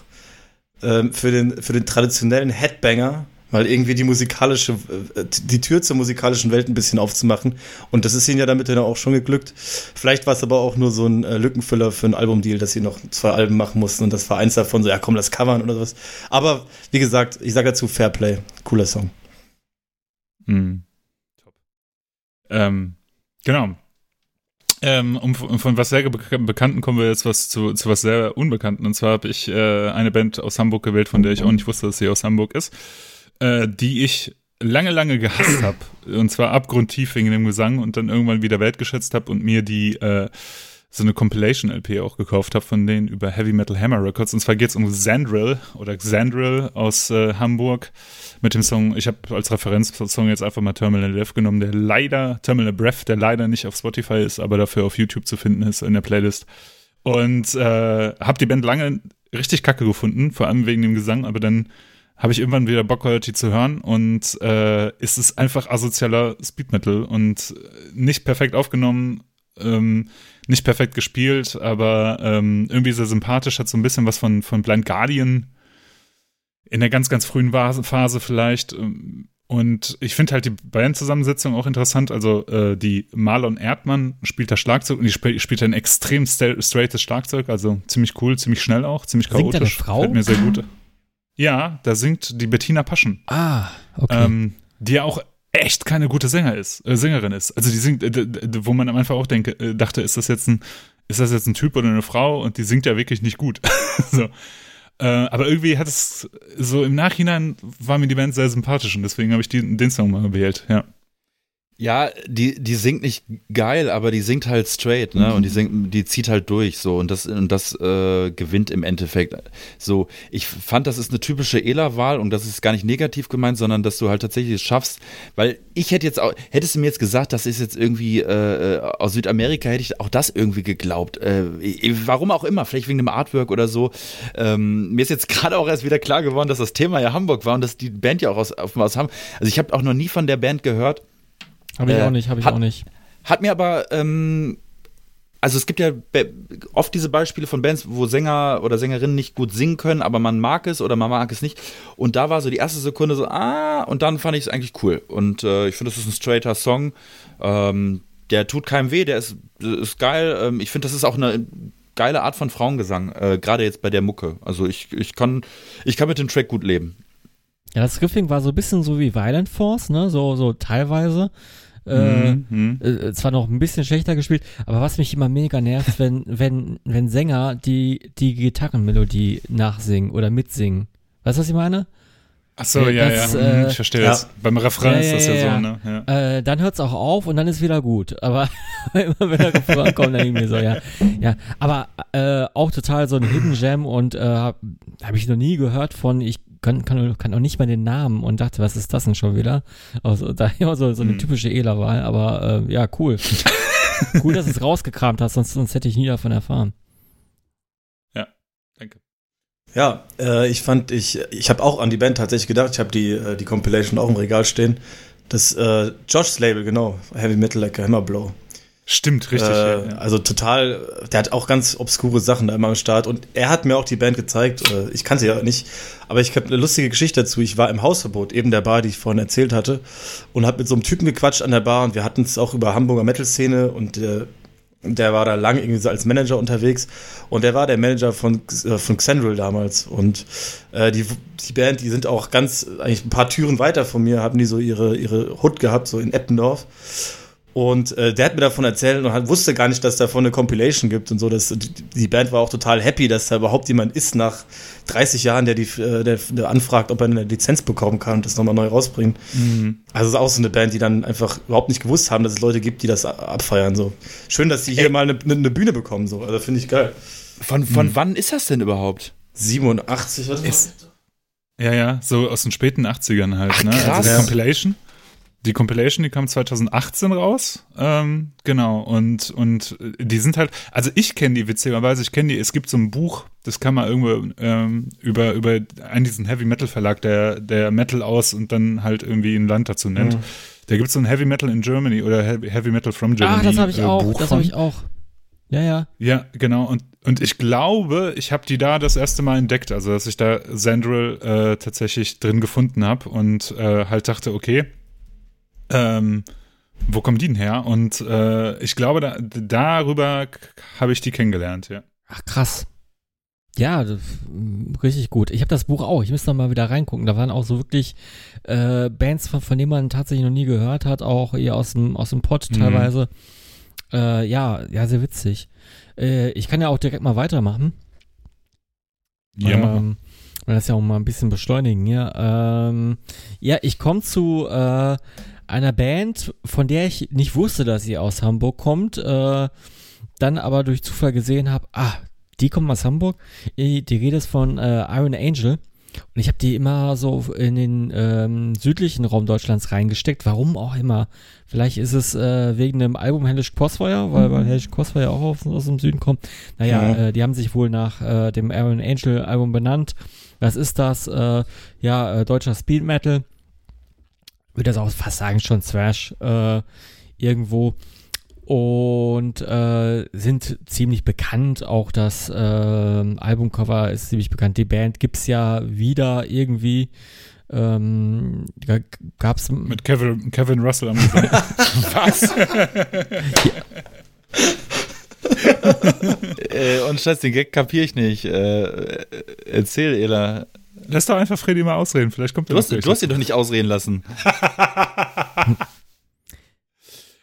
Speaker 4: ähm, für, den, für den traditionellen Headbanger, mal irgendwie die musikalische, äh, die Tür zur musikalischen Welt ein bisschen aufzumachen. Und das ist ihnen ja damit dann auch schon geglückt. Vielleicht war es aber auch nur so ein äh, Lückenfüller für ein Albumdeal, dass sie noch zwei Alben machen mussten und das war eins davon so, ja komm, das covern oder sowas. Aber wie gesagt, ich sage dazu Fairplay. Cooler Song.
Speaker 1: Mhm. Top. Ähm, genau. Ähm, um, von was sehr Bekannten kommen wir jetzt was zu, zu was sehr Unbekannten. Und zwar habe ich äh, eine Band aus Hamburg gewählt, von der ich auch nicht wusste, dass sie aus Hamburg ist äh, die ich lange, lange gehasst habe. Und zwar abgrundtief wegen dem Gesang und dann irgendwann wieder wertgeschätzt habe und mir die äh, so eine Compilation-LP auch gekauft habe von denen über Heavy Metal Hammer Records. Und zwar geht es um Xandril oder Xandril aus äh, Hamburg mit dem Song, ich habe als Referenzsong jetzt einfach mal Terminal Breath genommen, der leider, Terminal Breath, der leider nicht auf Spotify ist, aber dafür auf YouTube zu finden ist in der Playlist. Und äh, habe die Band lange richtig kacke gefunden, vor allem wegen dem Gesang, aber dann habe ich irgendwann wieder Bock die zu hören und äh, ist es einfach asozialer Speed Metal und nicht perfekt aufgenommen, ähm, nicht perfekt gespielt, aber ähm, irgendwie sehr sympathisch, hat so ein bisschen was von, von Blind Guardian in der ganz, ganz frühen Phase vielleicht. Ähm, und ich finde halt die Bandzusammensetzung auch interessant. Also äh, die Marlon Erdmann spielt da Schlagzeug und die sp spielt ein extrem straightes Schlagzeug, also ziemlich cool, ziemlich schnell auch, ziemlich chaotisch. Singt
Speaker 2: eine Frau?
Speaker 1: Fällt mir sehr gut. Ja, da singt die Bettina Paschen.
Speaker 2: Ah, okay.
Speaker 1: Ähm, die ja auch echt keine gute Sänger ist, äh, Sängerin ist. Also die singt, äh, wo man am Anfang auch denke, äh, dachte, ist das jetzt ein, ist das jetzt ein Typ oder eine Frau? Und die singt ja wirklich nicht gut. so. Äh, aber irgendwie hat es so im Nachhinein war mir die Band sehr sympathisch und deswegen habe ich die, den Song mal gewählt, ja.
Speaker 3: Ja, die, die singt nicht geil, aber die singt halt straight, ne? Mhm. Und die singt, die zieht halt durch so und das, und das äh, gewinnt im Endeffekt. So, ich fand, das ist eine typische Ela-Wahl und das ist gar nicht negativ gemeint, sondern dass du halt tatsächlich es schaffst, weil ich hätte jetzt auch, hättest du mir jetzt gesagt, das ist jetzt irgendwie äh, äh aus Südamerika, hätte ich auch das irgendwie geglaubt. Äh, warum auch immer, vielleicht wegen dem Artwork oder so. Ähm, mir ist jetzt gerade auch erst wieder klar geworden, dass das Thema ja Hamburg war und dass die Band ja auch aus, aus Hamburg. Also ich habe auch noch nie von der Band gehört.
Speaker 2: Habe ich äh, auch nicht, habe ich
Speaker 3: hat,
Speaker 2: auch nicht.
Speaker 3: Hat mir aber, ähm, also es gibt ja oft diese Beispiele von Bands, wo Sänger oder Sängerinnen nicht gut singen können, aber man mag es oder man mag es nicht. Und da war so die erste Sekunde so, ah, und dann fand ich es eigentlich cool. Und äh, ich finde, das ist ein straighter Song. Ähm, der tut keinem weh, der ist, ist geil. Ähm, ich finde, das ist auch eine geile Art von Frauengesang, äh, gerade jetzt bei der Mucke. Also ich, ich, kann, ich kann mit dem Track gut leben.
Speaker 2: Ja, das Riffing war so ein bisschen so wie Violent Force, ne? So, so teilweise. Äh, mhm. äh, zwar noch ein bisschen schlechter gespielt, aber was mich immer mega nervt, wenn, wenn, wenn Sänger die, die Gitarrenmelodie nachsingen oder mitsingen. Weißt du, was ich meine?
Speaker 1: Ach so, äh, ja, das, ja, mhm, äh, ich verstehe ja. das. Beim Refrain ja, ist das ja, ja so, ne?
Speaker 2: Ja. Äh, dann hört's auch auf und dann ist wieder gut. Aber immer wenn der Refrain kommt, dann irgendwie so, ja. Ja, aber äh, auch total so ein Hidden Gem und äh, habe ich noch nie gehört von, ich kann, kann, kann auch nicht mal den Namen und dachte, was ist das denn schon wieder? Also, da ja, so, so eine hm. typische Ela-Wahl, aber äh, ja, cool. cool, dass du es rausgekramt hast, sonst, sonst hätte ich nie davon erfahren.
Speaker 1: Ja, danke.
Speaker 4: Ja, äh, ich fand, ich, ich habe auch an die Band tatsächlich gedacht, ich habe die, äh, die Compilation auch im Regal stehen. Das äh, Josh's Label, genau, Heavy Metal Like a Hammerblow.
Speaker 1: Stimmt, richtig.
Speaker 4: Äh, ja. Also total, der hat auch ganz obskure Sachen da immer am Start und er hat mir auch die Band gezeigt. Äh, ich kannte ja nicht, aber ich habe eine lustige Geschichte dazu. Ich war im Hausverbot, eben der Bar, die ich vorhin erzählt hatte, und habe mit so einem Typen gequatscht an der Bar und wir hatten es auch über Hamburger Metal-Szene und äh, der war da lang irgendwie so als Manager unterwegs und der war der Manager von, äh, von Xandril damals und äh, die, die Band, die sind auch ganz, eigentlich ein paar Türen weiter von mir, haben die so ihre, ihre Hut gehabt, so in Eppendorf und äh, der hat mir davon erzählt und hat, wusste gar nicht, dass da davon eine Compilation gibt und so. Das, die Band war auch total happy, dass da überhaupt jemand ist nach 30 Jahren, der die äh, der, der anfragt, ob er eine Lizenz bekommen kann und das nochmal neu rausbringt. Mhm. Also es ist auch so eine Band, die dann einfach überhaupt nicht gewusst haben, dass es Leute gibt, die das abfeiern. So. Schön, dass die hier Ey. mal eine, eine, Bühne bekommen. So. Also finde ich geil.
Speaker 3: Von, von mhm. wann ist das denn überhaupt?
Speaker 4: 87, was ist,
Speaker 1: Ja, ja, so aus den späten 80ern halt, Ach, ne? Also krass. Also Compilation. Die Compilation, die kam 2018 raus. Ähm, genau. Und, und die sind halt, also ich kenne die witzigerweise, ich kenne die, es gibt so ein Buch, das kann man irgendwo ähm, über, über einen diesen Heavy Metal Verlag, der, der Metal aus und dann halt irgendwie ein Land dazu nennt. Mhm. Da gibt es so ein Heavy Metal in Germany oder Heavy Metal from Germany.
Speaker 2: Ah, das habe ich äh, auch, Buch das habe ich auch. Ja, ja.
Speaker 1: Ja, genau. Und, und ich glaube, ich habe die da das erste Mal entdeckt, also dass ich da Zandril äh, tatsächlich drin gefunden habe und äh, halt dachte, okay, ähm, wo kommen die denn her? Und äh, ich glaube, da, darüber habe ich die kennengelernt, ja.
Speaker 2: Ach, krass. Ja, das, richtig gut. Ich habe das Buch auch. Ich müsste noch mal wieder reingucken. Da waren auch so wirklich äh, Bands, von, von denen man tatsächlich noch nie gehört hat, auch eher aus dem, aus dem Pod mhm. teilweise. Äh, ja, ja, sehr witzig. Äh, ich kann ja auch direkt mal weitermachen.
Speaker 1: Ja, ähm,
Speaker 2: das ja auch mal ein bisschen beschleunigen hier. Ähm, ja, ich komme zu äh, einer Band, von der ich nicht wusste, dass sie aus Hamburg kommt, äh, dann aber durch Zufall gesehen habe, ah, die kommen aus Hamburg. Die Rede ist von äh, Iron Angel. Und ich habe die immer so in den ähm, südlichen Raum Deutschlands reingesteckt. Warum auch immer. Vielleicht ist es äh, wegen dem Album Hellish Crossfire, weil, weil Hellish Crossfire auch aus, aus dem Süden kommt. Naja, ja. äh, die haben sich wohl nach äh, dem Iron Angel Album benannt. Was ist das? Äh, ja, äh, deutscher Speed Metal würde das auch fast sagen, schon Thrash äh, irgendwo. und äh, sind ziemlich bekannt. Auch das äh, Albumcover ist ziemlich bekannt. Die Band gibt's ja wieder irgendwie. Ähm, gab's
Speaker 1: Mit Kevin, Kevin Russell am Gesang.
Speaker 3: Was? äh, und Scheiß, den Gag kapier ich nicht. Äh, erzähl, Ela.
Speaker 1: Lass doch einfach Freddy mal ausreden, vielleicht kommt er
Speaker 3: Du hast, du hast ihn doch nicht ausreden lassen.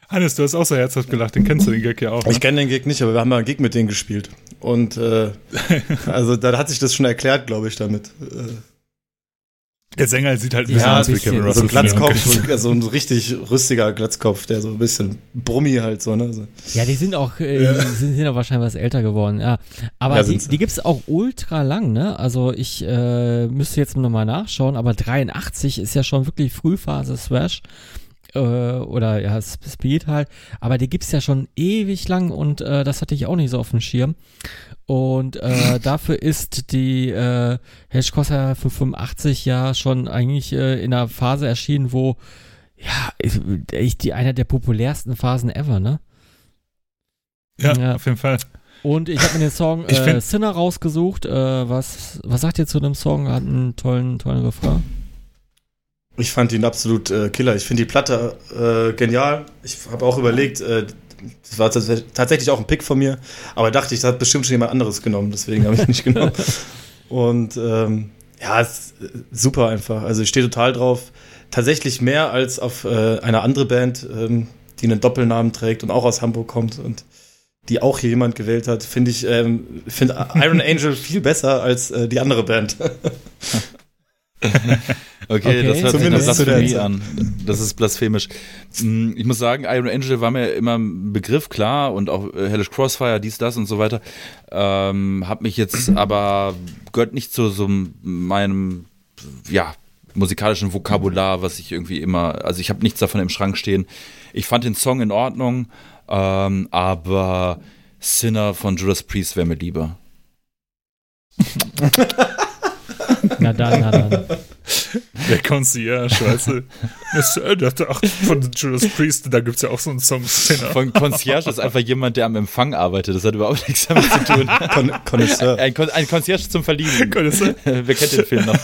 Speaker 1: Hannes, du hast auch so herzhaft gelacht, den kennst du den Gag ja auch. Ne?
Speaker 4: Ich kenne den Gig nicht, aber wir haben mal einen Gig mit denen gespielt. Und äh, also da hat sich das schon erklärt, glaube ich, damit. Äh,
Speaker 1: Der Sänger sieht halt ein
Speaker 2: Ja,
Speaker 1: bisschen
Speaker 2: ein
Speaker 1: aus wie. Kevin
Speaker 4: so
Speaker 1: Russell.
Speaker 4: ein Glatzkopf, so, ein- so ein richtig rüstiger Glatzkopf, der so ein bisschen brummi halt so, ne? So.
Speaker 2: Ja, die sind auch, äh, die sind, sind auch wahrscheinlich was älter geworden, ja. Aber
Speaker 4: Ja,
Speaker 2: die, die gibt's auch ultra lang, ne? Also ich äh, müsste jetzt nochmal nachschauen, aber 83 ist ja schon wirklich Frühphase Thrash. Äh, oder ja, Speed halt. Aber die gibt's ja schon ewig lang und äh, das hatte ich auch nicht so auf dem Schirm. Und äh, dafür ist die äh, Hedgecoster 85 ja schon eigentlich äh, in einer Phase erschienen, wo ja, ist, echt die einer der populärsten Phasen ever, ne?
Speaker 1: Ja,
Speaker 2: Ja.
Speaker 1: auf jeden Fall.
Speaker 2: Und ich habe mir den Song äh, Sinner rausgesucht. Äh, was, was sagt ihr zu dem Song? Hat einen tollen, tollen Refrain.
Speaker 4: Ich fand ihn absolut äh, Killer. Ich finde die Platte äh, genial. Ich habe auch überlegt, äh, das war tats- tatsächlich auch ein Pick von mir, aber dachte ich, das hat bestimmt schon jemand anderes genommen, deswegen habe ich nicht genommen. Und ähm, ja, ist äh, super einfach. Also ich stehe total drauf. Tatsächlich mehr als auf äh, eine andere Band, ähm, die einen Doppelnamen trägt und auch aus Hamburg kommt und die auch hier jemand gewählt hat, finde ich, ähm, finde Iron Angel viel besser als äh, die andere Band.
Speaker 3: Okay,
Speaker 2: Okay,
Speaker 3: das hört sich nach
Speaker 4: zumindest zu der
Speaker 3: Blasphemie an. Das ist blasphemisch. Mm, Ich muss sagen, Iron Angel war mir immer ein Begriff, klar, und auch äh, Hellish Crossfire, dies, das und so weiter. Ähm, hab mich jetzt aber, gehört nicht zu so meinem, ja, musikalischen Vokabular, was ich irgendwie immer, also ich habe nichts davon im Schrank stehen. Ich fand den Song in Ordnung, ähm, aber Sinner von Judas Priest wäre mir lieber.
Speaker 2: Na dann, na dann.
Speaker 1: Der Concierge, weißt du. Das, äh, das, ach, von Judas Priest, da gibt's ja auch so einen Song.
Speaker 3: Von Concierge ist einfach jemand, der am Empfang arbeitet. Das hat überhaupt nichts damit zu tun.
Speaker 4: Con Connoisseur.
Speaker 3: Ein, Kon ein Concierge zum Verlieben.
Speaker 1: Connoisseur.
Speaker 3: Wer kennt den Film noch?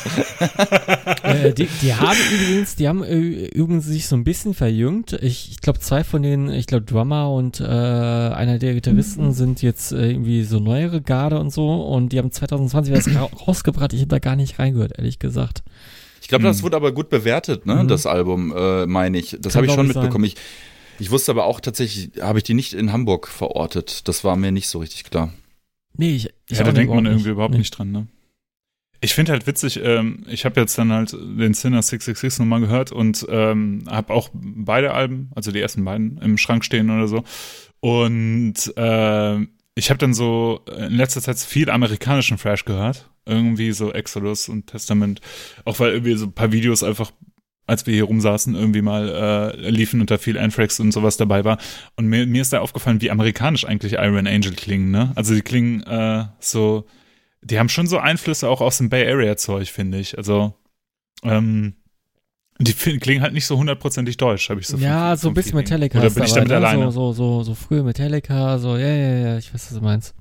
Speaker 2: äh, die, die haben übrigens, die haben äh, übrigens sich so ein bisschen verjüngt. Ich, ich glaube, zwei von denen, ich glaube, Drummer und äh, einer der Gitarristen sind jetzt äh, irgendwie so neuere Garde und so. Und die haben 2020 was ra rausgebracht. Ich habe da gar nicht reingehört, ehrlich gesagt.
Speaker 3: Ich glaube, das wurde aber gut bewertet, ne?
Speaker 2: Mhm.
Speaker 3: Das Album, äh, meine ich. Das habe ich schon mitbekommen. Ich, ich wusste aber auch tatsächlich, habe ich die nicht in Hamburg verortet. Das war mir nicht so richtig klar.
Speaker 2: Nee, ich, ich
Speaker 1: Ja, da
Speaker 2: auch
Speaker 1: denkt man irgendwie überhaupt
Speaker 2: Nee.
Speaker 1: nicht dran, ne? Ich finde halt witzig, ähm, ich habe jetzt dann halt den Sinner 666 nochmal gehört und ähm, habe auch beide Alben, also die ersten beiden, im Schrank stehen oder so. Und äh, ich habe dann so in letzter Zeit viel amerikanischen Thrash gehört. Irgendwie so Exodus und Testament. Auch weil irgendwie so ein paar Videos einfach, als wir hier rumsaßen, irgendwie mal äh, liefen und da viel Anthrax und sowas dabei war. Und mir, mir ist da aufgefallen, wie amerikanisch eigentlich Iron Angel klingen, ne? Also die klingen äh, so, die haben schon so Einflüsse auch aus dem Bay Area Zeug, finde ich. Also, ähm, die klingen halt nicht so hundertprozentig deutsch, habe ich so
Speaker 2: Ja, so ein bisschen. Metallica.
Speaker 1: Oder bin ich damit
Speaker 2: ne?
Speaker 1: alleine?
Speaker 2: So, so, so, so frühe Metallica, so, ja, ja, ja, ich weiß, was du meinst.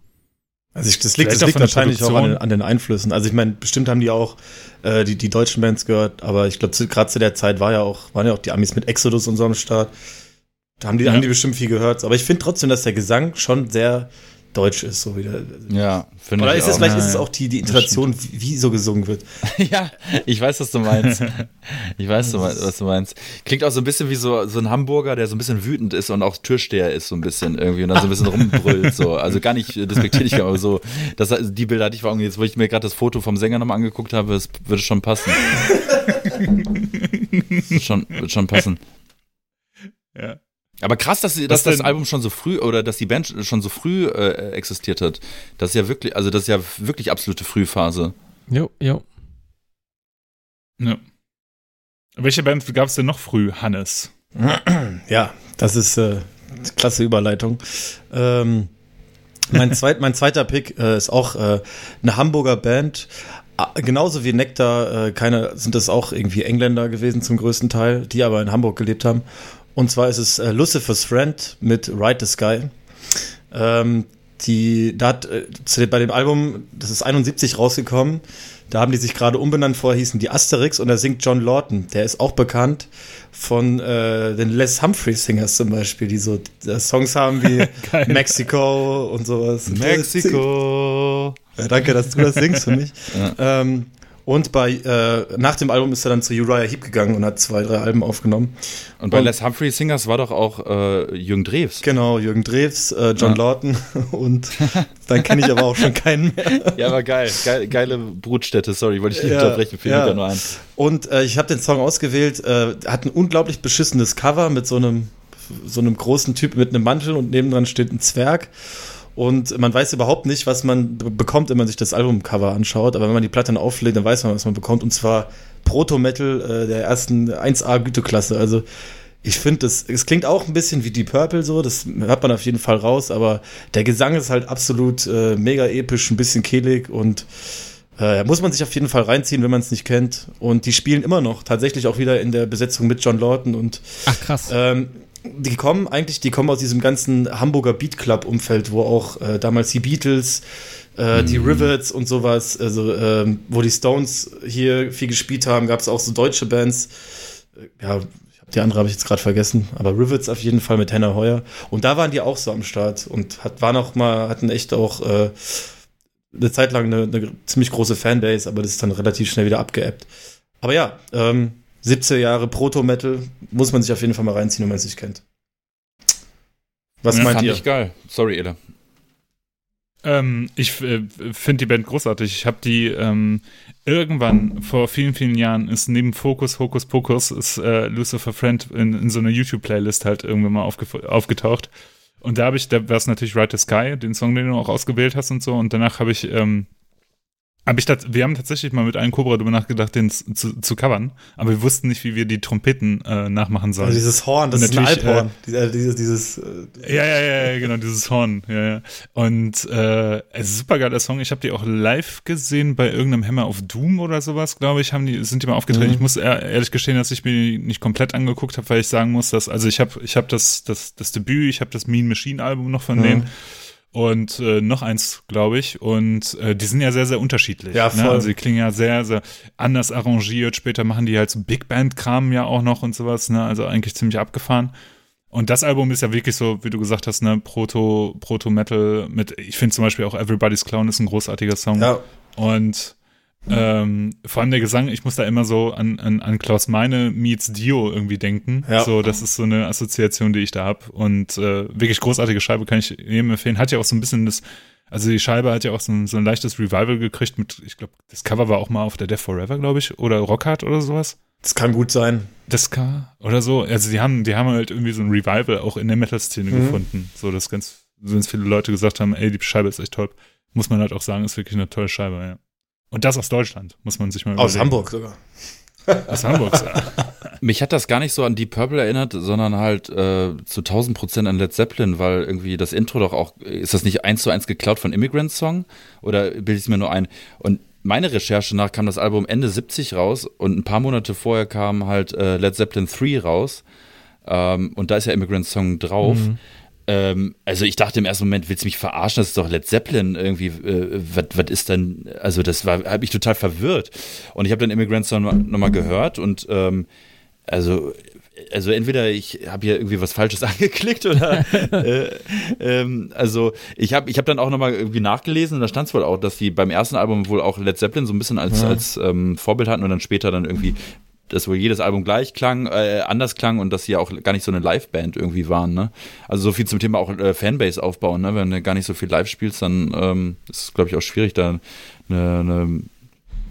Speaker 4: Also ich, das liegt, das liegt wahrscheinlich auch an, an den Einflüssen. Also ich meine, bestimmt haben die auch äh, die, die deutschen Bands gehört, aber ich glaube, gerade zu der Zeit war ja auch, waren ja auch die Amis mit Exodus und so am Start. Da haben die,
Speaker 1: Ja.
Speaker 4: haben die bestimmt viel gehört. Aber ich finde trotzdem, dass der Gesang schon sehr deutsch ist, so wieder.
Speaker 3: Ja, finde
Speaker 4: Oder
Speaker 3: ich
Speaker 4: ist es
Speaker 3: auch.
Speaker 4: vielleicht
Speaker 1: Ja,
Speaker 4: ist es auch die, die Intonation, wie, so gesungen wird.
Speaker 3: ja, ich weiß, was du meinst. Ich weiß, du meinst, was du meinst. Klingt auch so ein bisschen wie so, so ein Hamburger, der so ein bisschen wütend ist und auch Türsteher ist so ein bisschen irgendwie und dann so ein bisschen rumbrüllt. So. Also gar nicht äh, despektierlich, aber so. Das, also die Bilder hatte ich vor Augen. Jetzt, wo ich mir gerade das Foto vom Sänger nochmal angeguckt habe, es würde schon passen. wird, schon, wird schon passen.
Speaker 1: Ja.
Speaker 3: Aber krass, dass, dass das? Album schon so früh oder dass die Band schon so früh äh, existiert hat. Das ist ja wirklich, also das ist ja wirklich absolute Frühphase.
Speaker 2: Jo, jo.
Speaker 1: ja. Welche Band gab es denn noch früh, Hannes?
Speaker 4: Ja, das ist äh, klasse Überleitung. Ähm, mein, zweit, mein zweiter Pick äh, ist auch äh, eine Hamburger Band. Ah, Genauso wie Nektar, äh, keine, sind das auch irgendwie Engländer gewesen zum größten Teil, die aber in Hamburg gelebt haben. Und zwar ist es äh, Lucifer's Friend mit Ride the Sky. Ähm, die, da hat, äh, bei dem Album, das ist 71 rausgekommen, da haben die sich gerade umbenannt, vorher hießen die Asterix und da singt John Lawton. Der ist auch bekannt von äh, den Les Humphrey Singers zum Beispiel, die so äh, Songs haben wie Mexico und sowas.
Speaker 3: Mexiko.
Speaker 4: Ja, danke, dass du das singst für mich. Ja. Ähm, und bei, äh, nach dem Album ist er dann zu Uriah Heep gegangen und hat zwei, drei Alben aufgenommen.
Speaker 3: Und bei und, Les Humphrey Singers war doch auch äh, Jürgen Drews.
Speaker 4: Genau, Jürgen Drews, äh, John ja. Lawton und dann kenne ich aber auch schon keinen mehr.
Speaker 3: Ja, aber geil. geil geile Brutstätte, sorry, wollte ich nicht ja, unterbrechen, fiel ja. nur ein.
Speaker 4: Und äh, ich habe den Song ausgewählt, äh, hat ein unglaublich beschissenes Cover mit so einem, so einem großen Typ mit einem Mantel und nebendran steht ein Zwerg. Und man weiß überhaupt nicht, was man bekommt, wenn man sich das Albumcover anschaut. Aber wenn man die Platte dann auflegt, dann weiß man, was man bekommt. Und zwar Proto-Metal äh, der ersten 1A-Güteklasse. Also ich finde, es es klingt auch ein bisschen wie Deep Purple so, das hört man auf jeden Fall raus, aber der Gesang ist halt absolut äh, mega episch, ein bisschen kehlig und äh, muss man sich auf jeden Fall reinziehen, wenn man es nicht kennt. Und die spielen immer noch, tatsächlich auch wieder in der Besetzung mit John Lawton und
Speaker 2: Ach krass.
Speaker 4: Ähm, die kommen eigentlich, die kommen aus diesem ganzen Hamburger Beat Club Umfeld, wo auch äh, damals die Beatles, äh, mhm. die Rivets und sowas, also ähm, wo die Stones hier viel gespielt haben, gab es auch so deutsche Bands. Äh, ja, die andere habe ich jetzt gerade vergessen, aber Rivets auf jeden Fall mit Hannah Heuer. Und da waren die auch so am Start und hat, waren auch mal, hatten echt auch äh, eine Zeit lang eine, eine ziemlich große Fanbase, aber das ist dann relativ schnell wieder abgeebbt. Aber ja, ähm, 70er Jahre Proto-Metal muss man sich auf jeden Fall mal reinziehen, wenn man es nicht kennt.
Speaker 3: Was ja, meint fand ihr? Ich geil. Sorry, Eda.
Speaker 1: Ähm, ich äh, finde die Band großartig. Ich habe die ähm, irgendwann vor vielen, vielen Jahren ist neben Focus, Hocus Pocus ist äh, Lucifer Friend in, in so einer YouTube-Playlist halt irgendwann mal aufge aufgetaucht. Und da habe ich, da war es natürlich Ride the Sky, den Song, den du auch ausgewählt hast und so. Und danach habe ich ähm, hab ich das, wir haben tatsächlich mal mit einem Cobra darüber nachgedacht, den zu, zu covern, aber wir wussten nicht, wie wir die Trompeten äh, nachmachen sollen. Also
Speaker 4: dieses Horn, das ist ein Alphorn. Äh, dieses, dieses,
Speaker 1: äh, ja, ja, ja, ja, genau, dieses Horn. Ja, ja. Und äh, es ist super geiler Song. Ich habe die auch live gesehen bei irgendeinem Hammer of Doom oder sowas, glaube ich, haben die, sind die mal aufgetreten. Mhm. Ich muss ehrlich gestehen, dass ich mir die nicht komplett angeguckt habe, weil ich sagen muss, dass, also ich habe ich hab das, das, das Debüt, ich habe das Mean Machine Album noch von mhm. denen und äh, noch eins, glaube ich. Und äh, die sind ja sehr, sehr unterschiedlich. Ja, ne? voll. Ne? Also die klingen ja sehr, sehr anders arrangiert. Später machen die halt so Big Band-Kram ja auch noch und sowas. Ne? Also eigentlich ziemlich abgefahren. Und das Album ist ja wirklich so, wie du gesagt hast, ne, Proto, Proto-Metal mit, ich finde zum Beispiel auch Everybody's Clown ist ein großartiger Song. Ja. Und ähm, vor allem der Gesang, ich muss da immer so an, an, an Klaus Meine meets Dio irgendwie denken. Ja. So, das ist so eine Assoziation, die ich da habe. Und äh, wirklich großartige Scheibe kann ich jedem empfehlen. Hat ja auch so ein bisschen das, also die Scheibe hat ja auch so ein, so ein leichtes Revival gekriegt mit, ich glaube, das Cover war auch mal auf der Death Forever, glaube ich, oder Rockhard oder sowas.
Speaker 4: Das kann gut sein.
Speaker 1: Das kann, oder so. Also die haben, die haben halt irgendwie so ein Revival auch in der Metal-Szene mhm. gefunden. So, dass ganz, ganz viele Leute gesagt haben, ey, die Scheibe ist echt toll. Muss man halt auch sagen, ist wirklich eine tolle Scheibe, ja. Und das aus Deutschland, muss man sich mal
Speaker 4: Aus Hamburg sogar.
Speaker 1: Aus Hamburg, ja.
Speaker 3: Mich hat das gar nicht so an Deep Purple erinnert, sondern halt äh, zu 1000 Prozent an Led Zeppelin, weil irgendwie das Intro doch auch, ist das nicht eins zu eins geklaut von Immigrant Song? Oder bilde ich es mir nur ein? Und meine Recherche nach kam das Album Ende 70 raus und ein paar Monate vorher kam halt äh, Led Zeppelin 3 raus. Ähm, und da ist ja Immigrant Song drauf. Mhm. Ähm, also ich dachte im ersten Moment, willst du mich verarschen? Das ist doch Led Zeppelin irgendwie. Äh, was ist denn? Also das war, habe ich total verwirrt. Und ich habe dann Immigrant Song nochmal gehört und ähm, also also entweder ich habe hier irgendwie was Falsches angeklickt oder äh, ähm, also ich habe ich habe dann auch nochmal irgendwie nachgelesen und da stand es wohl auch, dass die beim ersten Album wohl auch Led Zeppelin so ein bisschen als, ja. als ähm, Vorbild hatten und dann später dann irgendwie dass wohl jedes Album gleich klang, äh, anders klang und dass sie auch gar nicht so eine Live-Band irgendwie waren. Ne? Also so viel zum Thema auch äh, Fanbase aufbauen. Ne? Wenn du gar nicht so viel live spielst, dann ähm, ist es, glaube ich, auch schwierig, da eine, eine,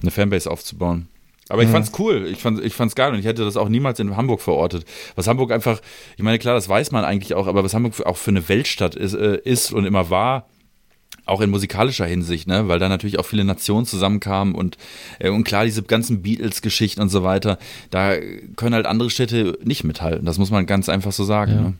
Speaker 3: eine Fanbase aufzubauen. Aber ich fand's cool, ich fand ich fand's geil und ich hätte das auch niemals in Hamburg verortet. Was Hamburg einfach, ich meine klar, das weiß man eigentlich auch, aber was Hamburg auch für eine Weltstadt ist, äh, ist und immer war, auch in musikalischer Hinsicht, ne, weil da natürlich auch viele Nationen zusammenkamen und, äh, und klar, diese ganzen Beatles-Geschichten und so weiter, da können halt andere Städte nicht mithalten. Das muss man ganz einfach so sagen. Ja. Ne?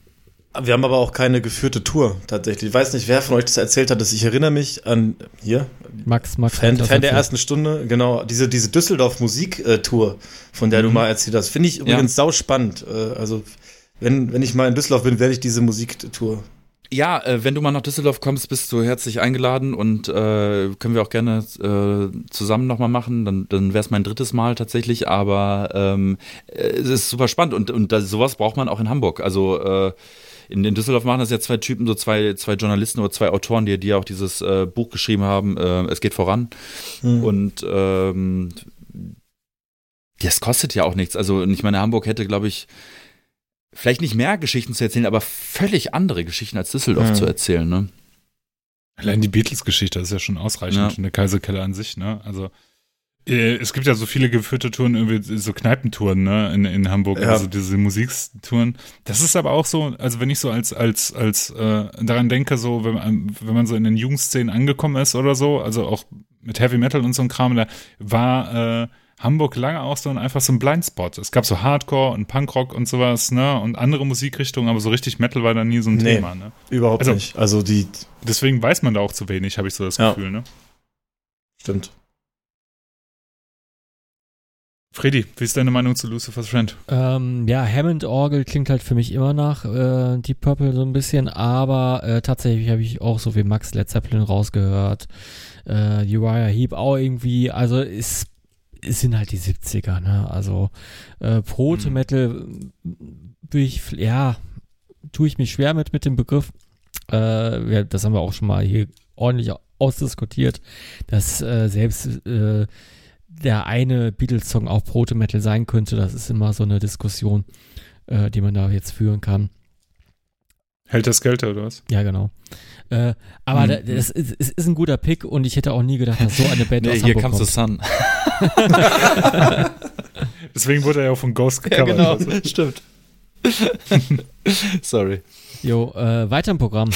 Speaker 4: Wir haben aber auch keine geführte Tour tatsächlich. Ich weiß nicht, wer von euch das erzählt hat. Dass ich erinnere mich an hier.
Speaker 2: Max, Max.
Speaker 4: Fan, Fan der ersten Stunde, genau. Diese, diese Düsseldorf Musik-Tour, von der mhm. du mal erzählt hast. Finde ich übrigens ja. sau spannend. Äh, also wenn, wenn ich mal in Düsseldorf bin, werde ich diese Musiktour.
Speaker 3: Ja, äh, wenn du mal nach Düsseldorf kommst, bist du herzlich eingeladen und äh, können wir auch gerne äh, zusammen nochmal machen. Dann, dann wäre es mein drittes Mal tatsächlich, aber ähm, äh, es ist super spannend und, und das, sowas braucht man auch in Hamburg. Also äh, in, in Düsseldorf machen das ja zwei Typen, so zwei, zwei Journalisten oder zwei Autoren, die, die auch dieses äh, Buch geschrieben haben, äh, Es geht voran. Mhm. Und ähm, das kostet ja auch nichts. Also ich meine, Hamburg hätte, glaube ich, vielleicht nicht mehr Geschichten zu erzählen, aber völlig andere Geschichten als Düsseldorf mhm. zu erzählen, ne?
Speaker 1: Allein die Beatles-Geschichte ist ja schon ausreichend, ja. der Kaiserkeller an sich, ne? Also äh, es gibt ja so viele geführte Touren, irgendwie so Kneipentouren, ne, in, in Hamburg, ja. also diese Musikstouren. Das ist aber auch so, also wenn ich so als, als, als äh, daran denke, so, wenn man, wenn man so in den Jugendszenen angekommen ist oder so, also auch mit Heavy Metal und so ein Kram, da war äh, Hamburg lange auch so ein, einfach so ein Blindspot. Es gab so Hardcore und Punkrock und sowas, ne? Und andere Musikrichtungen, aber so richtig Metal war da nie so ein nee, Thema, ne?
Speaker 4: Überhaupt also, nicht. Also die.
Speaker 1: Deswegen weiß man da auch zu wenig, habe ich so das ja. Gefühl, ne?
Speaker 4: Stimmt.
Speaker 1: Freddy, wie ist deine Meinung zu Lucifer's Friend?
Speaker 2: Ähm, ja, Hammond-Orgel klingt halt für mich immer nach äh, Deep Purple so ein bisschen, aber äh, tatsächlich habe ich auch so wie Max Led Zeppelin rausgehört. Äh, Uriah Heep auch irgendwie, also ist es sind halt die 70er, ne? Also äh, Proto-Metal mhm. würde ich, ja, tue ich mich schwer mit, mit dem Begriff. Äh, ja, das haben wir auch schon mal hier ordentlich ausdiskutiert, dass äh, selbst äh, der eine Beatles-Song auch Proto-Metal sein könnte. Das ist immer so eine Diskussion, äh, die man da jetzt führen kann.
Speaker 1: Hält das Kälte oder was?
Speaker 2: Ja, genau. Äh, aber mhm. das ist, ist, ist, ein guter Pick und ich hätte auch nie gedacht, dass so eine Band nee, aus
Speaker 3: hier Hamburg comes kommt.
Speaker 1: the sun. Deswegen wurde er ja auch von Ghost gecovert.
Speaker 3: Ja, genau, also. stimmt. Sorry.
Speaker 2: Jo, äh, weiter im Programm.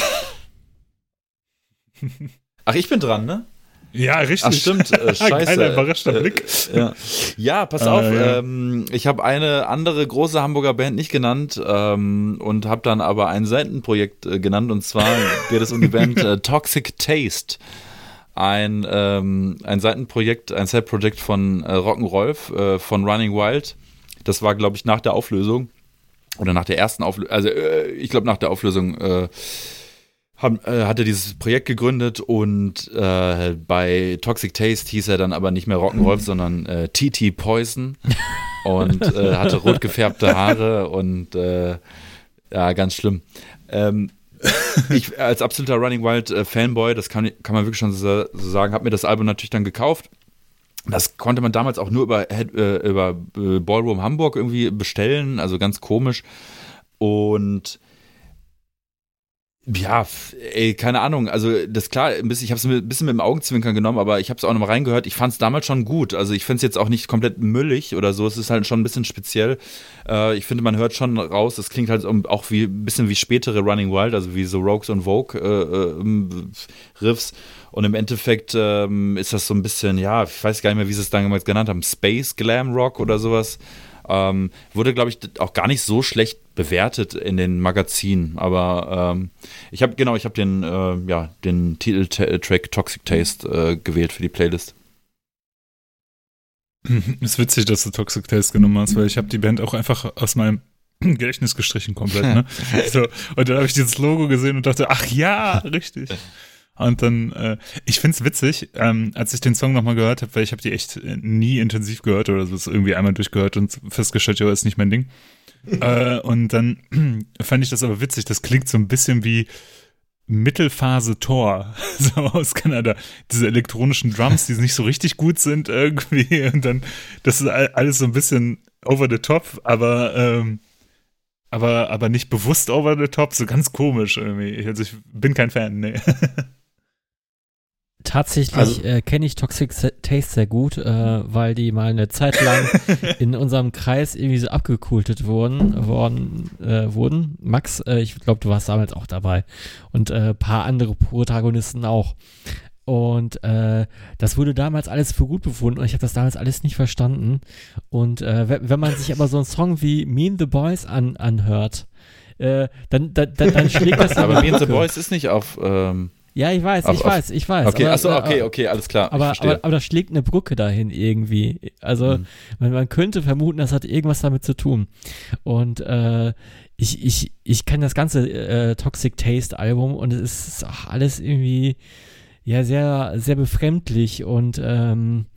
Speaker 3: Ach, ich bin dran, ne?
Speaker 1: Ja, richtig.
Speaker 3: Ach, stimmt. Äh, scheiße. Geiler,
Speaker 1: überraschter
Speaker 3: äh,
Speaker 1: Blick.
Speaker 3: Ja, ja pass ah, auf. Ja. Ähm, ich habe eine andere große Hamburger Band nicht genannt ähm, und habe dann aber ein Seitenprojekt äh, genannt. Und zwar geht es um die Band äh, Toxic Taste. Ein, ähm, ein Seitenprojekt, ein Set-Projekt von äh, Rock'n'Rolf äh, von Running Wild. Das war, glaube ich, nach der Auflösung. Oder nach der ersten Auflösung. Also, äh, ich glaube, nach der Auflösung äh, haben, äh, hat er dieses Projekt gegründet und äh, bei Toxic Taste hieß er dann aber nicht mehr Rock'n'Roll, sondern äh, TT Poison und äh, hatte rot gefärbte Haare und äh, ja, ganz schlimm. Ähm, ich als absoluter Running Wild äh, Fanboy, das kann, kann man wirklich schon so, so sagen, habe mir das Album natürlich dann gekauft. Das konnte man damals auch nur über, über Ballroom Hamburg irgendwie bestellen, also ganz komisch. Und ja, ey, keine Ahnung. Also das klar, ich habe es ein bisschen mit dem Augenzwinkern genommen, aber ich habe es auch nochmal reingehört. Ich fand es damals schon gut. Also ich finde es jetzt auch nicht komplett müllig oder so. Es ist halt schon ein bisschen speziell. Äh, ich finde, man hört schon raus. Es klingt halt auch wie ein bisschen wie spätere Running Wild, also wie so Rogues und Vogue äh, äh, Riffs. Und im Endeffekt ähm, ist das so ein bisschen, ja, ich weiß gar nicht mehr, wie sie es damals genannt haben, Space Glam Rock oder sowas. Ähm, wurde, glaube ich, auch gar nicht so schlecht bewertet in den Magazinen. Aber ähm, ich habe, genau, ich habe den, äh, ja, den Titeltrack Toxic Taste äh, gewählt für die Playlist.
Speaker 1: Ist witzig, dass du Toxic Taste genommen hast, weil ich habe die Band auch einfach aus meinem Gedächtnis gestrichen komplett, ne? so, und dann habe ich dieses Logo gesehen und dachte, ach ja, richtig. Und dann, äh, ich find's witzig, ähm, als ich den Song nochmal gehört habe, weil ich habe die echt äh, nie intensiv gehört oder so, ist irgendwie einmal durchgehört und festgestellt, ja, ist nicht mein Ding. Äh, und dann fand ich das aber witzig, das klingt so ein bisschen wie Mittelphase Tor, so aus Kanada. Diese elektronischen Drums, die nicht so richtig gut sind irgendwie und dann, das ist alles so ein bisschen over the top, aber ähm, aber, aber nicht bewusst over the top, so ganz komisch irgendwie. Also ich bin kein Fan, nee.
Speaker 2: Tatsächlich also, äh, kenne ich Toxic Taste sehr gut, äh, weil die mal eine Zeit lang in unserem Kreis irgendwie so abgekultet wurden, worden, äh, wurden. Max, äh, ich glaube, du warst damals auch dabei und äh, paar andere Protagonisten auch. Und äh, das wurde damals alles für gut befunden und ich habe das damals alles nicht verstanden. Und wenn man sich aber so einen Song wie Mean the Boys an, anhört, äh, dann, dann, dann, dann schlägt das
Speaker 3: Aber Mean the Boys ist nicht auf ähm,
Speaker 2: Ja, ich weiß,
Speaker 3: Auf-
Speaker 2: ich
Speaker 3: auf-
Speaker 2: weiß, ich weiß.
Speaker 3: Okay,
Speaker 2: aber,
Speaker 3: achso, okay, okay, alles klar.
Speaker 2: Aber, aber, aber da schlägt eine Brücke dahin irgendwie. Also
Speaker 3: Mhm.
Speaker 2: man, man könnte vermuten, das hat irgendwas damit zu tun. Und äh, ich, ich, ich kenne das ganze äh, Toxic Taste Album und es ist auch alles irgendwie ja sehr, sehr befremdlich und ähm,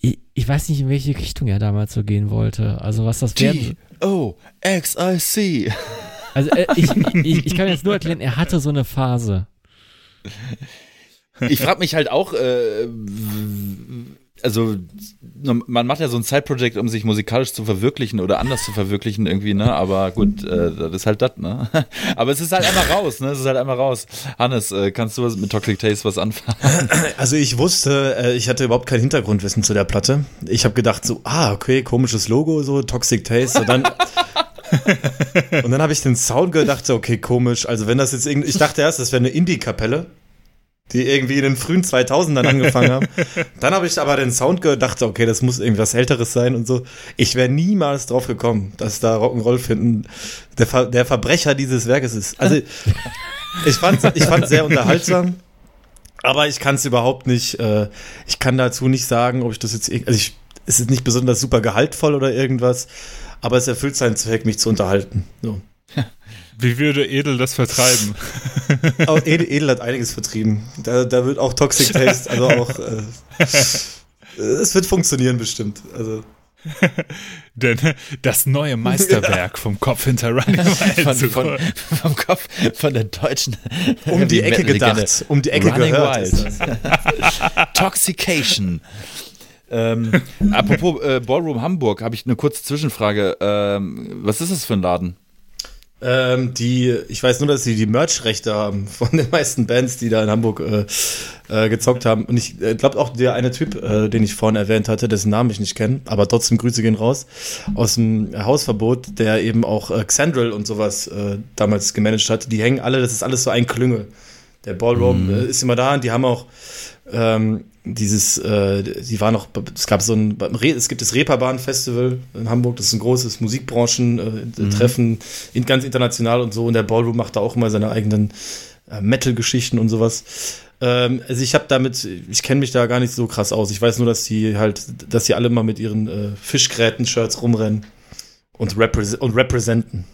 Speaker 2: ich, ich weiß nicht, in welche Richtung er damals so gehen wollte. Also was das werden.
Speaker 3: G-O-X-I-C.
Speaker 2: Also äh, ich, ich, ich kann jetzt nur erklären, er hatte so eine Phase.
Speaker 3: Ich frage mich halt auch, äh, also man macht ja so ein Side-Project, um sich musikalisch zu verwirklichen oder anders zu verwirklichen irgendwie, ne? Aber gut, äh, das ist halt das, ne? Aber es ist halt einmal raus, ne? Es ist halt einmal raus. Hannes, äh, kannst du was mit Toxic Taste was anfangen?
Speaker 4: Also ich wusste, äh, ich hatte überhaupt kein Hintergrundwissen zu der Platte. Ich habe gedacht so, ah, okay, komisches Logo, so Toxic Taste. Und dann, und dann habe ich den Sound gedacht, so, okay, komisch. Also wenn das jetzt irgendwie, ich dachte erst, das wäre eine Indie-Kapelle, die irgendwie in den frühen 2000ern angefangen haben. Dann habe ich aber den Sound gedacht, so, okay, das muss irgendwas Älteres sein und so. Ich wäre niemals drauf gekommen, dass da Rock'n'Roll finden der, Ver der Verbrecher dieses Werkes ist. Also ich fand ich sehr unterhaltsam. Aber ich kann es überhaupt nicht, äh, ich kann dazu nicht sagen, ob ich das jetzt, also ich, es ist nicht besonders super gehaltvoll oder irgendwas, aber es erfüllt seinen Zweck, mich zu unterhalten. So.
Speaker 1: Wie würde Edel das vertreiben?
Speaker 4: Aber Edel, Edel hat einiges vertrieben. Da, da wird auch Toxic Taste, also auch, äh, es wird funktionieren bestimmt. Also,
Speaker 1: Denn das neue Meisterwerk vom Kopf hinter Running Wild
Speaker 3: Von, von, vom Kopf von der deutschen
Speaker 4: um die Ecke gedacht, um die Ecke
Speaker 3: Running
Speaker 4: gehört.
Speaker 3: Wild. Toxication. Ähm, apropos äh, Ballroom Hamburg, habe ich eine kurze Zwischenfrage. Ähm, was ist das für ein Laden?
Speaker 4: Ähm, die, ich weiß nur, dass sie die Merch-Rechte haben von den meisten Bands, die da in Hamburg äh, äh, gezockt haben. Und ich äh, glaube auch der eine Typ, äh, den ich vorhin erwähnt hatte, dessen Namen ich nicht kenne, aber trotzdem Grüße gehen raus, aus dem Hausverbot, der eben auch äh, Xandrel und sowas äh, damals gemanagt hat. Die hängen alle, das ist alles so ein Klüngel. Der Ballroom äh, ist immer da und die haben auch ähm, dieses, äh, die waren noch, es gab so ein, es gibt das Reeperbahn-Festival in Hamburg, das ist ein großes Musikbranchen-Treffen, in, ganz international und so, und der Ballroom macht da auch immer seine eigenen äh, Metal-Geschichten und sowas. Ähm, also ich habe damit, ich kenne mich da gar nicht so krass aus. Ich weiß nur, dass die halt, dass die alle mal mit ihren äh, Fischgräten-Shirts rumrennen und, repräs und representen.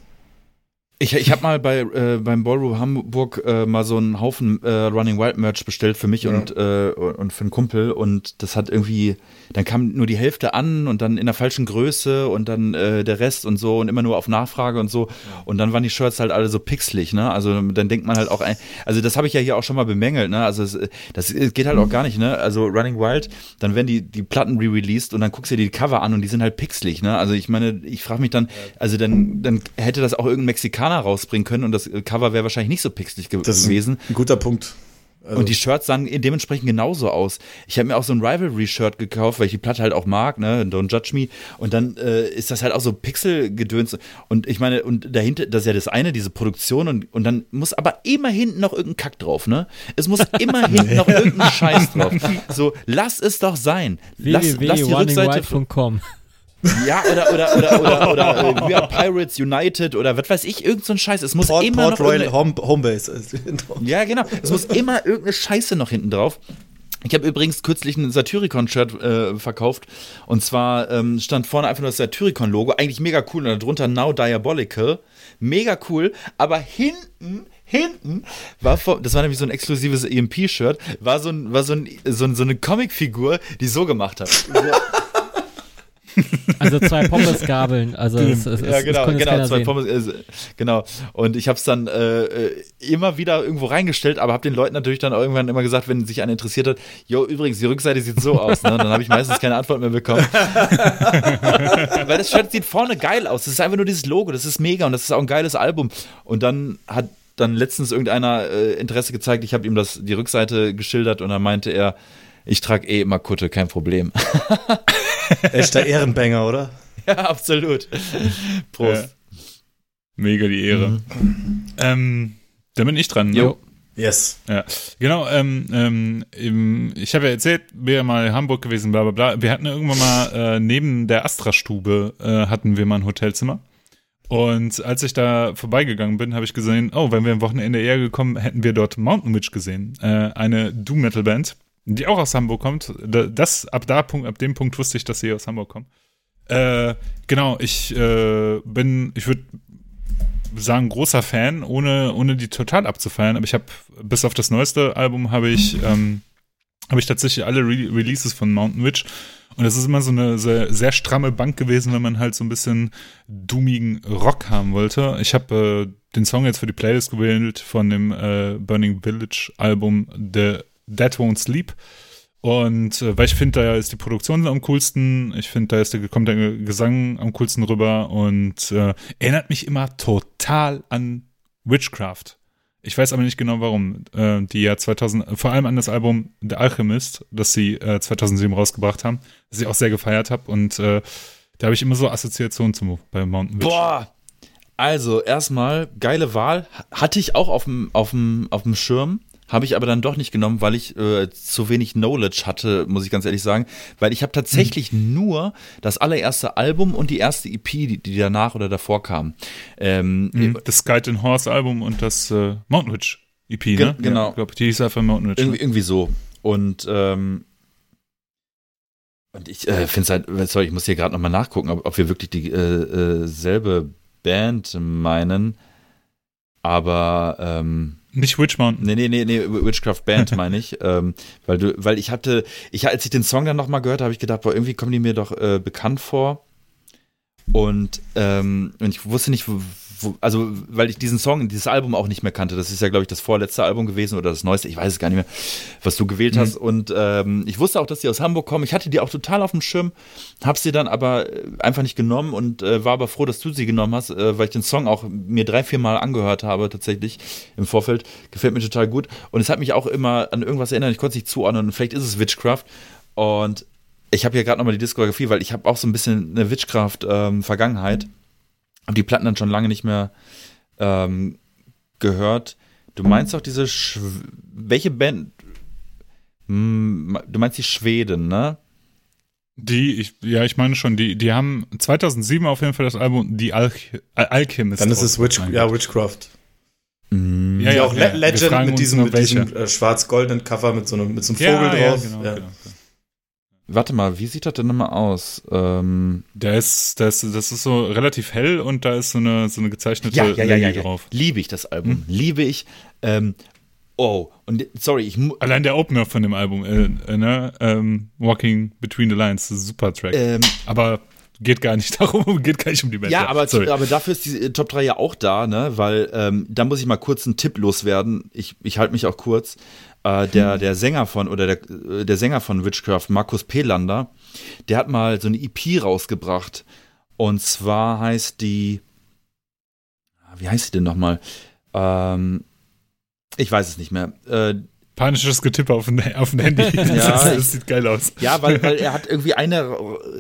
Speaker 3: Ich, ich habe mal bei äh, beim Ballroom Hamburg äh, mal so einen Haufen äh, Running Wild Merch bestellt für mich
Speaker 4: Ja.
Speaker 3: und äh, und für einen Kumpel und das hat irgendwie dann kam nur die Hälfte an und dann in der falschen Größe und dann äh, der Rest und so und immer nur auf Nachfrage und so und dann waren die Shirts halt alle so pixelig, ne? Also dann denkt man halt auch ein, also das habe ich ja hier auch schon mal bemängelt, ne? Also es, das geht halt auch gar nicht, ne? Also Running Wild, dann werden die die Platten re-released und dann guckst du dir die Cover an und die sind halt pixelig, ne? Also ich meine, ich frage mich dann, also dann dann hätte das auch irgendein Mexikaner rausbringen können und das Cover wäre wahrscheinlich nicht so pixelig ge
Speaker 4: Das
Speaker 3: gewesen.
Speaker 4: ein guter Punkt. Also,
Speaker 3: Und die Shirts sahen dementsprechend genauso aus. Ich habe mir auch so ein Rivalry-Shirt gekauft, weil ich die Platte halt auch mag, ne? Don't judge me. Und dann äh, ist das halt auch so Pixelgedöns. Und ich meine, und dahinter, das ist ja das eine, diese Produktion, und, und dann muss aber immer hinten noch irgendein Kack drauf, ne? Es muss immer hinten noch irgendein Scheiß drauf. So, lass es doch sein. Lass, lass die Rückseite. Ja, oder, oder, oder, oder, oder, äh, We Are Pirates United oder was weiß ich, irgend so ein Scheiß. Es muss
Speaker 4: Port,
Speaker 3: immer
Speaker 4: Port
Speaker 3: noch
Speaker 4: Royal Home, Homebase.
Speaker 3: ja, genau. Es muss immer irgendeine Scheiße noch hinten drauf. Ich habe übrigens kürzlich ein Satyricon-Shirt äh, verkauft. Und zwar ähm, stand vorne einfach nur das Satyricon-Logo. Eigentlich mega cool. Und darunter Now Diabolical. Mega cool. Aber hinten, hinten war vor, das war nämlich so ein exklusives EMP-Shirt, war so, ein, war so, ein, so, ein, so eine Comicfigur, die so gemacht hat.
Speaker 2: Also zwei Pommesgabeln. Also es, es,
Speaker 3: Ja, genau,
Speaker 2: es
Speaker 3: genau,
Speaker 2: keiner
Speaker 3: zwei
Speaker 2: sehen.
Speaker 3: Pommes, äh, genau. Und ich habe es dann äh, äh, immer wieder irgendwo reingestellt, aber habe den Leuten natürlich dann irgendwann immer gesagt, wenn sich einer interessiert hat, jo, übrigens, die Rückseite sieht so aus, ne? Dann habe ich meistens keine Antwort mehr bekommen. Weil das Shirt sieht vorne geil aus. Das ist einfach nur dieses Logo, das ist mega und das ist auch ein geiles Album. Und dann hat dann letztens irgendeiner äh, Interesse gezeigt, ich habe ihm das die Rückseite geschildert und dann meinte er, ich trage eh immer Kutte, kein Problem.
Speaker 4: Echter Ehrenbanger, oder?
Speaker 3: ja, absolut. Prost.
Speaker 1: Ja. Mega die Ehre. Ähm, da bin ich dran. Ne?
Speaker 3: Jo.
Speaker 4: Yes.
Speaker 1: Ja, genau. Ähm, ähm, ich habe ja erzählt, wir mal in Hamburg gewesen, bla bla bla. Wir hatten irgendwann mal äh, neben der Astra-Stube äh, hatten wir mal ein Hotelzimmer. Und als ich da vorbeigegangen bin, habe ich gesehen, oh, wenn wir am Wochenende eher gekommen, hätten wir dort Mountain Witch gesehen. Äh, eine Doom Metal Band, die auch aus Hamburg kommt. Das, ab da ab dem Punkt wusste ich, dass sie aus Hamburg kommen. Äh, genau, ich äh, bin, ich würde sagen, großer Fan, ohne, ohne die total abzufeiern. Aber ich habe, bis auf das neueste Album, habe ich, ähm, habe ich tatsächlich alle Re Releases von Mountain Witch. Und es ist immer so eine sehr, sehr, stramme Bank gewesen, wenn man halt so ein bisschen doomigen Rock haben wollte. Ich habe äh, den Song jetzt für die Playlist gewählt von dem äh, Burning Village Album The Dead Won't Sleep. Und äh, weil ich finde, da ist die Produktion am coolsten, ich finde, da ist der, kommt der Gesang am coolsten rüber und äh, erinnert mich immer total an Witchcraft. Ich weiß aber nicht genau warum. Äh, die ja 2000, vor allem an das Album The Alchemist, das sie äh, 2007 rausgebracht haben, das ich auch sehr gefeiert habe und äh, da habe ich immer so Assoziationen zum bei Mountain Witch.
Speaker 3: Boah! Also, erstmal, geile Wahl. Hatte ich auch auf dem Schirm. Habe ich aber dann doch nicht genommen, weil ich äh, zu wenig Knowledge hatte, muss ich ganz ehrlich sagen. Weil ich habe tatsächlich mhm. nur das allererste Album und die erste EP, die, die danach oder davor kam.
Speaker 1: Ähm, mhm. Das Guide and Horse Album und das äh, Mountain Witch EP,
Speaker 3: ge
Speaker 1: ne?
Speaker 3: Genau. Ja,
Speaker 1: ich glaube, die hieß einfach Mountain Witch.
Speaker 3: Irgendwie, ne? irgendwie so. Und ähm, und ich äh, finde es halt, sorry, ich muss hier gerade nochmal nachgucken, ob, ob wir wirklich dieselbe äh, äh, Band meinen. Aber ähm,
Speaker 1: nicht Witch Mountain.
Speaker 3: Nee, nee, nee, nee, Witchcraft Band meine ich. ähm, weil du, weil ich hatte, ich, als ich den Song dann nochmal gehört habe, habe ich gedacht, boah, irgendwie kommen die mir doch äh, bekannt vor. Und, ähm, und ich wusste nicht, wo, also weil ich diesen Song, dieses Album auch nicht mehr kannte. Das ist ja, glaube ich, das vorletzte Album gewesen oder das neueste. Ich weiß es gar nicht mehr, was du gewählt mhm. hast. Und ähm, ich wusste auch, dass die aus Hamburg kommen. Ich hatte die auch total auf dem Schirm, habe sie dann aber äh, einfach nicht genommen und äh, war aber froh, dass du sie genommen hast, äh, weil ich den Song auch mir drei, vier Mal angehört habe tatsächlich im Vorfeld. Gefällt mir total gut. Und es hat mich auch immer an irgendwas erinnert. Ich konnte es nicht zuordnen. Und vielleicht ist es Witchcraft. Und ich habe hier gerade nochmal die Diskografie, weil ich habe auch so ein bisschen eine Witchcraft-Vergangenheit. Ähm, habe die Platten dann schon lange nicht mehr ähm, gehört. Du meinst doch diese, Sch welche Band? Hm, du meinst die Schweden, ne?
Speaker 1: Die, ich, ja, ich meine schon, die, die haben 2007 auf jeden Fall das Album Die Alch Alchemist.
Speaker 4: Dann ist es Witch, ja, Witchcraft.
Speaker 1: Mm.
Speaker 4: Ja, ja, auch Le Legend mit diesem, mit diesem äh, schwarz-goldenen Cover mit so einem, mit so einem Vogel
Speaker 1: ja,
Speaker 4: drauf.
Speaker 1: Ja, genau, ja. genau.
Speaker 3: Warte mal, wie sieht das denn nochmal aus? Ähm
Speaker 1: ist, das, das ist so relativ hell und da ist so eine, so eine gezeichnete
Speaker 3: ja, ja, ja, ja,
Speaker 1: ja. drauf.
Speaker 3: Liebe ich das Album. Hm? Liebe ich. Ähm, oh, und sorry, ich
Speaker 1: Allein der Opener von dem Album, äh, äh, ne? Ähm, Walking Between the Lines, das ist ein super Track. Ähm, Aber geht gar nicht darum, geht gar nicht um die Band.
Speaker 3: Ja, aber, aber dafür ist die Top 3 ja auch da, ne? Weil ähm, da muss ich mal kurz einen Tipp loswerden. Ich, ich halte mich auch kurz. Äh, der, hm. der Sänger von, oder der, äh, der Sänger von Witchcraft, Markus Pelander, der hat mal so eine EP rausgebracht. Und zwar heißt die, ah, wie heißt sie denn nochmal? Ähm, ich weiß es nicht mehr. Äh,
Speaker 1: Panisches Getippe auf dem, auf dem Handy.
Speaker 3: ja, das, das, sieht geil aus. Ja, weil, weil er hat irgendwie eine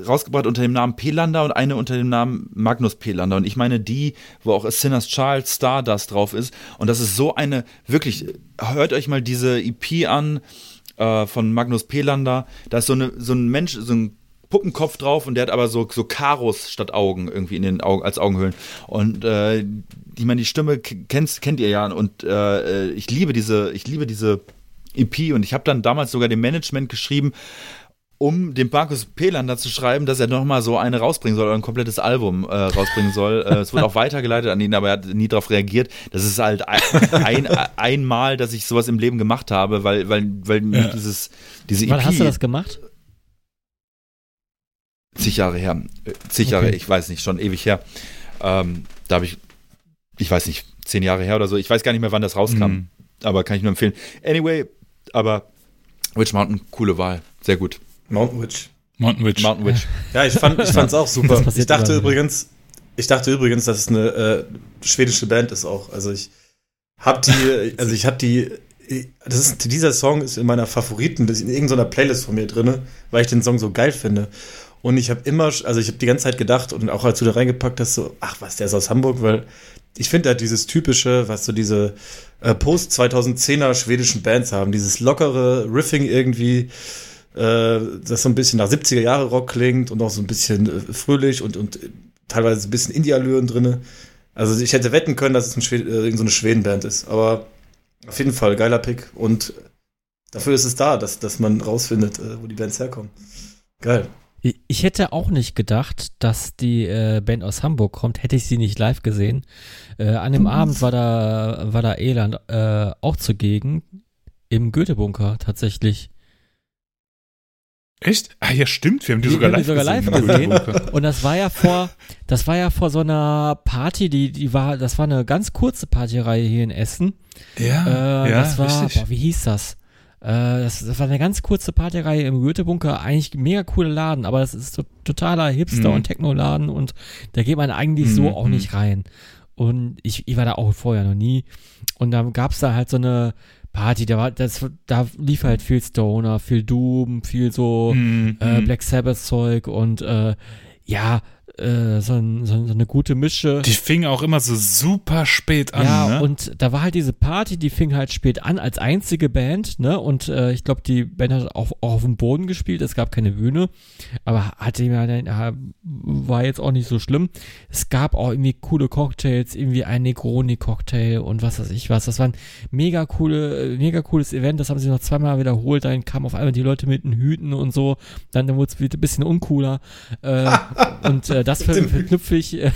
Speaker 3: rausgebracht unter dem Namen Pelander und eine unter dem Namen Magnus Pelander. Und ich meine die, wo auch Sinner's Child Stardust drauf ist. Und das ist so eine, wirklich, hört euch mal diese EP an äh, von Magnus Pelander. Da ist so, eine, so ein Mensch, so ein Puppenkopf drauf und der hat aber so, so Karos statt Augen irgendwie in den Augen, als Augenhöhlen. Und äh, ich meine, die Stimme kennt, kennt ihr ja und äh, ich liebe diese, ich liebe diese EP und ich habe dann damals sogar dem Management geschrieben, um dem Markus Pelander zu schreiben, dass er nochmal so eine rausbringen soll oder ein komplettes Album äh, rausbringen soll. äh, es wurde auch weitergeleitet an ihn, aber er hat nie darauf reagiert. Das ist halt ein, ein, einmal, dass ich sowas im Leben gemacht habe, weil, weil, weil ja. dieses, diese EP.
Speaker 2: Wann hast du das gemacht?
Speaker 3: Zig Jahre her. Äh, zig Jahre, ich weiß nicht, schon ewig her. Ähm, da habe ich, ich weiß nicht, zehn Jahre her oder so. Ich weiß gar nicht mehr, wann das rauskam. Mhm. Aber kann ich nur empfehlen. Anyway, aber Witch Mountain, coole Wahl. Sehr gut.
Speaker 4: Mountain Witch.
Speaker 1: Mountain Witch.
Speaker 3: Mountain Witch.
Speaker 4: Ja, ich fand ich fand's auch super. Ich dachte übrigens, ich dachte übrigens, dass es eine äh, schwedische Band ist auch. Also ich hab die, also ich hab die, das ist, dieser Song ist in meiner Favoriten, das ist in irgendeiner Playlist von mir drin, weil ich den Song so geil finde. Und ich habe immer, also ich habe die ganze Zeit gedacht und auch als du da reingepackt hast, so, ach was, der ist aus Hamburg, weil ich finde halt dieses typische, was so diese äh, Post-2010er schwedischen Bands haben, dieses lockere Riffing irgendwie, äh, das so ein bisschen nach 70er Jahre Rock klingt und auch so ein bisschen äh, fröhlich und, und teilweise ein bisschen Indie-Allüren drin. Also ich hätte wetten können, dass es ein Schwed äh, so eine Schwedenband ist. Aber auf jeden Fall, geiler Pick. Und dafür ist es da, dass, dass man rausfindet, äh, wo die Bands herkommen. Geil.
Speaker 2: Ich hätte auch nicht gedacht, dass die äh, Band aus Hamburg kommt, hätte ich sie nicht live gesehen. Äh, an dem Abend war da, war da Eland äh, auch zugegen, im Goethe-Bunker tatsächlich.
Speaker 1: Echt? Ah ja, stimmt, wir haben die, die sogar, live,
Speaker 2: sogar live gesehen. Und das war ja vor, das war ja vor so einer Party, die, die war, das war eine ganz kurze Partyreihe hier in Essen.
Speaker 1: Ja,
Speaker 2: äh,
Speaker 1: ja,
Speaker 2: das war, boah, wie hieß das? Äh, das? Das war eine ganz kurze Partyreihe im Goethe-Bunker, eigentlich mega cooler Laden, aber das ist so totaler Hipster-
Speaker 1: Mhm.
Speaker 2: und Techno-Laden und da geht man eigentlich so
Speaker 1: Mhm,
Speaker 2: auch nicht rein. Und ich, ich war da auch vorher noch nie. Und dann gab's da halt so eine Party, da war, das, da lief halt viel Stoner, viel Doom, viel so
Speaker 1: Mhm,
Speaker 2: äh,
Speaker 1: mhm.
Speaker 2: Black Sabbath Zeug und äh, ja, äh, so, ein, so, eine gute Mische.
Speaker 1: Die fing auch immer so super spät an,
Speaker 2: ja,
Speaker 1: ne?
Speaker 2: und da war halt diese Party, die fing halt spät an als einzige Band, ne? Und äh, ich glaube, die Band hat auch, auch auf dem Boden gespielt, es gab keine Bühne, aber hatte ja, ja, war jetzt auch nicht so schlimm. Es gab auch irgendwie coole Cocktails, irgendwie ein Negroni-Cocktail und was weiß ich was. Das war ein mega coole, mega cooles Event, das haben sie noch zweimal wiederholt, dann kamen auf einmal die Leute mit den Hüten und so, dann, wurde es wieder ein bisschen uncooler. Äh, und äh, das ver verknüpfe ich, äh,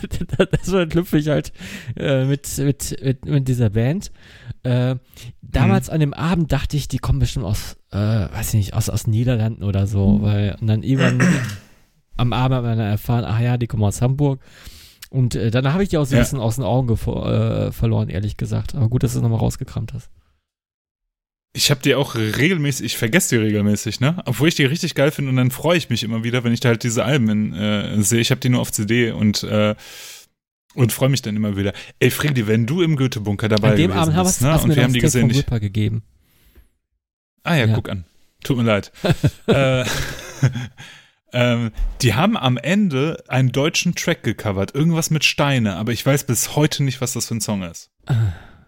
Speaker 2: das verknüpfe ich halt äh, mit, mit, mit, mit dieser Band. Äh, damals an dem Abend dachte ich, die kommen bestimmt aus, äh, weiß ich nicht, aus, aus Niederlanden oder so, weil, und dann irgendwann am Abend hat man dann erfahren, ach ja, die kommen aus Hamburg. Und äh, dann habe ich die auch so ein
Speaker 1: Ja.
Speaker 2: bisschen aus den Augen äh, verloren, ehrlich gesagt. Aber gut, dass du es nochmal rausgekramt hast.
Speaker 1: Ich habe die auch regelmäßig, ich vergesse die regelmäßig, ne? Obwohl ich die richtig geil finde und dann freue ich mich immer wieder, wenn ich da halt diese Alben äh, sehe. Ich habe die nur auf CD und äh, und freue mich dann immer wieder. Ey, Freddy, wenn du im Goethe-Bunker dabei
Speaker 2: An dem
Speaker 1: gewesen
Speaker 2: Abend hast,
Speaker 1: bist, ne?
Speaker 2: hast
Speaker 1: Und
Speaker 2: mir
Speaker 1: wir haben die gesehen. Ich,
Speaker 2: gegeben.
Speaker 1: ah ja,
Speaker 2: Ja.
Speaker 1: guck an. Tut mir leid. äh, ähm, die haben am Ende einen deutschen Track gecovert. Irgendwas mit Steine, aber ich weiß bis heute nicht, was das für ein Song ist.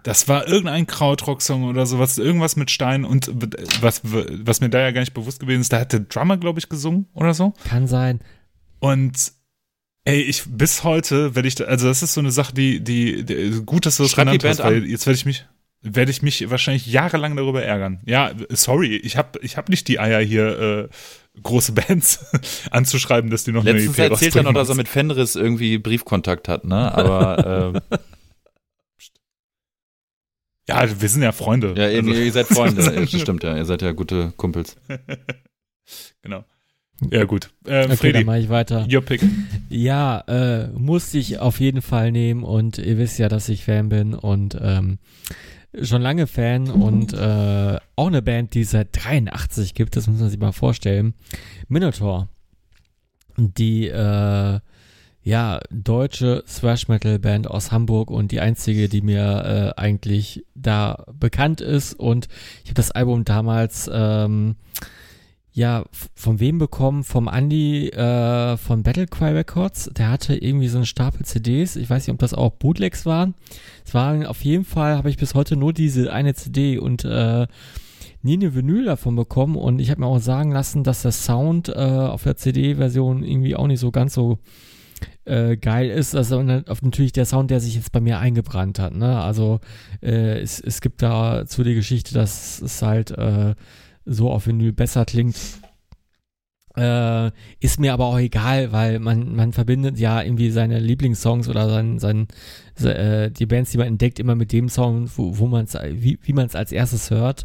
Speaker 1: Das war irgendein Krautrock-Song oder sowas, irgendwas mit Steinen und was, was mir da ja gar nicht bewusst gewesen ist, da hat der Drummer, glaube ich, gesungen oder so.
Speaker 2: Kann sein.
Speaker 1: Und ey, ich bis heute werde ich, da, also das ist so eine Sache, die, die, die gut, dass du das
Speaker 3: Schreib
Speaker 1: genannt hast, weil jetzt werde ich mich, werde ich mich wahrscheinlich jahrelang darüber ärgern. Ja, sorry, ich habe ich hab nicht die Eier hier, äh, große Bands anzuschreiben, dass die noch
Speaker 3: Letztens
Speaker 1: eine EP
Speaker 3: erzählt er noch, dass er mit Fenris irgendwie Briefkontakt hat, ne? Aber äh,
Speaker 1: Ja, wir sind ja Freunde.
Speaker 3: ja, ihr,
Speaker 1: Also-
Speaker 3: ihr seid Freunde. Ja, das stimmt ja, ihr seid ja gute Kumpels.
Speaker 1: genau. Ja, gut. Äh,
Speaker 2: Okay, dann
Speaker 1: Freddy,
Speaker 2: mache ich weiter.
Speaker 1: your pick.
Speaker 2: Ja, äh, musste ich auf jeden Fall nehmen und ihr wisst ja, dass ich Fan bin und ähm, schon lange Fan und äh, auch eine Band, die es seit 83 gibt, das muss man sich mal vorstellen. Minotaur. Die äh, ja, deutsche Thrash Metal Band aus Hamburg und die einzige, die mir äh, eigentlich da bekannt ist und ich habe das Album damals ähm, ja, von wem bekommen? Vom Andy äh, von Battlecry Records. Der hatte irgendwie so einen Stapel CDs. Ich weiß nicht, ob das auch Bootlegs waren. Es waren auf jeden Fall, habe ich bis heute nur diese eine CD und äh, nie eine Vinyl davon bekommen. Und ich habe mir auch sagen lassen, dass der Sound äh, auf der CD-Version irgendwie auch nicht so ganz so äh, geil ist. Also natürlich der Sound, der sich jetzt bei mir eingebrannt hat. Ne? Also äh, es, es gibt da zu die Geschichte, dass es halt äh, so auf Vinyl besser klingt. Äh, ist mir aber auch egal, weil man, man verbindet ja irgendwie seine Lieblingssongs oder sein, sein, se- äh, die Bands, die man entdeckt, immer mit dem Song, wo, wo man es, wie, wie man es als erstes hört.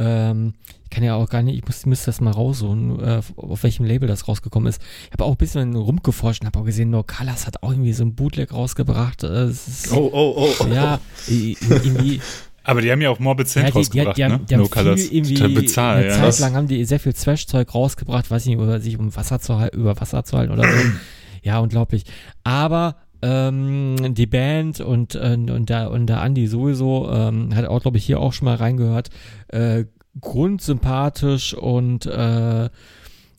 Speaker 2: Ähm, ich kann ja auch gar nicht, ich muss, müsste das mal raussuchen, äh, auf welchem Label das rausgekommen ist. Ich habe auch ein bisschen rumgeforscht und habe auch gesehen, No Colors hat auch irgendwie so ein Bootleg rausgebracht. Äh, ist,
Speaker 4: Oh, oh, oh. oh.
Speaker 2: Ja, irgendwie,
Speaker 1: Aber die haben ja auch Morbid Saint
Speaker 2: ja, die, die,
Speaker 1: rausgebracht,
Speaker 2: die, haben,
Speaker 1: ne?
Speaker 2: die haben
Speaker 1: no Colors.
Speaker 2: irgendwie,
Speaker 1: bezahlt,
Speaker 2: eine
Speaker 1: ja.
Speaker 2: Zeit lang haben die sehr viel Trash-Zeug rausgebracht, weiß nicht, über sich um Wasser zu halten, über Wasser zu halten oder so. ja, unglaublich. Aber ähm, die Band und, und, und, der, und der Andi sowieso, ähm, hat auch, glaube ich, hier auch schon mal reingehört, äh, grundsympathisch und äh,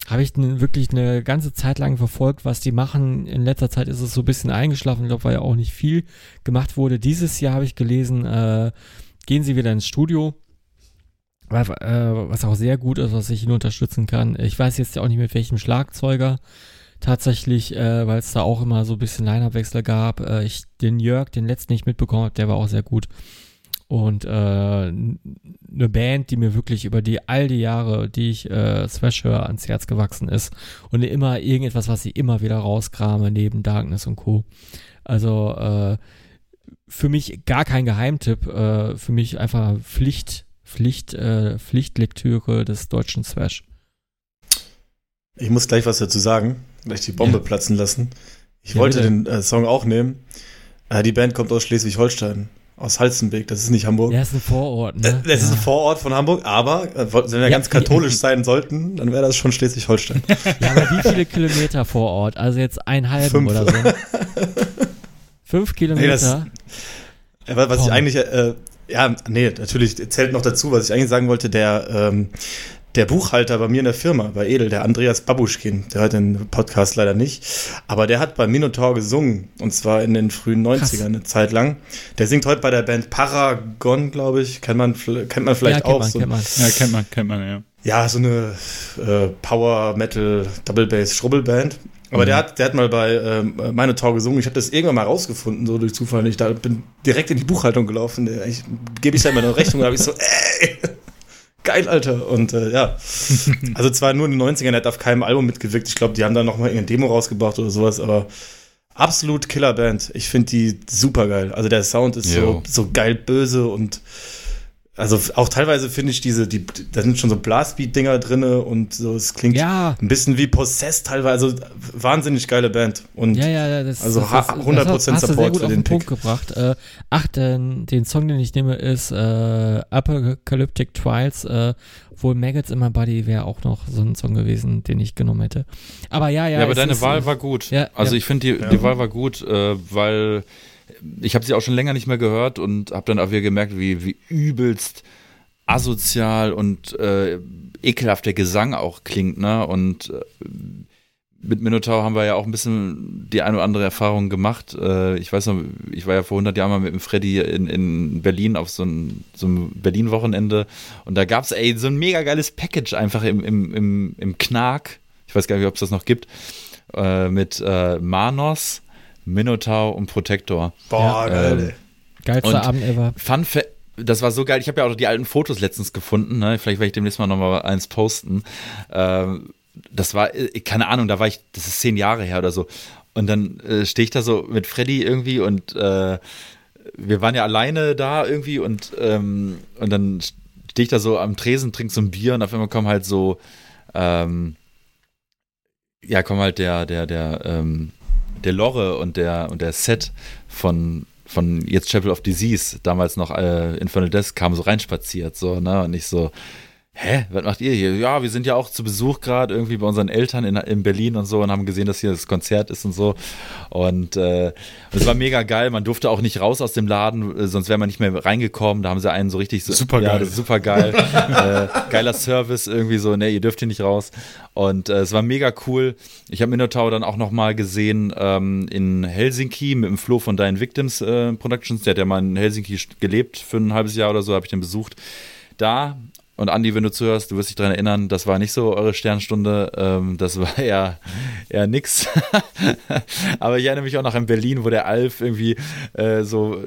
Speaker 2: habe ich wirklich eine ganze Zeit lang verfolgt, was die machen. In letzter Zeit ist es so ein bisschen eingeschlafen, ich glaube, weil ja auch nicht viel gemacht wurde. Dieses Jahr habe ich gelesen, äh, gehen sie wieder ins Studio. Was, äh, was auch sehr gut ist, was ich ihn unterstützen kann. Ich weiß jetzt ja auch nicht mit welchem Schlagzeuger tatsächlich, äh, weil es da auch immer so ein bisschen Line-Up-Wechsel gab. Äh, ich den Jörg, den letzten nicht mitbekommen habe, der war auch sehr gut. Und äh, eine Band, die mir wirklich über die all die Jahre, die ich äh, Thrash höre, ans Herz gewachsen ist. Und immer irgendetwas, was ich immer wieder rauskrame, neben Darkness und Co. Also äh, für mich gar kein Geheimtipp, äh, für mich einfach Pflicht, Pflicht, äh, Pflichtlektüre des deutschen Thrash.
Speaker 4: Ich muss gleich was dazu sagen, gleich die Bombe ja. platzen lassen. Ich ja, wollte bitte. den äh, Song auch nehmen. Äh, die Band kommt aus Schleswig-Holstein aus Halzenbeck, das ist nicht Hamburg.
Speaker 2: Ja, ist ein Vorort, ne?
Speaker 4: Äh, das ja. ist ein Vorort von Hamburg, aber äh, wenn wir ganz katholisch sein sollten, dann wäre das schon Schleswig-Holstein.
Speaker 2: Ja, aber wie viele Kilometer Vorort? Also jetzt ein halben oder so? Fünf Kilometer?
Speaker 4: Nee, das, was Komm. ich eigentlich, äh, ja, nee, natürlich zählt noch dazu, was ich eigentlich sagen wollte, der, ähm, der Buchhalter bei mir in der Firma, bei Edel, der Andreas Babuschkin, der hört den Podcast leider nicht, aber der hat bei Minotaur gesungen und zwar in den frühen 90ern Krass. eine Zeit lang. Der singt heute bei der Band Paragon, glaube ich, kennt man, kennt man vielleicht ja, kennt auch. Man,
Speaker 1: so, kennt man. Ja, kennt man, kennt man, ja.
Speaker 4: Ja, so eine äh, Power Metal Double Bass Schrubbelband. Aber mhm. der hat, der hat mal bei ähm, Minotaur gesungen. Ich habe das irgendwann mal rausgefunden, so durch Zufall. Ich da bin direkt in die Buchhaltung gelaufen. Ich gebe ich da immer eine Rechnung, da habe ich so, ey, geil, Alter. Und äh, ja, also zwar nur in den 90ern, er hat auf keinem Album mitgewirkt. Ich glaube, die haben da noch mal irgendeine Demo rausgebracht oder sowas, aber absolut Killerband. Ich finde die super geil. Also der Sound ist so, so geil böse und also auch teilweise finde ich diese, die, da sind schon so Blastbeat-Dinger drin und so, es klingt ja. ein bisschen wie Possessed teilweise, also wahnsinnig geile Band. Und
Speaker 2: ja, ja, das,
Speaker 4: also
Speaker 2: das,
Speaker 4: das, 100% das hast, Support
Speaker 2: hast für den, den Punkt gebracht. Äh, ach, den, den Song, den ich nehme, ist äh, Apocalyptic Trials, äh, wohl Maggots in My Body wäre auch noch so ein Song gewesen, den ich genommen hätte. Aber ja, ja.
Speaker 3: Ja, aber deine ist, Wahl war gut. Ja, also ja. ich finde, die, die Wahl war gut, äh, weil ich habe sie auch schon länger nicht mehr gehört und habe dann auch wieder gemerkt, wie, wie übelst asozial und äh, ekelhaft der Gesang auch klingt, ne? Und äh, mit Minotaur haben wir ja auch ein bisschen die eine oder andere Erfahrung gemacht. Äh, ich weiß noch, ich war ja vor 100 Jahren mal mit dem Freddy in, in Berlin auf so, ein, so einem Berlin-Wochenende und da gab es so ein mega geiles Package einfach im, im, im, im Knark. Ich weiß gar nicht, ob es das noch gibt. Äh, mit äh, Manos, Minotaur und Protector.
Speaker 4: Boah, geil. Ähm,
Speaker 2: Geilster Abend ever.
Speaker 3: Fun Fact, das war so geil. Ich habe ja auch die alten Fotos letztens gefunden. Ne? Vielleicht werde ich demnächst mal nochmal eins posten. Ähm, das war, äh, keine Ahnung, da war ich, das ist zehn Jahre her oder so. Und dann äh, stehe ich da so mit Freddy irgendwie und äh, wir waren ja alleine da irgendwie und, ähm, und dann stehe ich da so am Tresen, trinke so ein Bier und auf einmal kommen halt so, ähm, ja, kommen halt der, der, der, ähm, der Lore und der, und der Set von, von jetzt Chapel of Disease, damals noch äh, Infernal Death, kam so reinspaziert, so, ne, und nicht so, hä, was macht ihr hier? Ja, wir sind ja auch zu Besuch gerade irgendwie bei unseren Eltern in, in Berlin und so und haben gesehen, dass hier das Konzert ist und so. Und äh, es war mega geil. Man durfte auch nicht raus aus dem Laden, äh, sonst wäre man nicht mehr reingekommen. Da haben sie einen so richtig so,
Speaker 1: super geil, ja,
Speaker 3: super geil, äh, geiler Service irgendwie so. Ne, ihr dürft hier nicht raus. Und äh, es war mega cool. Ich habe Minotaur dann auch noch mal gesehen ähm, in Helsinki mit dem Flo von Dying Victims äh, Productions. Der hat ja mal in Helsinki gelebt für ein halbes Jahr oder so. Habe ich den besucht. Da und Andi, wenn du zuhörst, du wirst dich daran erinnern, das war nicht so eure Sternstunde, ähm, das war eher, eher nix. Aber ich erinnere mich auch noch an Berlin, wo der Alf irgendwie äh, so,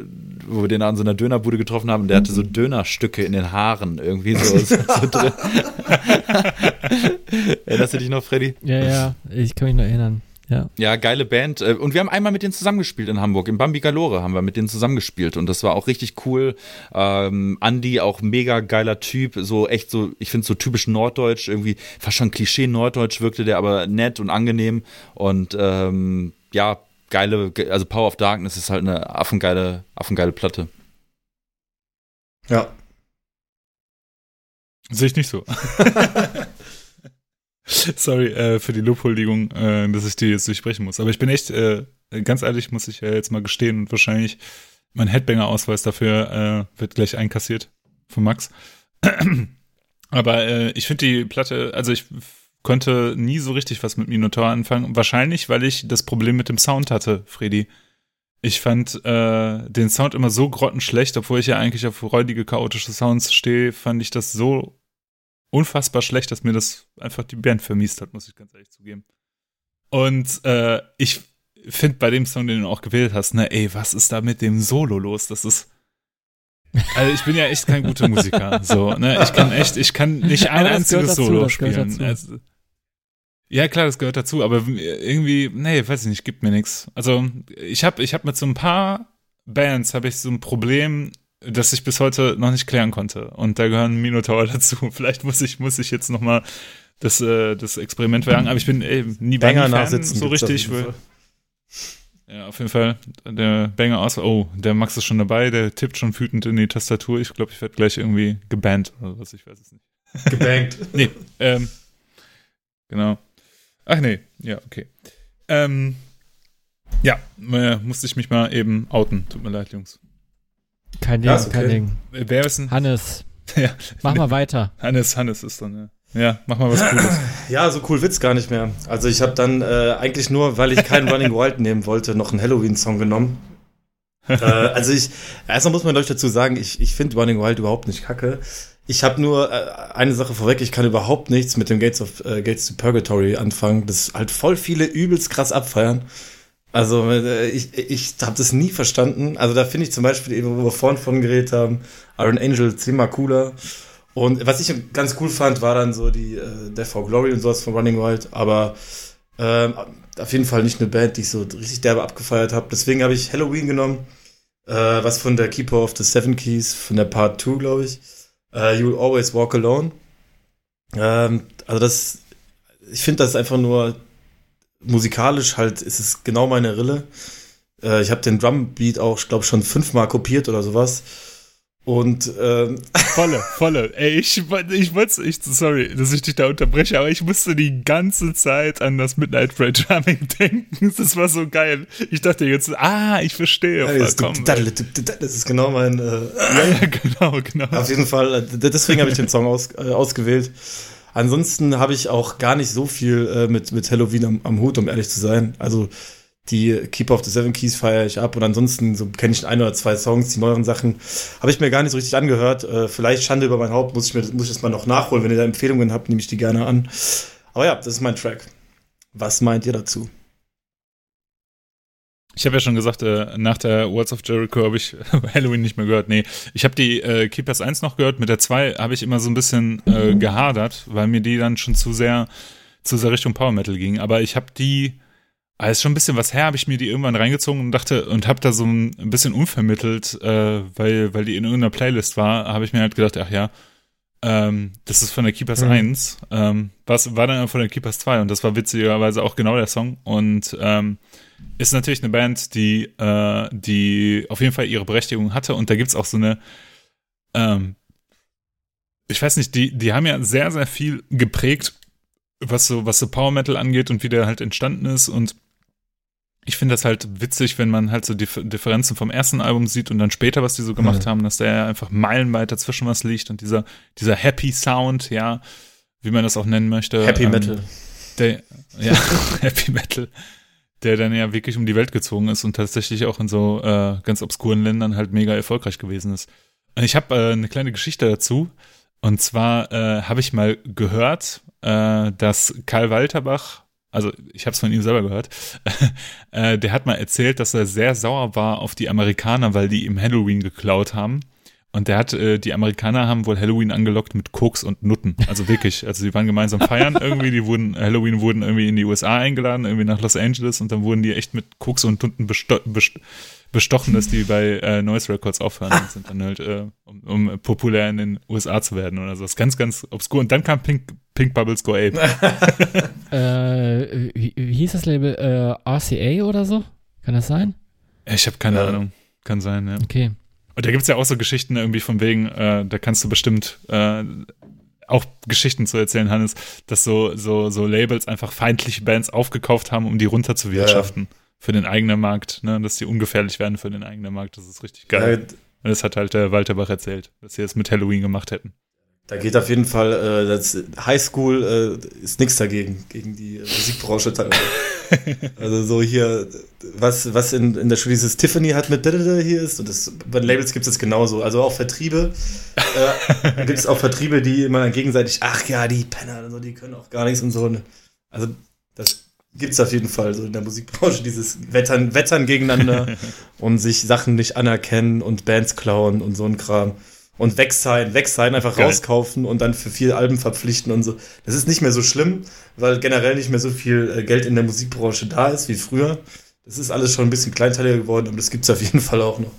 Speaker 3: wo wir den an so einer Dönerbude getroffen haben, der hatte so Dönerstücke in den Haaren irgendwie so, so, so drin. Erinnerst du dich noch, Freddy?
Speaker 2: Ja, ja, ich kann mich noch erinnern. Ja.
Speaker 3: ja, geile Band. Äh, und wir haben einmal mit denen zusammengespielt in Hamburg. Im Bambi Galore haben wir mit denen zusammengespielt. Und das war auch richtig cool. Ähm, Andy, auch mega geiler Typ. So echt so, ich finde so typisch norddeutsch. Irgendwie fast schon Klischee norddeutsch wirkte der, aber nett und angenehm. Und ähm, ja, geile, also Power of Darkness ist halt eine affengeile, affengeile Platte.
Speaker 4: Ja.
Speaker 1: Sehe ich nicht so. Sorry äh, für die Lobhuldigung, äh, dass ich die jetzt durchsprechen muss. Aber ich bin echt, äh, ganz ehrlich, muss ich äh, jetzt mal gestehen und wahrscheinlich mein Headbanger-Ausweis dafür äh, wird gleich einkassiert von Max. Aber äh, ich finde die Platte, also ich konnte nie so richtig was mit Minotaur anfangen. Wahrscheinlich, weil ich das Problem mit dem Sound hatte, Freddy. Ich fand den Sound immer so grottenschlecht, obwohl ich ja eigentlich auf räudige, chaotische Sounds stehe, fand ich das so unfassbar schlecht, dass mir das einfach die Band vermiest hat, muss ich ganz ehrlich zugeben. Und äh, ich finde bei dem Song, den du auch gewählt hast, ne, ey, was ist da mit dem Solo los? Das ist. Also ich bin ja echt kein guter Musiker. So, ne? Ich kann echt, ich kann nicht ein einziges dazu, Solo spielen. Also, ja, klar, das gehört dazu, aber irgendwie, nee, weiß ich nicht, gibt mir nichts. Also, ich habe ich hab mit so ein paar Bands habe ich so ein Problem, das ich bis heute noch nicht klären konnte. Und da gehören Minotaur dazu. Vielleicht muss ich, muss ich jetzt noch mal das, äh, das Experiment wagen, aber ich bin ey, nie
Speaker 4: Banger nachsitzen
Speaker 1: so richtig. Ja, auf jeden Fall. Der Banger aus. Oh, der Max ist schon dabei, der tippt schon wütend in die Tastatur. Ich glaube, ich werde gleich irgendwie gebannt oder was, ich weiß es nicht.
Speaker 4: Gebankt.
Speaker 1: nee, ähm, genau. Ach nee, ja, okay. Ähm, ja, äh, musste ich mich mal eben outen. Tut mir leid, Jungs.
Speaker 2: Kein Ding, okay. kein Ding.
Speaker 1: Wer ist denn?
Speaker 2: Hannes. ja. Mach mal weiter.
Speaker 1: Hannes, Hannes ist dann, ja. Ja, mach mal was Cooles.
Speaker 4: Ja, so cool wird's gar nicht mehr. Also ich habe dann äh, eigentlich nur, weil ich keinen Running Wild nehmen wollte, noch einen Halloween-Song genommen. äh, also ich, erstmal muss man euch dazu sagen, ich, ich finde Running Wild überhaupt nicht kacke. Ich habe nur äh, eine Sache vorweg, ich kann überhaupt nichts mit dem Gates of äh, Gates to Purgatory anfangen. Das halt voll viele übelst krass abfeiern. Also äh, ich, ich habe das nie verstanden. Also da finde ich zum Beispiel, wo wir vorhin von geredet haben, Iron Angel zehnmal cooler. Und was ich ganz cool fand, war dann so die äh, Death for Glory und sowas von Running Wild, aber ähm, auf jeden Fall nicht eine Band, die ich so richtig derbe abgefeiert habe. Deswegen habe ich Halloween genommen, äh, was von der Keeper of the Seven Keys, von der Part 2, glaube ich. Äh, You'll Always Walk Alone. Ähm, also das, ich finde das einfach nur musikalisch halt, ist es genau meine Rille. Äh, ich habe den Drumbeat auch, glaube ich, schon fünfmal kopiert oder sowas. Und ähm,
Speaker 1: volle, volle. Ey, ich, ich wollte, ich, sorry, dass ich dich da unterbreche, aber ich musste die ganze Zeit an das Midnight Red Drumming denken. Das war so geil. Ich dachte jetzt, ah, ich verstehe.
Speaker 4: Ja, das, das ist genau mein. Äh,
Speaker 1: ja, ja, genau, genau.
Speaker 4: Auf jeden Fall. Äh, deswegen habe ich den Song aus, äh, ausgewählt. Ansonsten habe ich auch gar nicht so viel äh, mit mit Halloween am, am Hut, um ehrlich zu sein. Also die Keeper of the Seven Keys feiere ich ab und ansonsten so kenne ich ein oder zwei Songs, die neueren Sachen habe ich mir gar nicht so richtig angehört. Äh, vielleicht Schande über mein Haupt, muss ich mir muss ich das mal noch nachholen. Wenn ihr da Empfehlungen habt, nehme ich die gerne an. Aber ja, das ist mein Track. Was meint ihr dazu?
Speaker 1: Ich habe ja schon gesagt, äh, nach der Words of Jericho habe ich Halloween nicht mehr gehört. Nee, ich habe die äh, Keepers 1 noch gehört. Mit der 2 habe ich immer so ein bisschen äh, gehadert, weil mir die dann schon zu sehr zu sehr Richtung Power Metal ging. Aber ich habe die aber ist schon ein bisschen was her, habe ich mir die irgendwann reingezogen und dachte und habe da so ein bisschen unvermittelt, äh, weil, weil die in irgendeiner Playlist war, habe ich mir halt gedacht, ach ja, ähm, das ist von der Keepers mhm. 1. Ähm, was war dann von der Keepers 2 und das war witzigerweise auch genau der Song und ähm, ist natürlich eine Band, die, äh, die auf jeden Fall ihre Berechtigung hatte und da gibt's auch so eine, ähm, ich weiß nicht, die, die haben ja sehr, sehr viel geprägt, was so, was so Power Metal angeht und wie der halt entstanden ist und ich finde das halt witzig, wenn man halt so die Differenzen vom ersten Album sieht und dann später, was die so gemacht mhm. haben, dass der ja einfach meilenweit dazwischen was liegt und dieser, dieser Happy Sound, ja, wie man das auch nennen möchte.
Speaker 4: Happy ähm, Metal.
Speaker 1: Der, ja, Happy Metal, der dann ja wirklich um die Welt gezogen ist und tatsächlich auch in so äh, ganz obskuren Ländern halt mega erfolgreich gewesen ist. Ich habe äh, eine kleine Geschichte dazu. Und zwar äh, habe ich mal gehört, äh, dass Karl Walterbach also ich habe es von ihm selber gehört, äh, der hat mal erzählt, dass er sehr sauer war auf die Amerikaner, weil die ihm Halloween geklaut haben. Und der hat, äh, die Amerikaner haben wohl Halloween angelockt mit Koks und Nutten. Also wirklich. Also die waren gemeinsam feiern irgendwie, die wurden, Halloween wurden irgendwie in die USA eingeladen, irgendwie nach Los Angeles und dann wurden die echt mit Koks und Nutten besto best bestochen, dass die bei äh, Noise Records aufhören und sind dann halt, äh, um, um populär in den USA zu werden oder so. Das ist ganz, ganz obskur. Und dann kam Pink, Pink Bubbles Go Ape.
Speaker 2: äh, wie, wie, hieß das Label? Äh, RCA oder so? Kann das sein?
Speaker 1: Ich habe keine ja. Ahnung. Kann sein, ja.
Speaker 2: Okay.
Speaker 1: Und da gibt's ja auch so Geschichten irgendwie von wegen, äh, da kannst du bestimmt äh, auch Geschichten zu erzählen, Hannes, dass so, so, so Labels einfach feindliche Bands aufgekauft haben, um die runterzuwirtschaften. Ja für den eigenen Markt, ne? dass die ungefährlich werden für den eigenen Markt. Das ist richtig geil. Ja, und das hat halt der Walter Bach erzählt, dass sie das mit Halloween gemacht hätten.
Speaker 4: Da geht auf jeden Fall, äh, das Highschool äh, ist nichts dagegen, gegen die Musikbranche. also so hier, was, was in, in der Schule dieses Tiffany hat mit hier ist, und das, bei Labels gibt es genauso. Also auch Vertriebe, äh, gibt es auch Vertriebe, die immer gegenseitig, ach ja, die Penner, also die können auch gar nichts und so. Also das gibt es auf jeden Fall so in der Musikbranche dieses Wettern, Wettern gegeneinander und sich Sachen nicht anerkennen und Bands klauen und so ein Kram. Und weg sein, weg sein, einfach Geil. rauskaufen und dann für vier Alben verpflichten und so. Das ist nicht mehr so schlimm, weil generell nicht mehr so viel äh, Geld in der Musikbranche da ist wie früher. Das ist alles schon ein bisschen kleinteiliger geworden, aber das gibt es auf jeden Fall auch noch.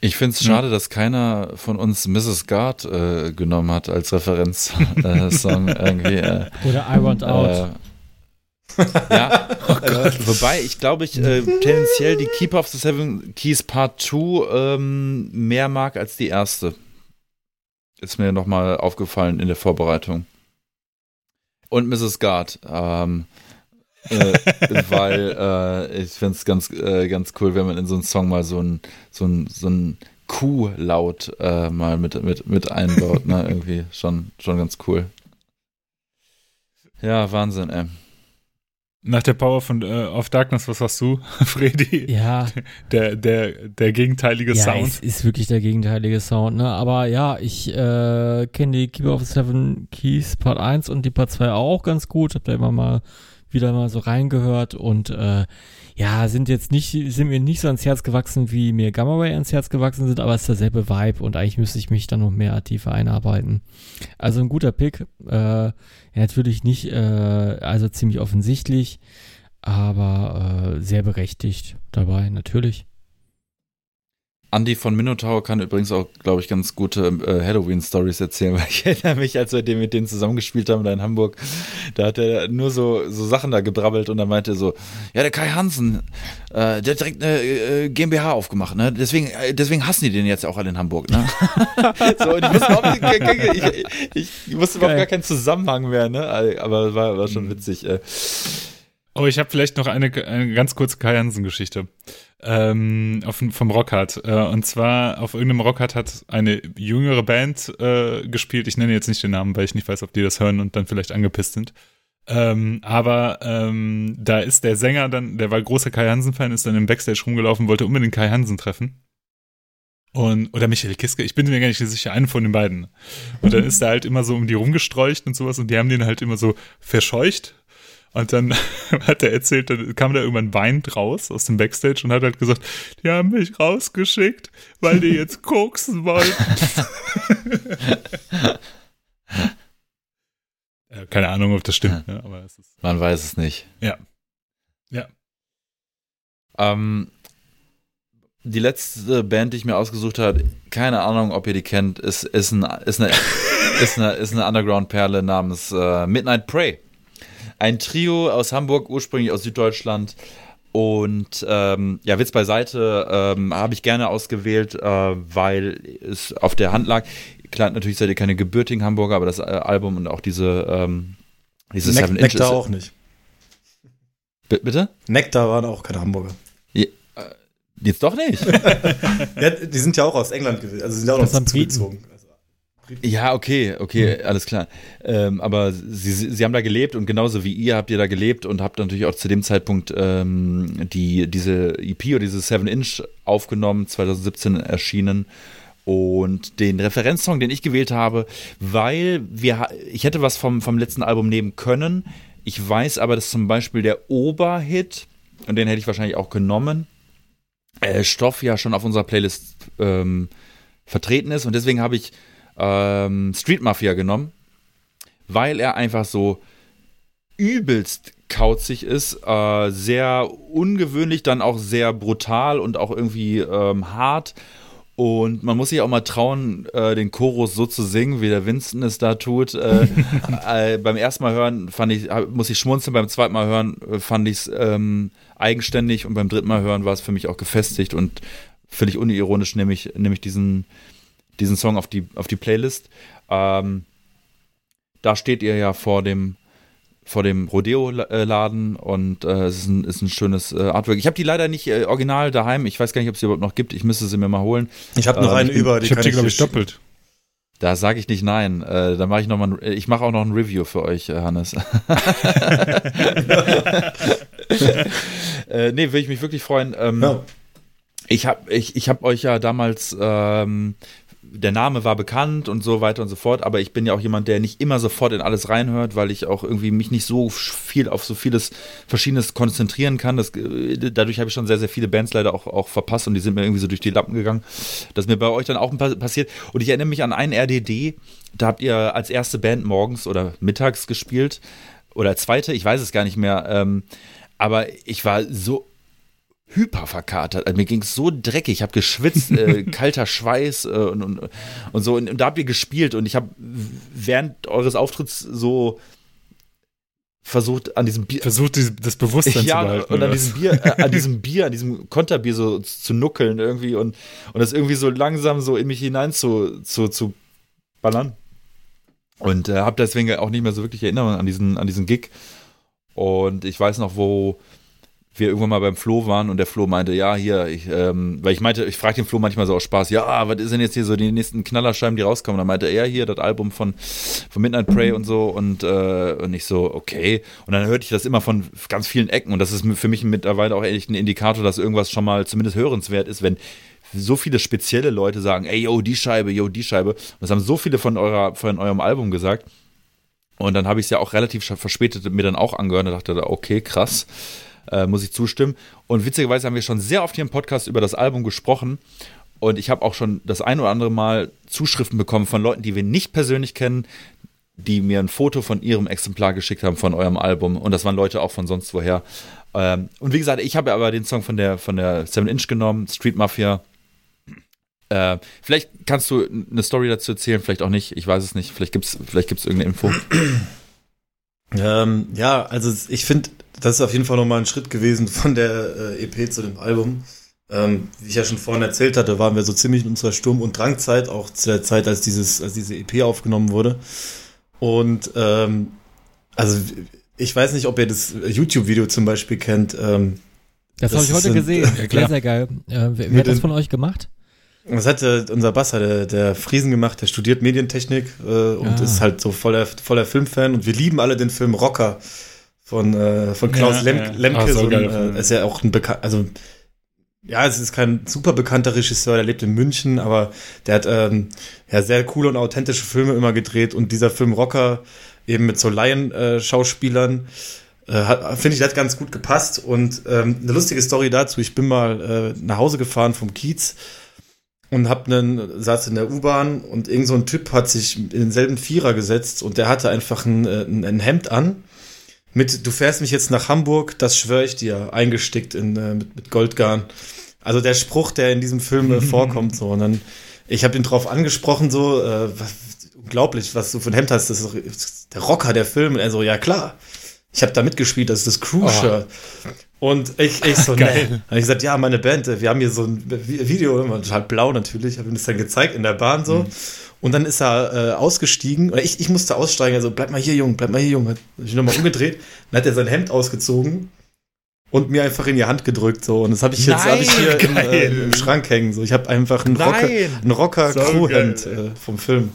Speaker 3: Ich finde es hm. schade, dass keiner von uns Mrs. Guard äh, genommen hat als Referenzsong äh, irgendwie. Äh,
Speaker 2: Oder I Want Out. Äh,
Speaker 3: ja, oh wobei ich glaube, ich äh, tendenziell die Keeper of the Seven Keys Part 2 ähm, mehr mag als die erste. Ist mir nochmal aufgefallen in der Vorbereitung. Und Mrs. Guard. Ähm, äh, weil äh, ich finde es ganz, äh, ganz cool, wenn man in so einen Song mal so ein, so ein, so ein Kuh-Laut äh, mal mit, mit, mit einbaut. ne? Irgendwie schon, schon ganz cool. Ja, Wahnsinn, ey.
Speaker 1: Nach der Power von äh, Of Darkness, was hast du, Freddy?
Speaker 2: Ja.
Speaker 1: Der, der, der gegenteilige ja, Sound.
Speaker 2: Ist, ist wirklich der gegenteilige Sound, ne? Aber ja, ich äh, kenne die Keeper of the Seven Keys Part 1 und die Part 2 auch ganz gut. Hab da immer mal wieder mal so reingehört und äh, ja, sind jetzt nicht, sind mir nicht so ans Herz gewachsen, wie mir Gamma Ray ans Herz gewachsen sind, aber es ist derselbe Vibe und eigentlich müsste ich mich da noch mehr tiefer einarbeiten. Also ein guter Pick, äh, natürlich nicht, äh, also ziemlich offensichtlich, aber äh, sehr berechtigt dabei, natürlich.
Speaker 3: Andy von Minotaur kann übrigens auch, glaube ich, ganz gute äh, Halloween-Stories erzählen, weil ich erinnere mich, als wir den mit denen zusammengespielt haben da in Hamburg, da hat er nur so, so Sachen da gebrabbelt und dann meinte er so, ja, der Kai Hansen, äh, der hat direkt eine äh, GmbH aufgemacht, ne? Deswegen, äh, deswegen hassen die den jetzt auch alle in Hamburg, ne? so, und ich wusste, überhaupt, ich, ich, ich wusste überhaupt gar keinen Zusammenhang mehr, ne? Aber war, war schon mhm. witzig.
Speaker 1: Oh, ich habe vielleicht noch eine, eine ganz kurze Kai Hansen-Geschichte ähm, vom Rockhard. Äh, und zwar auf irgendeinem Rockhard hat eine jüngere Band äh, gespielt. Ich nenne jetzt nicht den Namen, weil ich nicht weiß, ob die das hören und dann vielleicht angepisst sind. Ähm, aber ähm, da ist der Sänger dann, der war großer Kai Hansen-Fan, ist dann im Backstage rumgelaufen, wollte unbedingt Kai Hansen treffen. Und, oder Michael Kiske, ich bin mir gar nicht sicher, einen von den beiden. Und dann ist er halt immer so um die rumgestreucht und sowas und die haben den halt immer so verscheucht und dann hat er erzählt, dann kam da irgendwann weinend raus aus dem Backstage und hat halt gesagt, die haben mich rausgeschickt, weil die jetzt koksen wollten. keine Ahnung, ob das stimmt, ne? aber es ist.
Speaker 3: Man weiß es nicht.
Speaker 1: Ja. Ja.
Speaker 3: Ähm, die letzte Band, die ich mir ausgesucht habe, keine Ahnung, ob ihr die kennt, ist, ist, ein, ist eine, ist eine, ist eine Underground-Perle namens äh, Midnight Prey. Ein Trio aus Hamburg, ursprünglich aus Süddeutschland. Und ähm, ja, Witz beiseite, ähm, habe ich gerne ausgewählt, äh, weil es auf der Hand lag. Klar, natürlich seid ihr keine gebürtigen Hamburger, aber das äh, Album und auch diese, ähm,
Speaker 4: diese ne Seven Nektar auch nicht.
Speaker 3: B bitte?
Speaker 4: Nektar waren auch keine Hamburger. Ja,
Speaker 3: äh, jetzt doch nicht.
Speaker 4: ja, die sind ja auch aus England gewesen, also sind ja auch noch zugezogen.
Speaker 3: Ja, okay, okay, mhm. alles klar. Ähm, aber sie, sie haben da gelebt und genauso wie ihr habt ihr da gelebt und habt natürlich auch zu dem Zeitpunkt ähm, die, diese EP oder diese 7-Inch aufgenommen, 2017 erschienen. Und den Referenzsong, den ich gewählt habe, weil wir, ich hätte was vom, vom letzten Album nehmen können. Ich weiß aber, dass zum Beispiel der Oberhit, und den hätte ich wahrscheinlich auch genommen, äh, Stoff ja schon auf unserer Playlist ähm, vertreten ist. Und deswegen habe ich ähm, Street Mafia genommen, weil er einfach so übelst kauzig ist, äh, sehr ungewöhnlich, dann auch sehr brutal und auch irgendwie ähm, hart. Und man muss sich auch mal trauen, äh, den Chorus so zu singen, wie der Winston es da tut. Äh, äh, beim ersten Mal hören fand ich, muss ich schmunzeln, beim zweiten Mal hören äh, fand ich es ähm, eigenständig und beim dritten Mal hören war es für mich auch gefestigt und völlig unironisch nehme ich, nehme ich diesen, diesen Song auf die, auf die Playlist. Ähm, da steht ihr ja vor dem vor dem Rodeo-Laden und äh, es ist ein, ist ein schönes äh, Artwork. Ich habe die leider nicht äh, original daheim. Ich weiß gar nicht, ob es sie überhaupt noch gibt. Ich müsste sie mir mal holen.
Speaker 4: Ich habe noch ähm, eine über.
Speaker 1: Die ich habe die, glaube ich, doppelt.
Speaker 3: Da sage ich nicht nein. Äh, da mache ich noch mal. Ein, ich mache auch noch ein Review für euch, äh, Hannes. äh, nee, würde ich mich wirklich freuen. Ähm, ja. Ich habe ich, ich hab euch ja damals ähm, der Name war bekannt und so weiter und so fort, aber ich bin ja auch jemand, der nicht immer sofort in alles reinhört, weil ich auch irgendwie mich nicht so viel auf so vieles Verschiedenes konzentrieren kann. Das, äh, dadurch habe ich schon sehr, sehr viele Bands leider auch, auch verpasst und die sind mir irgendwie so durch die Lappen gegangen. Das ist mir bei euch dann auch passiert. Und ich erinnere mich an einen RDD, da habt ihr als erste Band morgens oder mittags gespielt oder zweite, ich weiß es gar nicht mehr. Ähm, aber ich war so hyper verkatert. Also mir ging es so dreckig. Ich habe geschwitzt, äh, kalter Schweiß äh, und, und, und so. Und, und, da habt ihr gespielt und ich habe während eures Auftritts so versucht an diesem Bier
Speaker 1: versucht das Bewusstsein
Speaker 3: ja,
Speaker 1: zu behalten
Speaker 3: und an diesem Bier äh, an diesem Bier an diesem Konterbier so zu nuckeln irgendwie und und das irgendwie so langsam so in mich hinein zu zu, zu ballern und äh, habe deswegen auch nicht mehr so wirklich Erinnerung an diesen an diesen Gig und ich weiß noch wo wir irgendwann mal beim Flo waren und der Flo meinte, ja, hier, ich, ähm, weil ich meinte, ich frage den Flo manchmal so aus Spaß, ja, was ist denn jetzt hier so die nächsten Knallerscheiben, die rauskommen? dann meinte er, hier, das Album von, von Midnight Prey und so und, äh, und ich so, okay. Und dann hörte ich das immer von ganz vielen Ecken und das ist für mich mittlerweile auch echt ein Indikator, dass irgendwas schon mal zumindest hörenswert ist, wenn so viele spezielle Leute sagen, ey, yo, die Scheibe, yo, die Scheibe. Und das haben so viele von, eurer, von eurem Album gesagt. Und dann habe ich es ja auch relativ verspätet mir dann auch angehört und dachte, okay, krass äh, muss ich zustimmen. Und witzigerweise haben wir schon sehr oft hier im Podcast über das Album gesprochen. Und ich habe auch schon das ein oder andere Mal Zuschriften bekommen von Leuten, die wir nicht persönlich kennen, die mir ein Foto von ihrem Exemplar geschickt haben von eurem Album. Und das waren Leute auch von sonst woher. Ähm, und wie gesagt, ich habe aber den Song von der, von der 7 Inch genommen, Street Mafia. Äh, vielleicht kannst du eine Story dazu erzählen, vielleicht auch nicht. Ich weiß es nicht. Vielleicht gibt es vielleicht gibt's irgendeine Info.
Speaker 4: Ähm, ja, also ich finde, das ist auf jeden Fall nochmal ein Schritt gewesen von der äh, EP zu dem Album. Ähm, wie ich ja schon vorhin erzählt hatte, waren wir so ziemlich in unserer Sturm- und Drangzeit, auch zu der Zeit, als, dieses, als diese EP aufgenommen wurde. Und ähm, also ich weiß nicht, ob ihr das YouTube-Video zum Beispiel kennt. Ähm,
Speaker 2: das, das habe ich heute ein, gesehen. Ja, sehr, sehr geil. Äh, wer, wer hat das von euch gemacht?
Speaker 4: Das hat äh, unser Basser, der, der Friesen gemacht, der studiert Medientechnik äh, und ah. ist halt so voller, voller Filmfan. Und wir lieben alle den Film Rocker von, äh, von Klaus ja, Lem ja. Lemke. Ah, so so ein, äh, ist ja auch ein bekannt, also ja, es ist kein super bekannter Regisseur, der lebt in München, aber der hat ähm, ja sehr coole und authentische Filme immer gedreht und dieser Film Rocker eben mit so Laien-Schauspielern äh, finde ich, das hat ganz gut gepasst und ähm, eine lustige Story dazu, ich bin mal äh, nach Hause gefahren vom Kiez und hab einen saß in der U-Bahn und irgend so ein Typ hat sich in denselben Vierer gesetzt und der hatte einfach ein, äh, ein Hemd an mit du fährst mich jetzt nach Hamburg, das schwöre ich dir, eingestickt in äh, mit, mit Goldgarn. Also der Spruch, der in diesem Film äh, vorkommt so und dann ich habe ihn drauf angesprochen so äh, was, unglaublich, was du für ein Hemd hast, das ist der Rocker der Film und er so ja klar. Ich habe da mitgespielt, das ist das Crew-Shirt. Oh. Und ich, ich so, Geil. nee. Und ich gesagt, ja, meine Band, wir haben hier so ein Video, total blau natürlich, habe ihm das dann gezeigt in der Bahn so. Mhm. Und dann ist er äh, ausgestiegen, oder ich, ich musste aussteigen, also bleib mal hier, Jung, bleib mal hier, Jung. Hat sich nochmal umgedreht, dann hat er sein Hemd ausgezogen und mir einfach in die Hand gedrückt so und das habe ich jetzt hab ich hier im, äh, im, Schrank hängen so ich habe einfach ein Rocker ein Rocker so Crewhemd äh, vom Film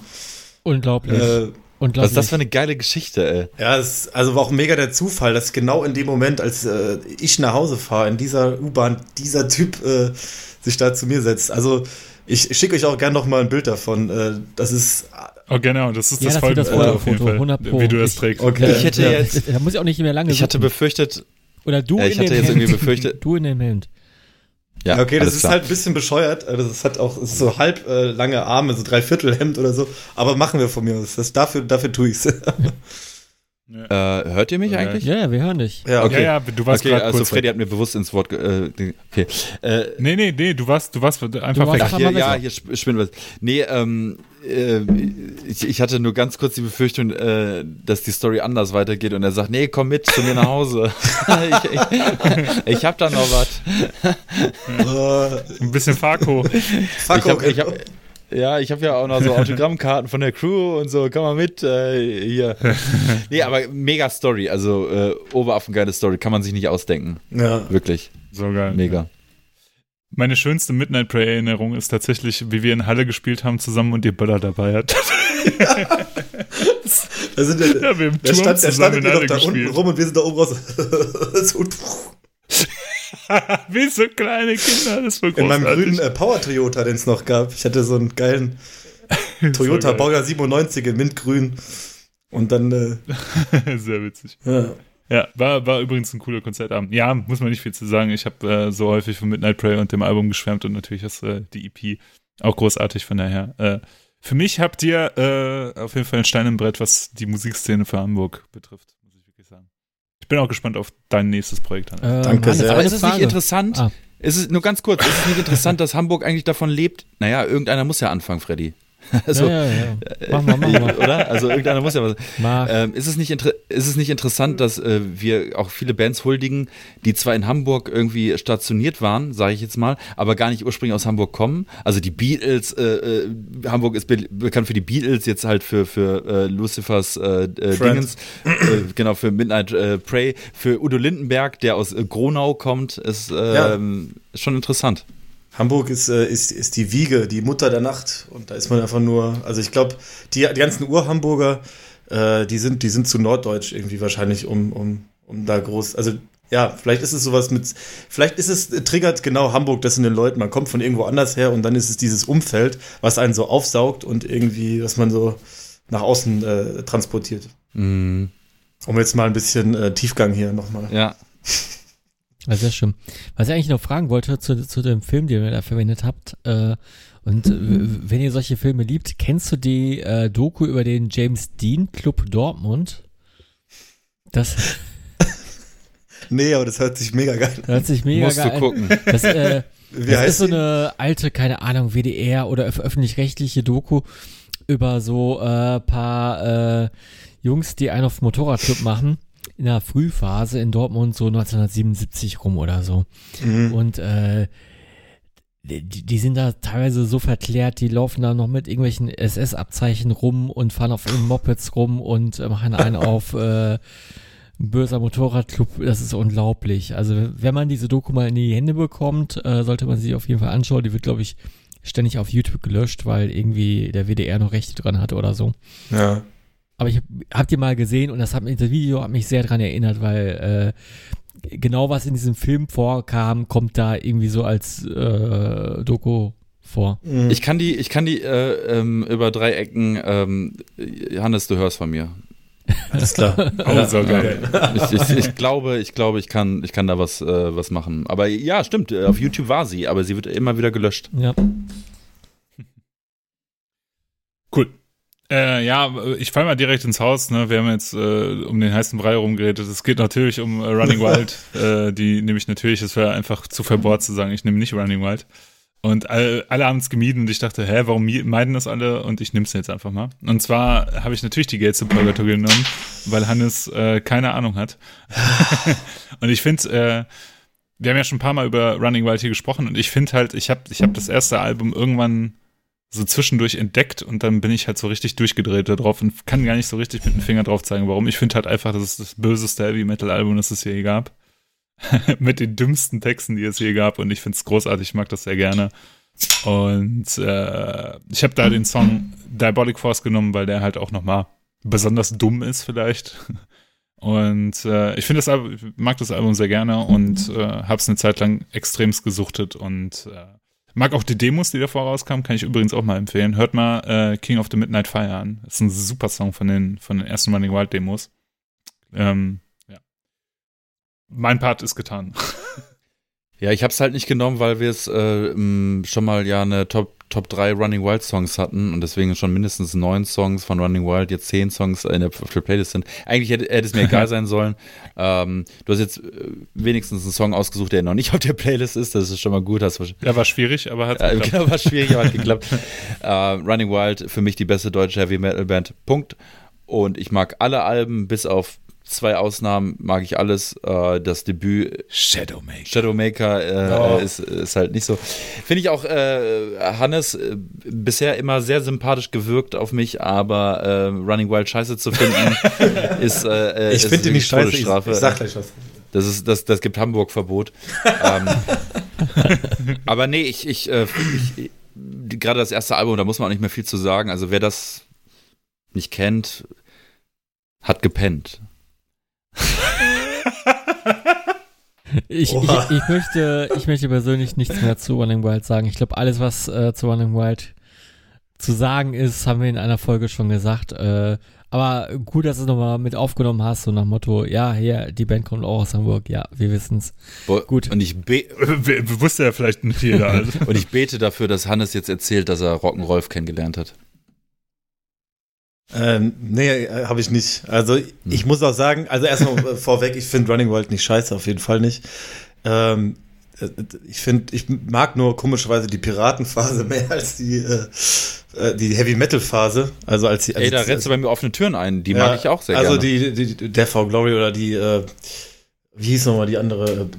Speaker 2: unglaublich äh,
Speaker 3: Unglaublich. Was ist das für eine geile Geschichte, ey.
Speaker 4: Ja, es also war auch mega der Zufall, dass genau in dem Moment, als äh, ich nach Hause fahre, in dieser U-Bahn, dieser Typ äh, sich da zu mir setzt. Also ich, schicke euch auch gerne noch mal ein Bild davon. Äh, das ist
Speaker 1: Oh, genau, das ist ja, das, das Folgenfoto auf jeden Fall, 100 Pro. wie du das trägst.
Speaker 3: Okay. Ich hätte jetzt,
Speaker 2: da muss ich auch nicht mehr lange
Speaker 3: Ich hatte befürchtet,
Speaker 2: oder du
Speaker 3: ja, ich
Speaker 2: in
Speaker 3: hatte
Speaker 2: jetzt
Speaker 3: Hemd. irgendwie befürchtet,
Speaker 2: du in dem Hemd.
Speaker 4: Ja, okay, das ist klar. halt ein bisschen bescheuert. Also das hat auch ist so halb äh, lange Arme, so dreiviertel Hemd oder so. Aber machen wir von mir aus. Das, dafür, dafür tue ich's.
Speaker 3: Ja. Äh, hört ihr mich okay. eigentlich?
Speaker 2: Ja, ja, wir hören dich.
Speaker 1: Ja, okay. ja, ja du warst
Speaker 3: okay, also Freddy hat mir bewusst ins Wort. Äh, okay.
Speaker 1: Äh, nee, nee, nee, du warst, du warst einfach
Speaker 3: du warst weg. Hier, ja, hier spinnt was. Nee, ähm, äh, ich, ich, hatte nur ganz kurz die Befürchtung, äh, dass die Story anders weitergeht und er sagt, nee, komm mit zu mir nach Hause. ich, ich, ich hab da noch was.
Speaker 1: Ein bisschen Farko.
Speaker 3: Farko. Ich hab, ich hab, ja, ich habe ja auch noch so Autogrammkarten von der Crew und so, komm mal mit äh, hier. Nee, aber mega Story, also äh, oberaffengeile Story, kann man sich nicht ausdenken. Ja. Wirklich.
Speaker 1: So geil.
Speaker 3: Mega.
Speaker 1: Meine schönste Midnight Prayer Erinnerung ist tatsächlich, wie wir in Halle gespielt haben zusammen und ihr Böller dabei hat.
Speaker 4: Ja. da sind der, ja, wir im Turm stand, der stand doch da unten rum und wir sind da oben raus. so,
Speaker 1: Wie so kleine Kinder, das war
Speaker 4: großartig. In meinem grünen äh, Power Toyota, den es noch gab. Ich hatte so einen geilen Toyota Baujahr 97 in Mintgrün. Und dann. Äh,
Speaker 1: Sehr witzig.
Speaker 4: ja.
Speaker 1: Ja, war, war übrigens ein cooler Konzertabend. Ja, muss man nicht viel zu sagen. Ich habe äh, so häufig von Midnight Prayer und dem Album geschwärmt und natürlich ist äh, die EP auch großartig von daher. Äh, für mich habt ihr äh, auf jeden Fall ein Stein im Brett, was die Musikszene für Hamburg betrifft, muss ich wirklich sagen. Ich bin auch gespannt auf dein nächstes Projekt. Hannes.
Speaker 2: Ähm,
Speaker 4: Danke sehr.
Speaker 3: Aber ist es nicht interessant?
Speaker 2: Ah.
Speaker 3: Ist es nur ganz kurz, ist es nicht interessant, dass Hamburg eigentlich davon lebt? Naja, irgendeiner muss ja anfangen, Freddy. Also,
Speaker 2: ja, ja, ja. Mach mal, mach mal.
Speaker 3: oder? Also irgendeiner muss ja was. Ähm, ist, es nicht ist es nicht interessant, dass äh, wir auch viele Bands huldigen, die zwar in Hamburg irgendwie stationiert waren, sage ich jetzt mal, aber gar nicht ursprünglich aus Hamburg kommen? Also die Beatles, äh, äh, Hamburg ist be bekannt für die Beatles, jetzt halt für, für äh, Lucifers äh, äh. Dingens, äh, genau, für Midnight äh, Prey, für Udo Lindenberg, der aus äh, Gronau kommt, ist
Speaker 4: Ja.
Speaker 3: ähm, ist schon interessant.
Speaker 4: Hamburg ist, äh, ist, ist die Wiege, die Mutter der Nacht. Und da ist man einfach nur, also ich glaube, die, die ganzen Ur-Hamburger, äh, die, sind, die sind zu norddeutsch irgendwie wahrscheinlich, um, um, um da groß, also ja, vielleicht ist es sowas mit, vielleicht ist es, triggert genau Hamburg das in den Leuten. Man kommt von irgendwo anders her und dann ist es dieses Umfeld, was einen so aufsaugt und irgendwie, was man so nach außen äh, transportiert.
Speaker 3: Mhm.
Speaker 4: Um jetzt mal ein bisschen äh, Tiefgang hier nochmal.
Speaker 3: Ja.
Speaker 2: Ja, sehr schön. Was ich eigentlich noch fragen wollte zu, zu dem Film, den ihr da verwendet habt, äh, und äh, wenn ihr solche Filme liebt, kennst du die äh, Doku über den James Dean Club Dortmund? Das
Speaker 4: Nee, aber das hört sich mega geil an.
Speaker 2: hört sich mega
Speaker 3: Musst
Speaker 2: geil
Speaker 3: du
Speaker 2: an.
Speaker 3: gucken.
Speaker 2: Das, äh,
Speaker 4: Wie
Speaker 2: das
Speaker 4: heißt
Speaker 2: ist so eine alte, keine Ahnung, WDR oder öf- öffentlich-rechtliche Doku über so äh, paar äh, Jungs, die einen auf Motorradclub machen. In der Frühphase in Dortmund, so 1977 rum oder so.
Speaker 4: Mhm.
Speaker 2: Und äh, die, die sind da teilweise so verklärt, die laufen da noch mit irgendwelchen SS-Abzeichen rum und fahren auf ihren Mopeds rum und äh, machen einen auf äh, böser Motorradclub. Das ist unglaublich. Also wenn man diese Doku mal in die Hände bekommt, äh, sollte man sie auf jeden Fall anschauen. Die wird, glaube ich, ständig auf YouTube gelöscht, weil irgendwie der WDR noch Rechte dran hatte oder so.
Speaker 4: Ja.
Speaker 2: Aber ich hab, die mal gesehen und das, hat, mich- das Video hat mich sehr dran erinnert, weil äh, genau was in diesem Film vorkam, kommt da irgendwie so als äh, Doku vor.
Speaker 4: Mhm.
Speaker 3: Ich kann die, ich kann die äh, ähm, über drei Ecken, ähm, Hannes, du hörst von mir.
Speaker 4: Alles klar.
Speaker 1: Oh, so geil.
Speaker 3: Ich, ich, ich glaube, ich glaube, ich kann, ich kann da was, äh, was machen. Aber ja, stimmt, äh, auf YouTube war sie, aber sie wird immer wieder gelöscht.
Speaker 2: Ja.
Speaker 1: Cool. Äh, ja, ich fall mal direkt ins Haus. Ne? Wir haben jetzt äh, um den heißen Brei rumgeredet. Es geht natürlich um äh, Running Wild. äh, die nehme ich natürlich. Es wäre einfach zu verbohrt zu sagen, ich nehme nicht Running Wild. Und all, alle haben es gemieden und ich dachte, hä, warum meiden das alle? Und ich nehme es jetzt einfach mal. Und zwar habe ich natürlich die Gates of Purgatory genommen, weil Hannes äh, keine Ahnung hat. und ich finde, äh, wir haben ja schon ein paar Mal über Running Wild hier gesprochen und ich finde halt, ich habe ich hab das erste Album irgendwann so zwischendurch entdeckt und dann bin ich halt so richtig durchgedreht da drauf und kann gar nicht so richtig mit dem Finger drauf zeigen, warum. Ich finde halt einfach, das ist das böseste Heavy Metal Album, das es je gab. mit den dümmsten Texten, die es je gab und ich finde es großartig, ich mag das sehr gerne. Und äh, ich habe da den Song Diabolic Force genommen, weil der halt auch nochmal besonders dumm ist vielleicht. Und äh, ich finde das Album, mag das Album sehr gerne und äh, habe es eine Zeit lang extremst gesuchtet und äh, mag auch die Demos, die davor rauskamen, kann ich übrigens auch mal empfehlen. Hört mal äh, King of the Midnight Fire an. Das ist ein super Song von den von den ersten Running Wild Demos. Ähm, ja. Mein Part ist getan.
Speaker 3: Ja, ich habe es halt nicht genommen, weil wir es äh, schon mal ja eine Top Top 3 Running Wild Songs hatten und deswegen schon mindestens neun Songs von Running Wild, jetzt zehn Songs in der, auf der Playlist sind. Eigentlich hätte, hätte es mir egal sein sollen. Ähm, du hast jetzt äh, wenigstens einen Song ausgesucht, der noch nicht auf der Playlist ist. Das ist schon mal gut. Hast
Speaker 1: Ja, war schwierig, aber hat
Speaker 3: äh,
Speaker 1: geklappt.
Speaker 3: genau, war schwierig, aber hat geklappt. äh, Running Wild, für mich die beste deutsche Heavy Metal Band. Punkt. Und ich mag alle Alben, bis auf zwei Ausnahmen, mag ich alles. Äh, das Debüt
Speaker 1: Shadowmaker.
Speaker 3: Shadowmaker äh,
Speaker 4: Oh.
Speaker 3: ist, ist halt nicht so. Finde ich auch äh, Hannes äh, bisher immer sehr sympathisch gewirkt auf mich, aber äh, Running Wild scheiße zu finden ist äh,
Speaker 4: Ich finde die nicht scheiße. Ich,
Speaker 3: Todesstrafe.
Speaker 4: ich sag gleich was.
Speaker 3: Das ist das das gibt Hamburg Verbot. ähm, aber nee, ich ich, äh, ich gerade das erste Album, da muss man auch nicht mehr viel zu sagen. Also wer das nicht kennt, hat gepennt.
Speaker 2: Ich, ich, ich, möchte, ich möchte persönlich nichts mehr zu Running Wild sagen. Ich glaube, alles, was äh, zu Running Wild zu sagen ist, haben wir in einer Folge schon gesagt. Äh, aber gut, dass du es nochmal mit aufgenommen hast, so nach Motto, ja, hier, die Band kommt auch aus Hamburg, ja, wir wissen's.
Speaker 3: Gut. Und ich be
Speaker 1: wusste ja vielleicht nicht jeder. Also.
Speaker 3: und ich bete dafür, dass Hannes jetzt erzählt, dass er Rock'n'Rolf kennengelernt hat.
Speaker 4: Ähm, nee, äh, habe ich nicht. Also ich hm. muss auch sagen, also erstmal äh, vorweg, ich finde Running Wild nicht scheiße, auf jeden Fall nicht. Ähm, äh, ich finde, ich mag nur komischerweise die Piratenphase mehr als die, äh, die Heavy Metal Phase. Also als die. Also
Speaker 3: Ey, da rennst du bei mir offene Türen ein. Die ja, mag ich auch sehr
Speaker 4: also
Speaker 3: gerne.
Speaker 4: Also die, die Death for Glory oder die, äh, wie hieß nochmal die andere?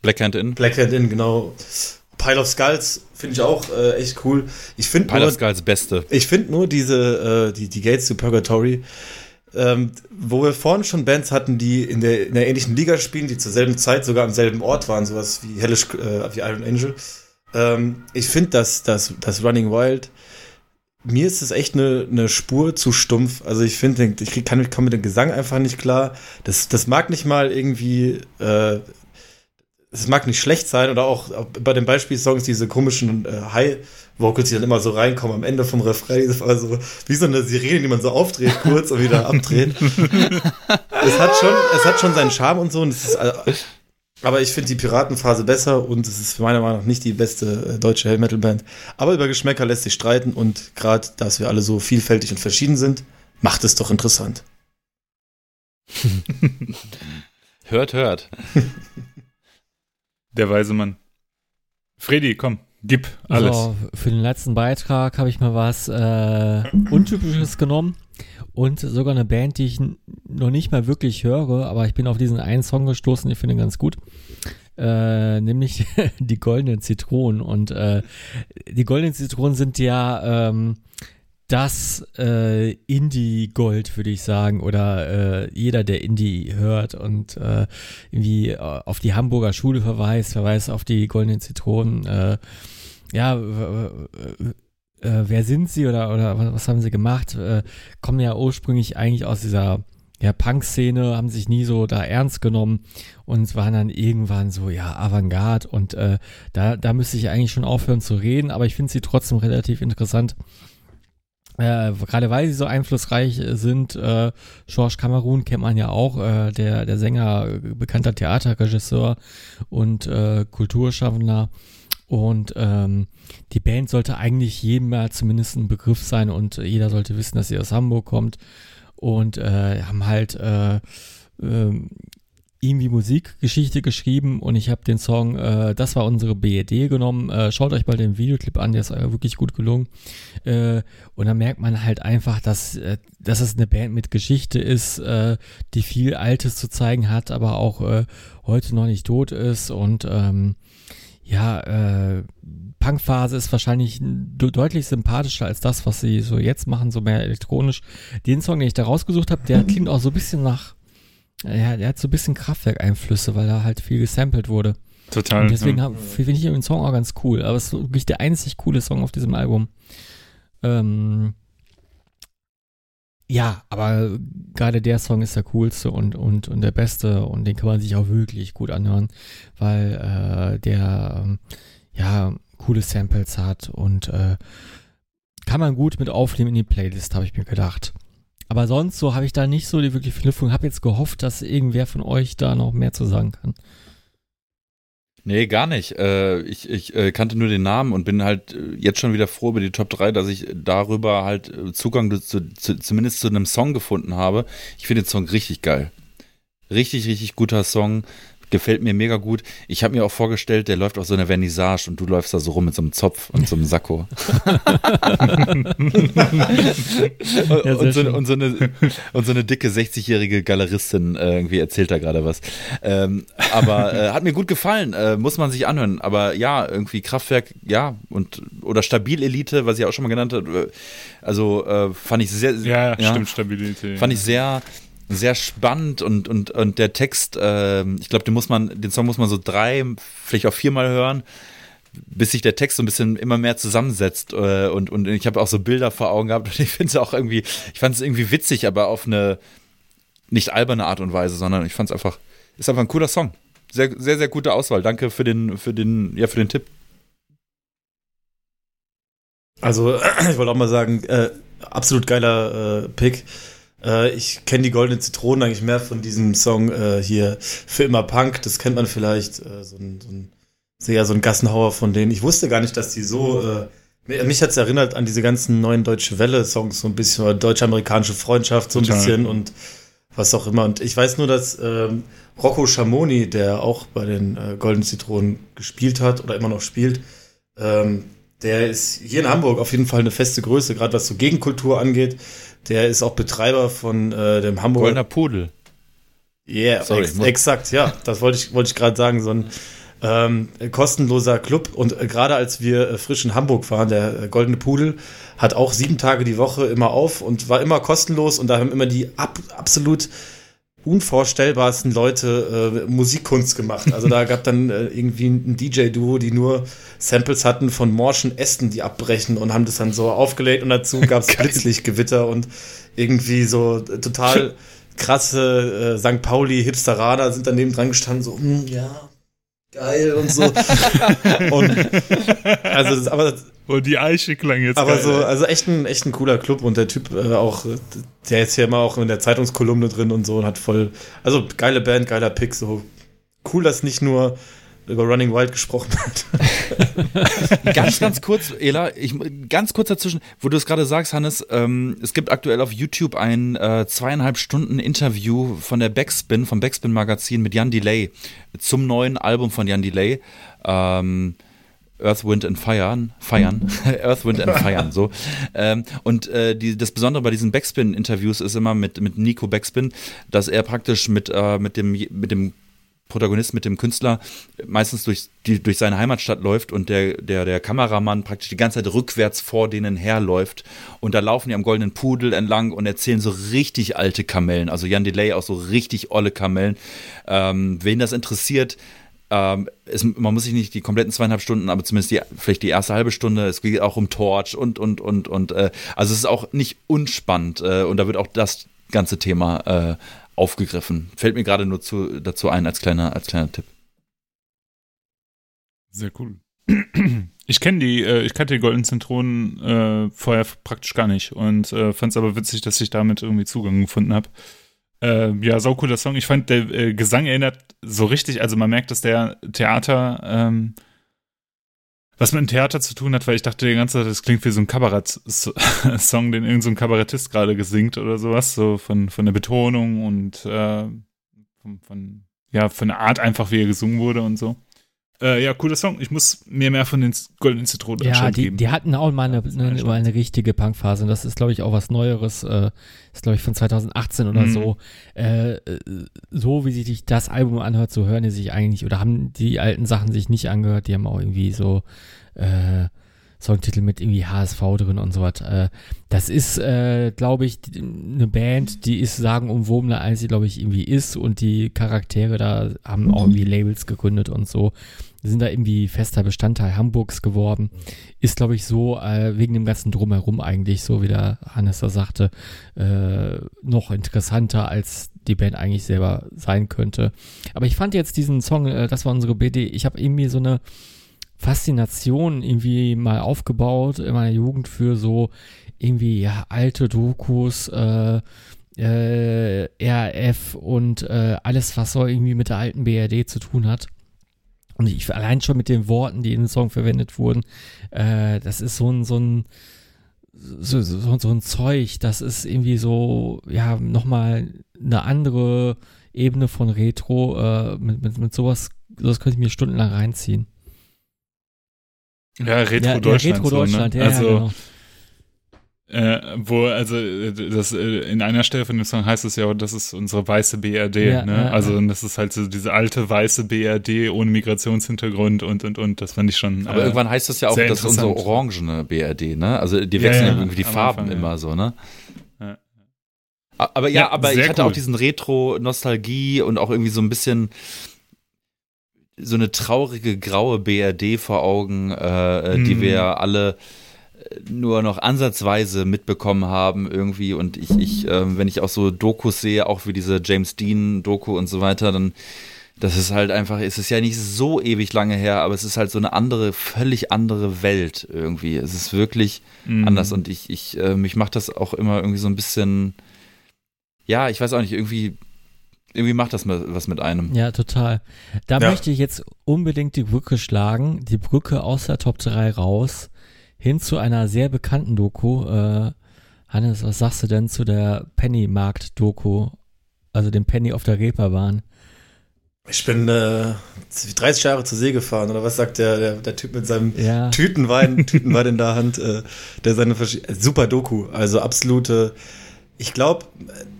Speaker 3: Black Hand In.
Speaker 4: Black Hand In, genau. Pile of Skulls finde ich auch äh, echt cool. Ich finde
Speaker 3: Pile nur, of Skulls beste.
Speaker 4: Ich finde nur diese, äh, die, die Gates to Purgatory, ähm, wo wir vorhin schon Bands hatten, die in der, in der ähnlichen Liga spielen, die zur selben Zeit sogar am selben Ort waren, sowas wie Hellish, äh, wie Iron Angel. Ähm, ich finde, dass das, das Running Wild, mir ist es echt eine, eine Spur zu stumpf. Also ich finde, ich kann, kann mit dem Gesang einfach nicht klar. Das, das mag nicht mal irgendwie äh, es mag nicht schlecht sein oder auch bei den Beispielsongs diese komischen äh, High-Vocals, die dann immer so reinkommen am Ende vom Refrain, das war so wie so eine Sirene, die man so aufdreht kurz und wieder abdreht. es hat schon, es hat schon seinen Charme und so. Und ist, äh, aber ich finde die Piratenphase besser und es ist meiner Meinung nach nicht die beste äh, deutsche Heavy Metal Band. Aber über Geschmäcker lässt sich streiten und gerade, dass wir alle so vielfältig und verschieden sind, macht es doch interessant.
Speaker 3: hört, hört.
Speaker 1: Der weise Mann. Freddy, komm, gib alles. So,
Speaker 2: für den letzten Beitrag habe ich mal was äh, Untypisches genommen und sogar eine Band, die ich noch nicht mal wirklich höre, aber ich bin auf diesen einen Song gestoßen, ich finde ihn ganz gut. Äh, nämlich die goldenen Zitronen. Und äh, die goldenen Zitronen sind ja ähm, das äh, Indie-Gold, würde ich sagen, oder äh, jeder, der Indie hört und äh, irgendwie äh, auf die Hamburger Schule verweist, verweist auf die goldenen Zitronen. Äh, ja, äh, wer sind sie oder, oder was haben sie gemacht? Äh, kommen ja ursprünglich eigentlich aus dieser ja, Punk-Szene, haben sich nie so da ernst genommen und waren dann irgendwann so, ja, Avantgarde und äh, da, da müsste ich eigentlich schon aufhören zu reden, aber ich finde sie trotzdem relativ interessant äh, gerade weil sie so einflussreich äh, sind, äh, George Cameron kennt man ja auch, äh, der, der Sänger, äh, bekannter Theaterregisseur und äh, Kulturschaffender. Und ähm, die Band sollte eigentlich jedem mal zumindest ein Begriff sein und jeder sollte wissen, dass sie aus Hamburg kommt. Und äh, haben halt äh, äh, irgendwie Musikgeschichte geschrieben und ich habe den Song, äh, das war unsere BED genommen. Äh, schaut euch mal den Videoclip an, der ist äh, wirklich gut gelungen. Äh, und da merkt man halt einfach, dass, äh, dass es eine Band mit Geschichte ist, äh, die viel Altes zu zeigen hat, aber auch äh, heute noch nicht tot ist. Und ähm, ja, äh, Punkphase ist wahrscheinlich deutlich sympathischer als das, was sie so jetzt machen, so mehr elektronisch. Den Song, den ich da rausgesucht habe, der klingt auch so ein bisschen nach ja, der hat so ein bisschen Kraftwerk-Einflüsse, weil da halt viel gesampelt wurde.
Speaker 1: Total.
Speaker 2: Und deswegen ja. finde ich den Song auch ganz cool. Aber es ist wirklich der einzig coole Song auf diesem Album. Ähm, ja, aber gerade der Song ist der coolste und, und, und der beste und den kann man sich auch wirklich gut anhören, weil äh, der ähm, ja coole Samples hat und äh, kann man gut mit aufnehmen in die Playlist, habe ich mir gedacht. Aber sonst so habe ich da nicht so die wirklich Verknüpfung. Habe jetzt gehofft, dass irgendwer von euch da noch mehr zu sagen kann.
Speaker 3: Nee, gar nicht. Äh, ich ich äh, kannte nur den Namen und bin halt äh, jetzt schon wieder froh über die Top 3, dass ich darüber halt äh, Zugang zu, zu, zumindest zu einem Song gefunden habe. Ich finde den Song richtig geil. Richtig, richtig guter Song. Gefällt mir mega gut. Ich habe mir auch vorgestellt, der läuft auf so einer Vernissage und du läufst da so rum mit so einem Zopf und so einem Sakko. ja, und, so, und, so, eine, und so eine dicke 60-jährige Galeristin äh, irgendwie erzählt da gerade was. Ähm, aber äh, hat mir gut gefallen, äh, muss man sich anhören. Aber ja, irgendwie Kraftwerk, ja, und oder Stabil-Elite, was ich auch schon mal genannt habe. Also äh, fand ich sehr,
Speaker 1: ja, ja stimmt, Stabilität.
Speaker 3: Fand ich sehr sehr spannend und, und, und der Text, äh, ich glaube, den muss man, den Song muss man so drei, vielleicht auch viermal hören, bis sich der Text so ein bisschen immer mehr zusammensetzt. Äh, und, und ich habe auch so Bilder vor Augen gehabt und ich finde es auch irgendwie, ich fand es irgendwie witzig, aber auf eine nicht alberne Art und Weise, sondern ich fand es einfach, ist einfach ein cooler Song. Sehr, sehr, sehr gute Auswahl. Danke für den, für den, ja, für den Tipp.
Speaker 4: Also, ich wollte auch mal sagen, äh, absolut geiler äh, Pick. Äh, ich kenne die Goldene Zitronen eigentlich mehr von diesem Song äh, hier für immer Punk. Das kennt man vielleicht. Äh, so ein, so ein, sehr so ein Gassenhauer von denen. Ich wusste gar nicht, dass die so. Äh, mich hat's erinnert an diese ganzen neuen Deutsche Welle-Songs, so ein bisschen, oder deutsch-amerikanische Freundschaft, so ein Total. bisschen und was auch immer. Und ich weiß nur, dass ähm, Rocco Schamoni, der auch bei den äh, Goldenen Zitronen gespielt hat oder immer noch spielt, ähm, der ist hier in Hamburg auf jeden Fall eine feste Größe, gerade was so Gegenkultur angeht. Der ist auch Betreiber von äh, dem Hamburger.
Speaker 3: Goldener Pudel.
Speaker 4: Yeah, Sorry, ex exakt, ja. Das wollte ich, wollte ich gerade sagen. So ein ähm, kostenloser Club. Und äh, gerade als wir äh, frisch in Hamburg waren, der äh, Goldene Pudel hat auch sieben Tage die Woche immer auf und war immer kostenlos. Und da haben immer die ab, absolut unvorstellbarsten Leute äh, Musikkunst gemacht. Also da gab dann äh, irgendwie ein DJ-Duo, die nur Samples hatten von morschen Ästen, die abbrechen und haben das dann so aufgelegt und dazu gab es Blitzlichtgewitter und irgendwie so total krasse äh, St. Pauli Hipsteraner sind daneben dran gestanden, so, hm, ja, geil und so. und
Speaker 1: also das, aber und die Eiche klang jetzt
Speaker 4: Aber geil, so, also echt ein, echt ein cooler Club und der Typ äh, auch, der ist ja immer auch in der Zeitungskolumne drin und so und hat voll, also geile Band, geiler Pick, so cool, dass nicht nur über Running Wild gesprochen
Speaker 3: hat. ganz, ganz kurz, Ela, ich, ganz kurz dazwischen, wo du es gerade sagst, Hannes, ähm, es gibt aktuell auf YouTube ein äh, zweieinhalb Stunden Interview von der Backspin, vom Backspin Magazin mit Jan Delay zum neuen Album von Jan Delay. Ähm, Earth, Wind and Fire, feiern, Earth, Wind and Feiern, so. Ähm, und äh, die, das Besondere bei diesen Backspin-Interviews ist immer mit, mit Nico Backspin, dass er praktisch mit, äh, mit, dem, mit dem Protagonist, mit dem Künstler meistens durch, die, durch seine Heimatstadt läuft und der, der, der Kameramann praktisch die ganze Zeit rückwärts vor denen herläuft. Und da laufen die am Goldenen Pudel entlang und erzählen so richtig alte Kamellen. Also Jan Delay auch so richtig olle Kamellen. Ähm, wen das interessiert, ähm, es, man muss sich nicht die kompletten zweieinhalb Stunden, aber zumindest die, vielleicht die erste halbe Stunde. Es geht auch um Torch und, und, und, und. Äh, also es ist auch nicht unspannend äh, und da wird auch das ganze Thema äh, aufgegriffen. Fällt mir gerade nur zu, dazu ein als kleiner, als kleiner Tipp.
Speaker 1: Sehr cool. Ich kenne die, äh, ich kannte die Golden Zentronen äh, vorher praktisch gar nicht und äh, fand es aber witzig, dass ich damit irgendwie Zugang gefunden habe. Äh, ja, sau cooler Song. Ich fand, der äh, Gesang erinnert so richtig, also man merkt, dass der Theater, ähm, was mit dem Theater zu tun hat, weil ich dachte die ganze Zeit, das klingt wie so ein Kabarett-Song, den irgendein so Kabarettist gerade gesingt oder sowas, so von, von der Betonung und äh, von, von, ja, von der Art einfach, wie er gesungen wurde und so. Äh, ja, cooler Song. Ich muss mir mehr von den Goldenen Zitronen
Speaker 2: ja, die, geben. die hatten auch mal eine, eine, eine, richtige Punkphase. Und das ist, glaube ich, auch was Neueres. Äh, ist, glaube ich, von 2018 oder mhm. so. Äh, so wie sich das Album anhört, so hören die sich eigentlich, oder haben die alten Sachen sich nicht angehört. Die haben auch irgendwie so äh, Songtitel mit irgendwie HSV drin und so was. Äh, das ist, äh, glaube ich, eine Band, die ist sagenumwobener, als sie, glaube ich, irgendwie ist. Und die Charaktere da haben auch irgendwie Labels gegründet und so. Sind da irgendwie fester Bestandteil Hamburgs geworden. Ist, glaube ich, so äh, wegen dem ganzen Drumherum eigentlich, so wie der Hannes da sagte, äh, noch interessanter, als die Band eigentlich selber sein könnte. Aber ich fand jetzt diesen Song, äh, das war unsere BD, ich habe irgendwie so eine Faszination irgendwie mal aufgebaut in meiner Jugend für so irgendwie ja alte Dokus, äh, äh, RF und äh, alles, was so irgendwie mit der alten BRD zu tun hat. Und ich allein schon mit den Worten, die in dem Song verwendet wurden, äh, das ist so ein, so ein, so, so, so ein Zeug, das ist irgendwie so, ja, nochmal eine andere Ebene von Retro. Äh, mit, mit, mit sowas, sowas könnte ich mir stundenlang reinziehen.
Speaker 1: Ja, Retro ja, Deutschland. Ja, Retro Deutschland, so, ne? ja, also, genau. Äh, wo, also, das, äh, in einer Stelle von dem Song heißt es ja, das ist unsere weiße BRD, ja, ne? Ja, also, das ist halt so diese alte weiße BRD ohne Migrationshintergrund und, und, und, das fand ich schon.
Speaker 3: Aber äh, irgendwann heißt es ja auch, das ist unsere orangene BRD, ne? Also, die wechseln ja, irgendwie die Farben Anfang, immer so, ne? Aber ja, aber ich hatte cool. auch diesen Retro-Nostalgie und auch irgendwie so ein bisschen, so eine traurige graue BRD vor Augen, äh, mhm. die wir alle äh, nur noch ansatzweise mitbekommen haben irgendwie und ich, ich äh, wenn ich auch so Dokus sehe, auch wie diese James Dean Doku und so weiter, dann Das ist halt einfach, es ist ja nicht so ewig lange her, aber es ist halt so eine andere, völlig andere Welt irgendwie. Es ist wirklich
Speaker 1: Mhm.
Speaker 3: anders und ich, ich, äh, mich macht das auch immer irgendwie so ein bisschen, ja, ich weiß auch nicht, irgendwie, irgendwie macht das mal was mit einem.
Speaker 2: Ja, total. Da
Speaker 4: Ja.
Speaker 2: möchte ich jetzt unbedingt die Brücke schlagen, die Brücke aus der Top 3 raus, hin zu einer sehr bekannten Doku. Äh, Hannes, was sagst du denn zu der Pennymarkt-Doku? Also dem Penny auf der Reeperbahn.
Speaker 4: Ich bin äh, 30 Jahre zur See gefahren, oder was sagt der, der, der Typ mit seinem
Speaker 2: Ja.
Speaker 4: Tütenwein, Tütenwein in der Hand, äh, der seine super Doku, also absolute. Ich glaube,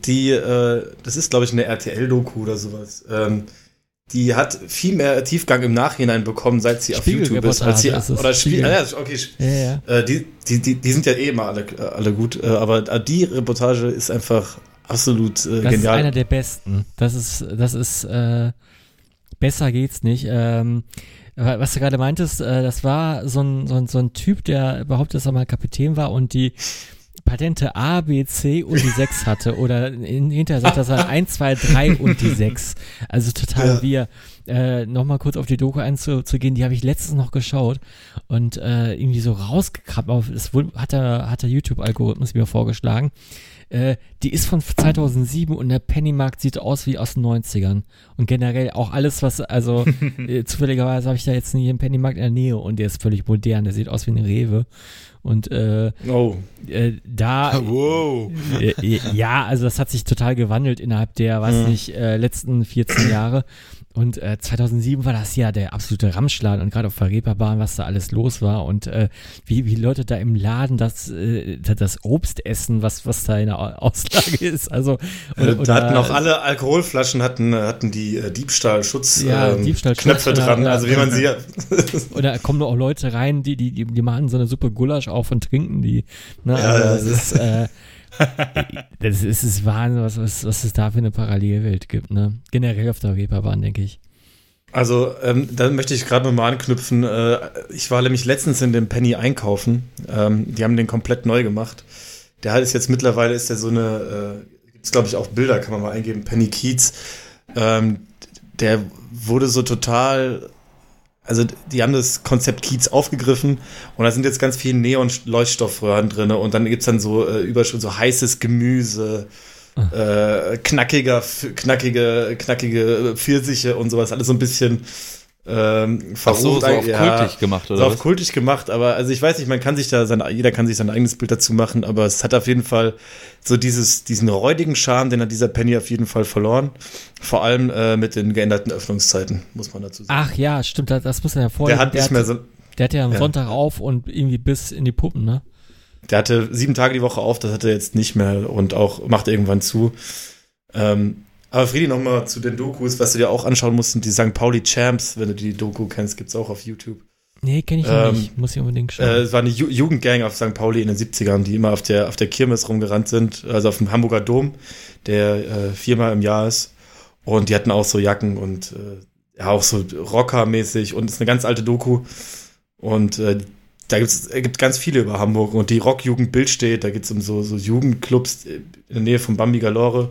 Speaker 4: die, äh, das ist glaube ich eine RTL-Doku oder sowas. Ähm, die hat viel mehr Tiefgang im Nachhinein bekommen, seit sie auf YouTube ist, als sie
Speaker 2: ist
Speaker 4: oder Spiegel. Ja, okay,
Speaker 2: Ja, ja.
Speaker 4: äh, die, die, die, die sind ja eh immer alle, äh, alle gut, äh, aber die Reportage ist einfach absolut äh,
Speaker 2: Das ist einer
Speaker 4: genial.
Speaker 2: der besten. Das ist, das ist, äh, besser geht's nicht. Ähm, wa- was du gerade meintest, äh, das war so ein, so, ein, so ein Typ, der behauptet, dass er mal Kapitän war und die Patente A, B, C und die 6 hatte. Oder in, hinterher sagt er so 1, 2, 3 und die 6. Also total
Speaker 4: Ja.
Speaker 2: wir. Äh, Nochmal kurz auf die Doku einzugehen, die habe ich letztens noch geschaut und äh, irgendwie so rausgekrabbt. auf- Das hat der, hat der YouTube-Algorithmus mir vorgeschlagen. Äh, die ist von 2007 und der Pennymarkt sieht aus wie aus den 90ern. Und generell auch alles, was, also äh, zufälligerweise habe ich da jetzt nie einen Pennymarkt in der Nähe und der ist völlig modern, der sieht aus wie eine Rewe. Und äh,
Speaker 4: Oh,
Speaker 2: äh, da,
Speaker 1: Wow.
Speaker 2: äh, ja, also das hat sich total gewandelt innerhalb der, weiß
Speaker 4: Mhm.
Speaker 2: nicht, äh, letzten 14 Jahre. Und äh, 2007 war das ja der absolute Ramschladen und gerade auf der Reeperbahn, was da alles los war und äh, wie, wie Leute da im Laden das, äh, das Obst essen, was, was da in der Au- Auslage ist. Also,
Speaker 4: Äh,
Speaker 2: und-
Speaker 4: da hatten auch alle Alkoholflaschen hatten, hatten die äh, Diebstahlschutz
Speaker 2: Ja,
Speaker 4: ähm,
Speaker 2: Diebstahlschutz
Speaker 4: Knöpfe dran,
Speaker 2: oder-
Speaker 4: also wie man sie
Speaker 2: Oder da kommen auch Leute rein, die, die, die, die machen so eine Suppe Gulasch auf und trinken die. Ne? Also
Speaker 4: ja,
Speaker 2: das ist, äh, das ist, ist Wahnsinn, was, was, was es da für eine Parallelwelt gibt, ne? Generell auf der Reeperbahn, denke ich.
Speaker 4: Also, ähm, da möchte ich gerade nochmal anknüpfen. Äh, ich war nämlich letztens in dem Penny einkaufen. Ähm, die haben den komplett neu gemacht. Der hat ist jetzt mittlerweile ist der so eine, äh, gibt's glaube ich auch Bilder, kann man mal eingeben, Penny Keats. Ähm, der wurde so total, also die haben das Konzept Kiez aufgegriffen und da sind jetzt ganz viele Neon-Leuchtstoffröhren drin und dann gibt's dann so äh, Überschrift, so heißes Gemüse, äh, knackiger, knackige, knackige Pfirsiche und sowas, alles so ein bisschen ähm,
Speaker 3: Ach
Speaker 4: verrucht.
Speaker 3: so, so auf
Speaker 4: Ja,
Speaker 3: kultig gemacht,
Speaker 4: so
Speaker 3: oder
Speaker 4: auf
Speaker 3: was?
Speaker 4: kultig gemacht, aber also ich weiß nicht, man kann sich da sein, jeder kann sich sein eigenes Bild dazu machen, aber es hat auf jeden Fall so dieses, diesen räudigen Charme, den hat dieser Penny auf jeden Fall verloren. Vor allem äh, mit den geänderten Öffnungszeiten, muss man dazu sagen.
Speaker 2: Ach ja, stimmt, das, das muss man ja vorher.
Speaker 4: der hat nicht mehr so,
Speaker 2: der hat ja am
Speaker 4: ja.
Speaker 2: Sonntag auf und irgendwie bis in die Puppen, ne?
Speaker 4: der hatte sieben Tage die Woche auf, das hat er jetzt nicht mehr und auch macht irgendwann zu. Ähm, aber Friedi, nochmal zu den Dokus, was du dir auch anschauen musst, sind die St. Pauli Champs, wenn du die Doku kennst, gibt's auch auf YouTube.
Speaker 2: Nee, kenne ich
Speaker 4: Ähm,
Speaker 2: nicht. Muss ich unbedingt schauen.
Speaker 4: Äh, es war eine Ju Jugendgang auf St. Pauli in den 70ern, die immer auf der, auf der Kirmes rumgerannt sind, also auf dem Hamburger Dom, der äh, viermal im Jahr ist. Und die hatten auch so Jacken und äh, ja, auch so Rocker-mäßig und ist eine ganz alte Doku. Und äh, da gibt's, es gibt ganz viele über Hamburg und die Rockjugend Bild steht, da geht's um so, so Jugendclubs in der Nähe von Bambi Galore,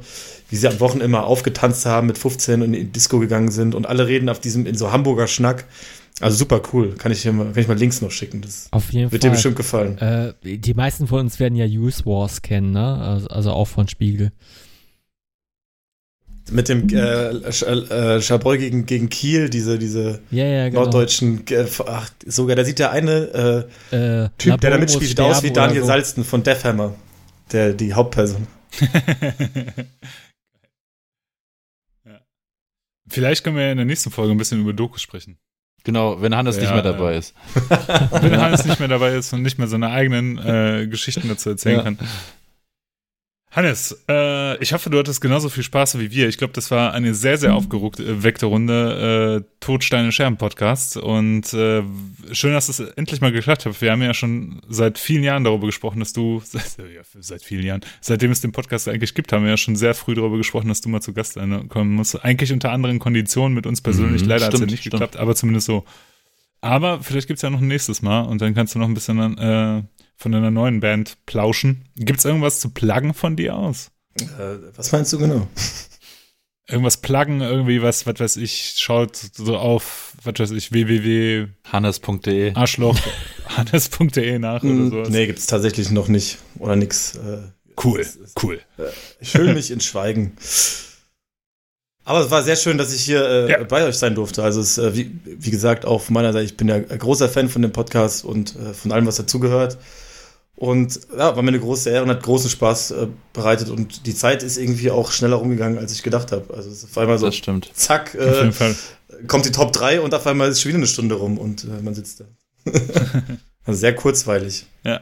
Speaker 4: wie sie am Wochen immer aufgetanzt haben, mit 15 und in die Disco gegangen sind und alle reden auf diesem, in so Hamburger Schnack. Also super cool. Kann ich dir mal, kann ich mal Links noch schicken. Das
Speaker 2: Auf jeden
Speaker 4: wird dir
Speaker 2: Fall.
Speaker 4: bestimmt gefallen.
Speaker 2: Äh, die meisten von uns werden ja Use Wars kennen, ne? Also, also auch von Spiegel.
Speaker 4: Mit dem äh, Sch äh, gegen, gegen Kiel, diese, diese
Speaker 2: Ja, ja, genau.
Speaker 4: norddeutschen, äh, ach, sogar, da sieht der eine äh,
Speaker 2: äh,
Speaker 4: Typ, der da mitspielt, sieht aus wie Daniel
Speaker 2: so.
Speaker 4: Salsten von Deathhammer. Der, die Hauptperson.
Speaker 1: ja. Vielleicht können wir ja in der nächsten Folge ein bisschen über Dokus sprechen.
Speaker 3: Genau, wenn Hannes nicht
Speaker 1: Ja,
Speaker 3: mehr dabei ist.
Speaker 1: Wenn Hannes nicht mehr dabei ist und nicht mehr seine eigenen äh, Geschichten dazu erzählen
Speaker 3: Ja.
Speaker 1: kann. Hannes, äh, ich hoffe, du hattest genauso viel Spaß wie wir. Ich glaube, das war eine sehr, sehr aufgeweckte Runde äh, Todsteine Scherben Podcast. Und äh, schön, dass es endlich mal geklappt hat. Wir haben ja schon seit vielen Jahren darüber gesprochen, dass du, ja, seit vielen Jahren, seitdem es den Podcast eigentlich gibt, haben wir ja schon sehr früh darüber gesprochen, dass du mal zu Gast kommen musst. Eigentlich unter anderen Konditionen mit uns persönlich.
Speaker 3: Mhm,
Speaker 1: Leider hat es ja nicht
Speaker 3: stimmt.
Speaker 1: geklappt, aber zumindest so. Aber vielleicht gibt's ja noch ein nächstes Mal und dann kannst du noch ein bisschen äh, von deiner neuen Band plauschen. Gibt's irgendwas zu pluggen von dir aus?
Speaker 4: Äh, was meinst du genau?
Speaker 1: irgendwas pluggen, irgendwie was, was weiß ich, schaut so auf, was weiß ich, www.
Speaker 3: Hannes.de.
Speaker 1: Arschloch, hannes.de nach oder
Speaker 4: Mm,
Speaker 1: sowas.
Speaker 4: Nee, gibt's tatsächlich noch nicht. Oder nix. Äh,
Speaker 1: Cool,
Speaker 4: es ist-
Speaker 1: cool.
Speaker 4: Ich hülle mich in Schweigen. Aber es war sehr schön, dass ich hier äh,
Speaker 1: Ja.
Speaker 4: bei euch sein durfte. Also es, äh, wie, wie gesagt, auch von meiner Seite, ich bin ja ein großer Fan von dem Podcast und äh, von allem, was dazugehört. Und ja, war mir eine große Ehre und hat großen Spaß äh, bereitet. Und die Zeit ist irgendwie auch schneller rumgegangen, als ich gedacht habe. Also es ist auf einmal so,
Speaker 3: Das stimmt.
Speaker 4: zack, äh, kommt die Top 3 und auf einmal ist schon wieder eine Stunde rum und äh, man sitzt da. also sehr kurzweilig.
Speaker 1: Ja.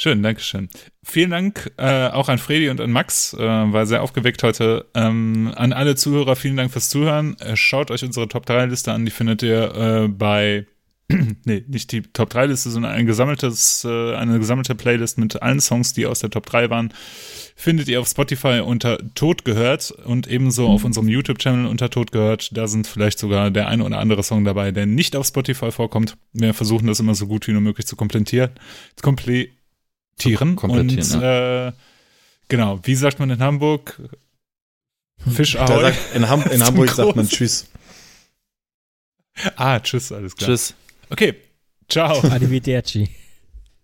Speaker 1: Schön, Dankeschön. Vielen Dank äh, auch an Fredi und an Max, äh, war sehr aufgeweckt heute. Ähm, an alle Zuhörer, vielen Dank fürs Zuhören. Äh, schaut euch unsere Top 3 Liste an, die findet ihr äh, bei, nee, nicht die Top 3 Liste, sondern ein gesammeltes, äh, eine gesammelte Playlist mit allen Songs, die aus der Top 3 waren. Findet ihr auf Spotify unter Tod gehört und ebenso auf unserem YouTube-Channel unter Tod gehört. Da sind vielleicht sogar der ein oder andere Song dabei, der nicht auf Spotify vorkommt. Wir versuchen das immer so gut wie nur möglich zu komplettieren. Zu komplettieren, und äh, genau, wie sagt man in Hamburg? Fisch
Speaker 4: sagt, in, Ham in Hamburg sagt man. Tschüss.
Speaker 1: Ah, tschüss, alles klar.
Speaker 3: Tschüss.
Speaker 1: Okay, ciao.
Speaker 2: Arrivederci.